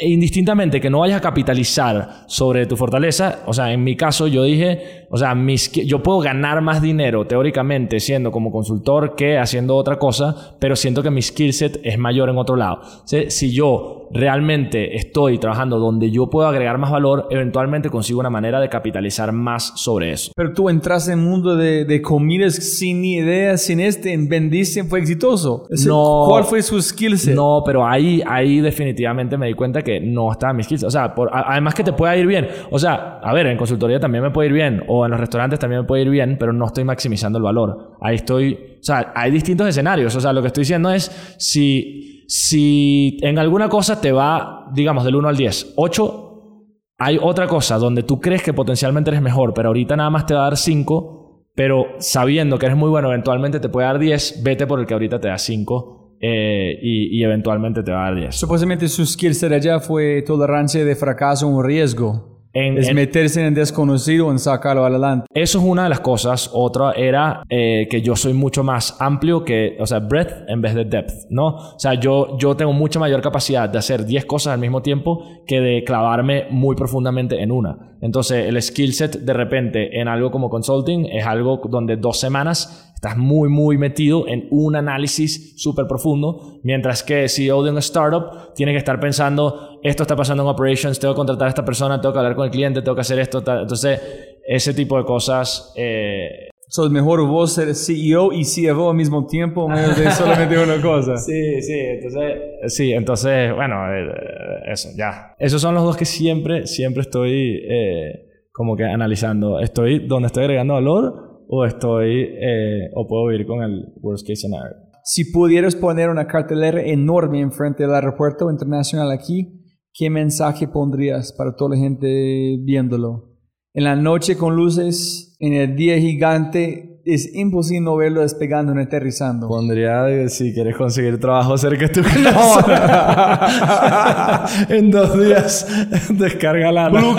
e indistintamente que no vayas a capitalizar sobre tu fortaleza, o sea, en mi caso yo dije, o sea, mis, yo puedo ganar más dinero teóricamente siendo como consultor que haciendo otra cosa, pero siento que mi skill set es mayor en otro lado. Si yo realmente estoy trabajando donde yo puedo agregar más valor, eventualmente consigo una manera de capitalizar más sobre eso. Pero tú entraste en el mundo de, de comidas sin ni idea, sin este, en vendiste, fue exitoso. No. ¿Cuál fue su skill set? No, pero ahí, ahí definitivamente me di cuenta que no estaba en mis skills. O sea, por- además que te pueda ir bien. O sea, a ver, en consultoría también me puede ir bien. O en los restaurantes también me puede ir bien, pero no estoy maximizando el valor. Ahí estoy... O sea, hay distintos escenarios. O sea, lo que estoy diciendo es si, si en alguna cosa te va, digamos, del 1 al 10, 8, hay otra cosa donde tú crees que potencialmente eres mejor, pero ahorita nada más te va a dar 5, pero sabiendo que eres muy bueno, eventualmente te puede dar 10, vete por el que ahorita te da 5 eh, y, eventualmente te va a dar 10. Supuestamente su skill set allá fue tolerancia de fracaso un riesgo. En- es en- meterse en el desconocido en sacarlo adelante. Eso es una de las cosas. Otra era eh, que yo soy mucho más amplio que, o sea, breadth en vez de depth, ¿no? O sea, yo, yo tengo mucha mayor capacidad de hacer 10 cosas al mismo tiempo que de clavarme muy profundamente en una. Entonces, el skill set de repente en algo como consulting es algo donde dos semanas estás muy, muy metido en un análisis súper profundo, mientras que CEO de un startup tiene que estar pensando, esto está pasando en operations, tengo que contratar a esta persona, tengo que hablar con el cliente, tengo que hacer esto, tal. entonces ese tipo de cosas... eh, Sos mejor vos ser CEO y CFO al mismo tiempo en vez <laughs> de solamente una cosa. Sí, sí, entonces, sí, entonces, bueno, eh, eso, ya. Esos son los dos que siempre, siempre estoy eh, como que analizando. ¿Estoy donde estoy agregando valor o estoy, eh, o puedo vivir con el worst case scenario? Si pudieras poner una cartelera enorme enfrente del aeropuerto internacional aquí, ¿qué mensaje pondrías para toda la gente viéndolo? En la noche con luces, en el día gigante, es imposible no verlo despegando y aterrizando. Pondría si quieres conseguir trabajo cerca de tu <laughs> casa. <laughs> en dos días descarga la Blue.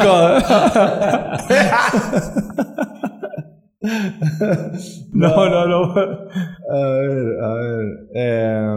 <laughs> <laughs> no, no, no. A ver, a ver. eh,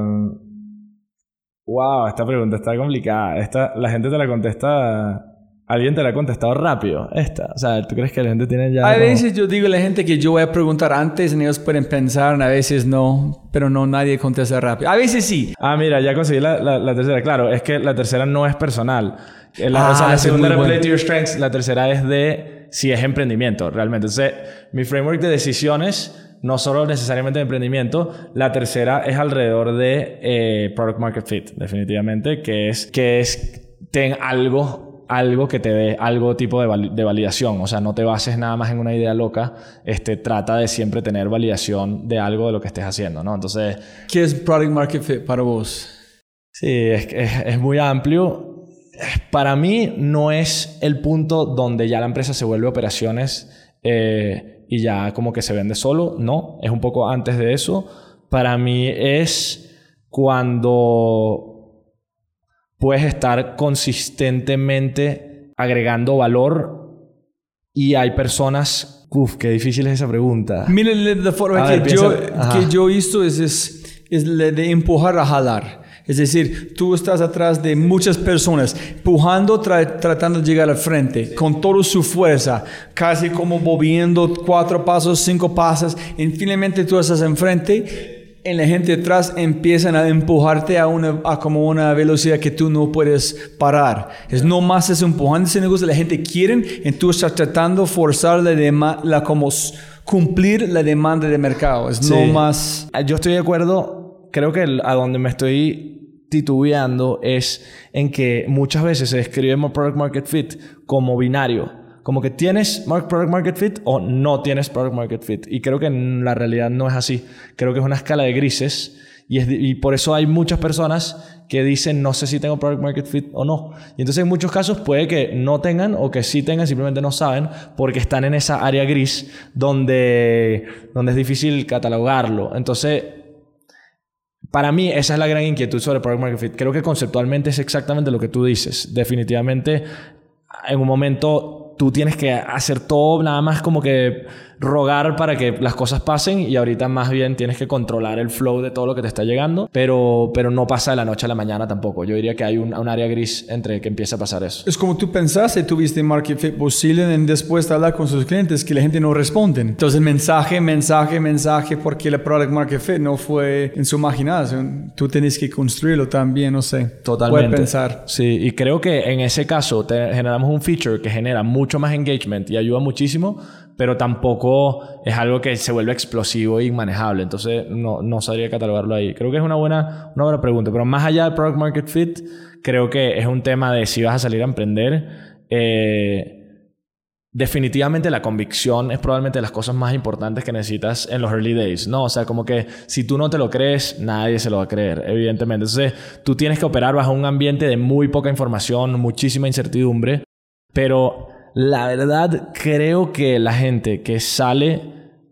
wow, esta pregunta está complicada. Esta, la gente te la contesta. Alguien te la ha contestado rápido. Esta. O sea, ¿tú crees que la gente tiene ya. A como- veces yo digo a la gente que yo voy a preguntar antes y ellos pueden pensar, a veces no, pero no nadie contesta rápido. A veces sí. Ah, mira, ya conseguí la, la- la tercera. Claro, es que la tercera no es personal. Eh, La, Ah, o sea, la segunda era bueno. Play to Your Strengths. La tercera es de si es emprendimiento, realmente. Entonces, mi framework de decisiones, no solo necesariamente de emprendimiento, la tercera es alrededor de eh, Product Market Fit, definitivamente, que es que es ten algo algo que te dé algo tipo de, de validación, o sea, no te bases nada más en una idea loca, este, trata de siempre tener validación de algo de lo que estés haciendo, ¿no? Entonces, ¿Qué es Product Market Fit para vos? Sí, es, es, es muy amplio. Para mí no es el punto donde ya la empresa se vuelve operaciones eh, y ya como que se vende solo. No, es un poco antes de eso. Para mí es cuando puedes estar consistentemente agregando valor y hay personas... Uf, qué difícil es esa pregunta. Mira, la forma que, ver, yo, piensa- que yo visto es, es, es la de empujar a jalar. Es decir, tú estás atrás de muchas personas, empujando, tra- tratando de llegar al frente, con toda su fuerza, casi como moviendo cuatro pasos, cinco pasos, y finalmente tú estás enfrente, y la gente detrás empiezan a empujarte a, una, a como una velocidad que tú no puedes parar. Es no más es empujando ese negocio, la gente quiere, y tú estás tratando de forzar la, la como cumplir la demanda de mercado. Es no Sí. más... Ah, Yo estoy de acuerdo. Creo que el- a donde me estoy titubeando es en que muchas veces se describe Product Market Fit como binario. Como que tienes Product Market Fit o no tienes Product Market Fit. Y creo que la realidad no es así. Creo que es una escala de grises. Y, es, y por eso hay muchas personas que dicen no sé si tengo Product Market Fit o no. Y entonces en muchos casos puede que no tengan o que sí tengan, simplemente no saben porque están en esa área gris donde, donde es difícil catalogarlo. Entonces para mí, esa es la gran inquietud sobre Product Market Fit. Creo que conceptualmente es exactamente lo que tú dices. Definitivamente, en un momento tú tienes que hacer todo nada más como que rogar para que las cosas pasen y ahorita más bien tienes que controlar el flow de todo lo que te está llegando, pero, pero no pasa de la noche a la mañana tampoco. Yo diría que hay un, un área gris entre que empieza a pasar eso. Es como tú pensaste, tuviste market fit posible en después de hablar con sus clientes que la gente no responde. Entonces mensaje, mensaje, mensaje, porque el product market fit no fue en su imaginación. Tú tienes que construirlo también, no sé. Totalmente. Puedes pensar. Sí, y creo que en ese caso te generamos un feature que genera mucho más engagement y ayuda muchísimo, pero tampoco es algo que se vuelve explosivo e inmanejable. Entonces, no, no sabría catalogarlo ahí. Creo que es una buena, una buena pregunta. Pero más allá del product market fit, creo que es un tema de si vas a salir a emprender. Eh, definitivamente la convicción es probablemente de las cosas más importantes que necesitas en los early days, ¿no? O sea, como que si tú no te lo crees, nadie se lo va a creer, evidentemente. Entonces, tú tienes que operar bajo un ambiente de muy poca información, muchísima incertidumbre, pero la verdad creo que la gente que sale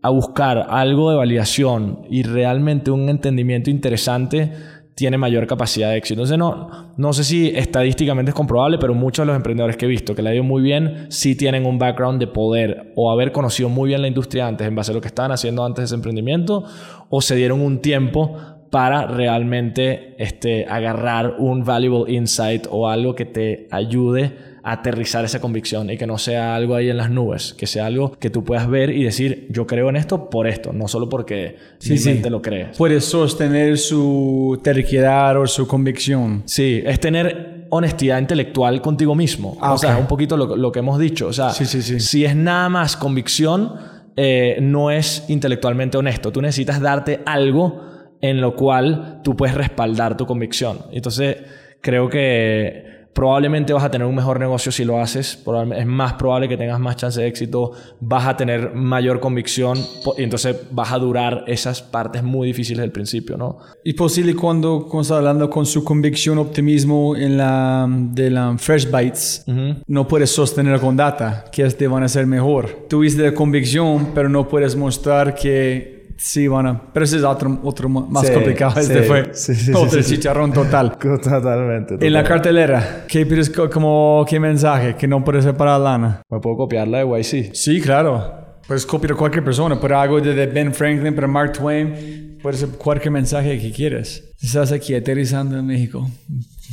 a buscar algo de validación y realmente un entendimiento interesante tiene mayor capacidad de éxito. Entonces, no, no sé si estadísticamente es comprobable, pero muchos de los emprendedores que he visto que le ha ido muy bien, sí tienen un background de poder o haber conocido muy bien la industria antes en base a lo que estaban haciendo antes de ese emprendimiento, o se dieron un tiempo para realmente este, agarrar un valuable insight o algo que te ayude aterrizar esa convicción y que no sea algo ahí en las nubes, que sea algo que tú puedas ver y decir, yo creo en esto por esto, no solo porque Sí, sí. lo cree. Puedes sostener su terquedad o su convicción. Sí, es tener honestidad intelectual contigo mismo. Ah, o sea, ok. un poquito lo, lo que hemos dicho. O sea, Sí, sí, sí. si es nada más convicción, eh, no es intelectualmente honesto. Tú necesitas darte algo en lo cual tú puedes respaldar tu convicción. Entonces, creo que probablemente vas a tener un mejor negocio si lo haces. Es más probable que tengas más chance de éxito. Vas a tener mayor convicción. Y entonces vas a durar esas partes muy difíciles del principio, ¿no? Y posible cuando, cuando está hablando con su convicción, optimismo en la de la Fresh Bites, no puedes sostener con data que este van a ser mejor. Tuviste la convicción, pero no puedes mostrar que sí a... Pero ese es otro, otro más Sí, complicado. Este sí, fue sí, otro chicharrón total. <laughs> Totalmente. En la cartelera, ¿qué pides co- como qué mensaje? Que no puedes separar lana. ¿Me puedo copiar la de YC? Sí, claro. Puedes copiar a cualquier persona, pero algo de de Ben Franklin para Mark Twain, puede ser cualquier mensaje que quieras. Estás aquí aterrizando en México,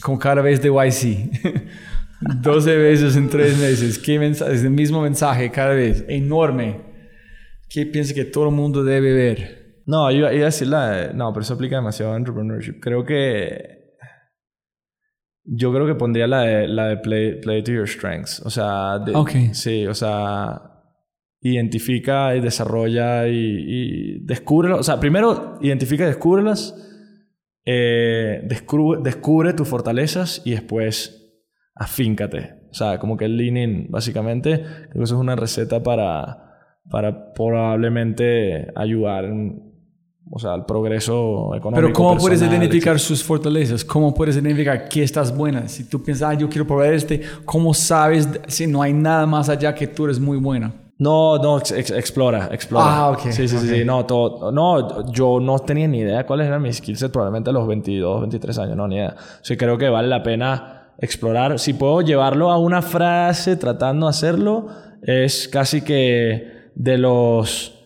con cada vez de YC. 12 <laughs> veces en 3 meses. ¿Qué mensaje? Es el mismo mensaje cada vez, enorme. ¿Qué piensas que todo el mundo debe ver? No, iba, iba a decir la No, pero eso aplica demasiado a entrepreneurship. Creo que... Yo creo que pondría la de, la de play, play to your strengths. O sea... de-. Sí, o sea... Identifica y desarrolla y, y descubre... O sea, primero identifica y descúbrelas. Eh, descubre, descubre tus fortalezas y después afíncate. O sea, como que el lean in, básicamente. Creo que eso es una receta para, para probablemente ayudar en, o sea, al progreso económico. Pero ¿cómo puedes personal, identificar sus fortalezas? ¿Cómo puedes identificar qué estás buena? Si tú piensas, ah, yo quiero probar este, ¿cómo sabes si no hay nada más allá que tú eres muy buena? No, no, ex- ex- explora, explora. Ah, ok, Sí, sí, sí, ok. sí, no, todo, no, yo no tenía ni idea cuáles eran mis skills probablemente a los 22, 23 años, no, ni idea. O sea, creo que vale la pena explorar. Si puedo llevarlo a una frase tratando de hacerlo, es casi que de los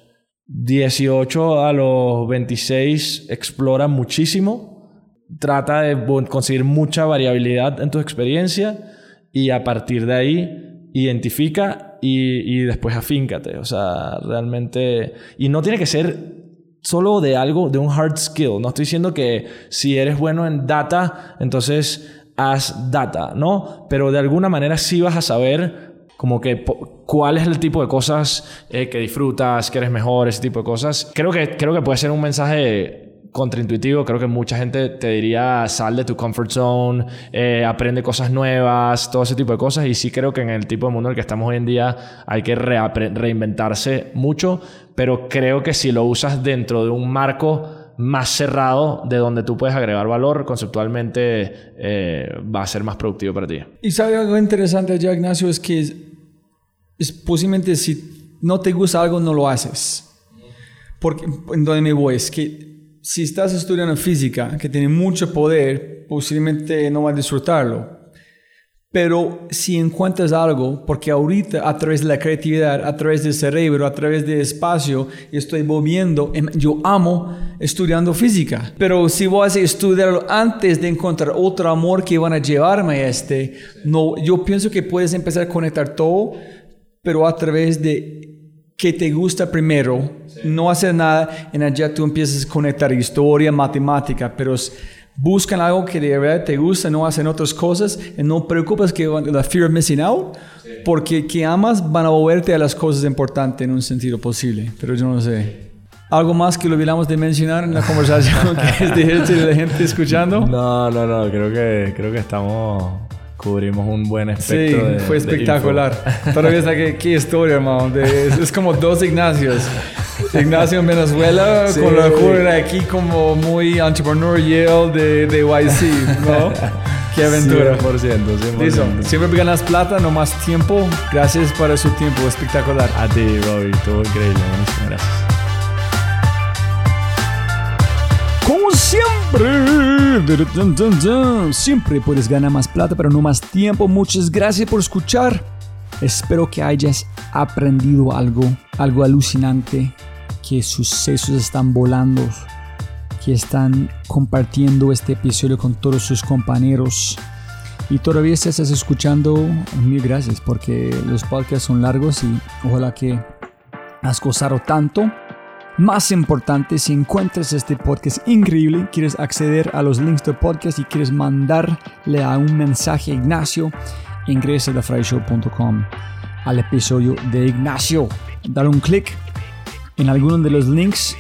18 a los 26 explora muchísimo. Trata de conseguir mucha variabilidad en tu experiencia y a partir de ahí identifica y, y después afíncate. O sea, realmente... Y no tiene que ser solo de algo, de un hard skill. No estoy diciendo que si eres bueno en data, entonces haz data, ¿no? Pero de alguna manera sí vas a saber como que cuál es el tipo de cosas eh, que disfrutas, que eres mejor, ese tipo de cosas. Creo que, creo que puede ser un mensaje contraintuitivo. Creo que mucha gente te diría sal de tu comfort zone, eh, aprende cosas nuevas, todo ese tipo de cosas. Y sí creo que en el tipo de mundo en el que estamos hoy en día hay que reinventarse mucho, pero creo que si lo usas dentro de un marco más cerrado de donde tú puedes agregar valor, conceptualmente eh, va a ser más productivo para ti. Y sabe algo interesante allá, Ignacio, es que es, es posiblemente si no te gusta algo, no lo haces. Porque, en donde me voy, es que si estás estudiando física, que tiene mucho poder, posiblemente no vas a disfrutarlo. Pero si encuentras algo, porque ahorita a través de la creatividad, a través del cerebro, a través del espacio, estoy moviendo, yo amo estudiando física. Pero si voy a estudiarlo antes de encontrar otro amor que van a llevarme a este, no, yo pienso que puedes empezar a conectar todo, pero a través de que te gusta primero, no hacer nada, en allá tú empiezas a conectar historia, matemática, pero buscan algo que de verdad te gusta, no hacen otras cosas, y no preocupas que la fear of missing out, porque que amas van a moverte a las cosas importantes en un sentido posible, pero yo no sé. ¿Algo más que lo olvidamos de mencionar en la conversación <laughs> que es de la gente escuchando? No, no, no, creo que, creo que estamos cubrimos un buen espectro. Sí, fue espectacular. <laughs> Todavía está que qué historia, hermano. es, como dos Ignacios. Ignacio en Venezuela con la cura aquí como muy entrepreneurial de, de YC, ¿no? <laughs> Qué aventura. 100%, 100%. Siempre ganas plata, no más tiempo. Gracias por su tiempo, espectacular. A ti, Bobby, todo increíble. Buenísimo, gracias. Como siempre, siempre puedes ganar más plata, pero no más tiempo. Muchas gracias por escuchar. Espero que hayas aprendido algo, algo alucinante, que sus sesos están volando, que están compartiendo este episodio con todos sus compañeros. Y todavía estás escuchando, mil gracias, porque los podcasts son largos y ojalá que has gozado tanto. Más importante, si encuentras este podcast increíble, quieres acceder a los links del podcast y quieres mandarle a un mensaje a Ignacio, ingresa a thefryshow.com al episodio de Ignacio. Dar un clic en alguno de los links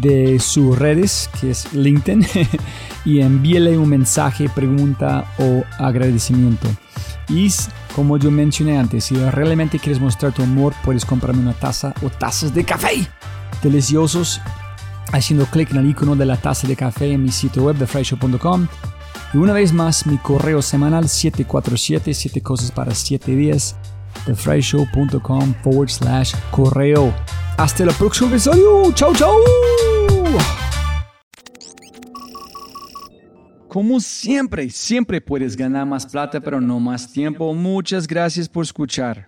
de sus redes, que es LinkedIn, <laughs> y envíele un mensaje, pregunta o agradecimiento. Y como yo mencioné antes, si realmente quieres mostrar tu amor, puedes comprarme una taza o tazas de café deliciosos haciendo clic en el icono de la taza de café en mi sitio web de fryshow.com. Y una vez más, mi correo semanal 747 7 cosas para 7 días de fryshow.com forward slash correo. Hasta el próximo episodio. Chau, chau. Como siempre, siempre puedes ganar más plata, pero no más tiempo. Muchas gracias por escuchar.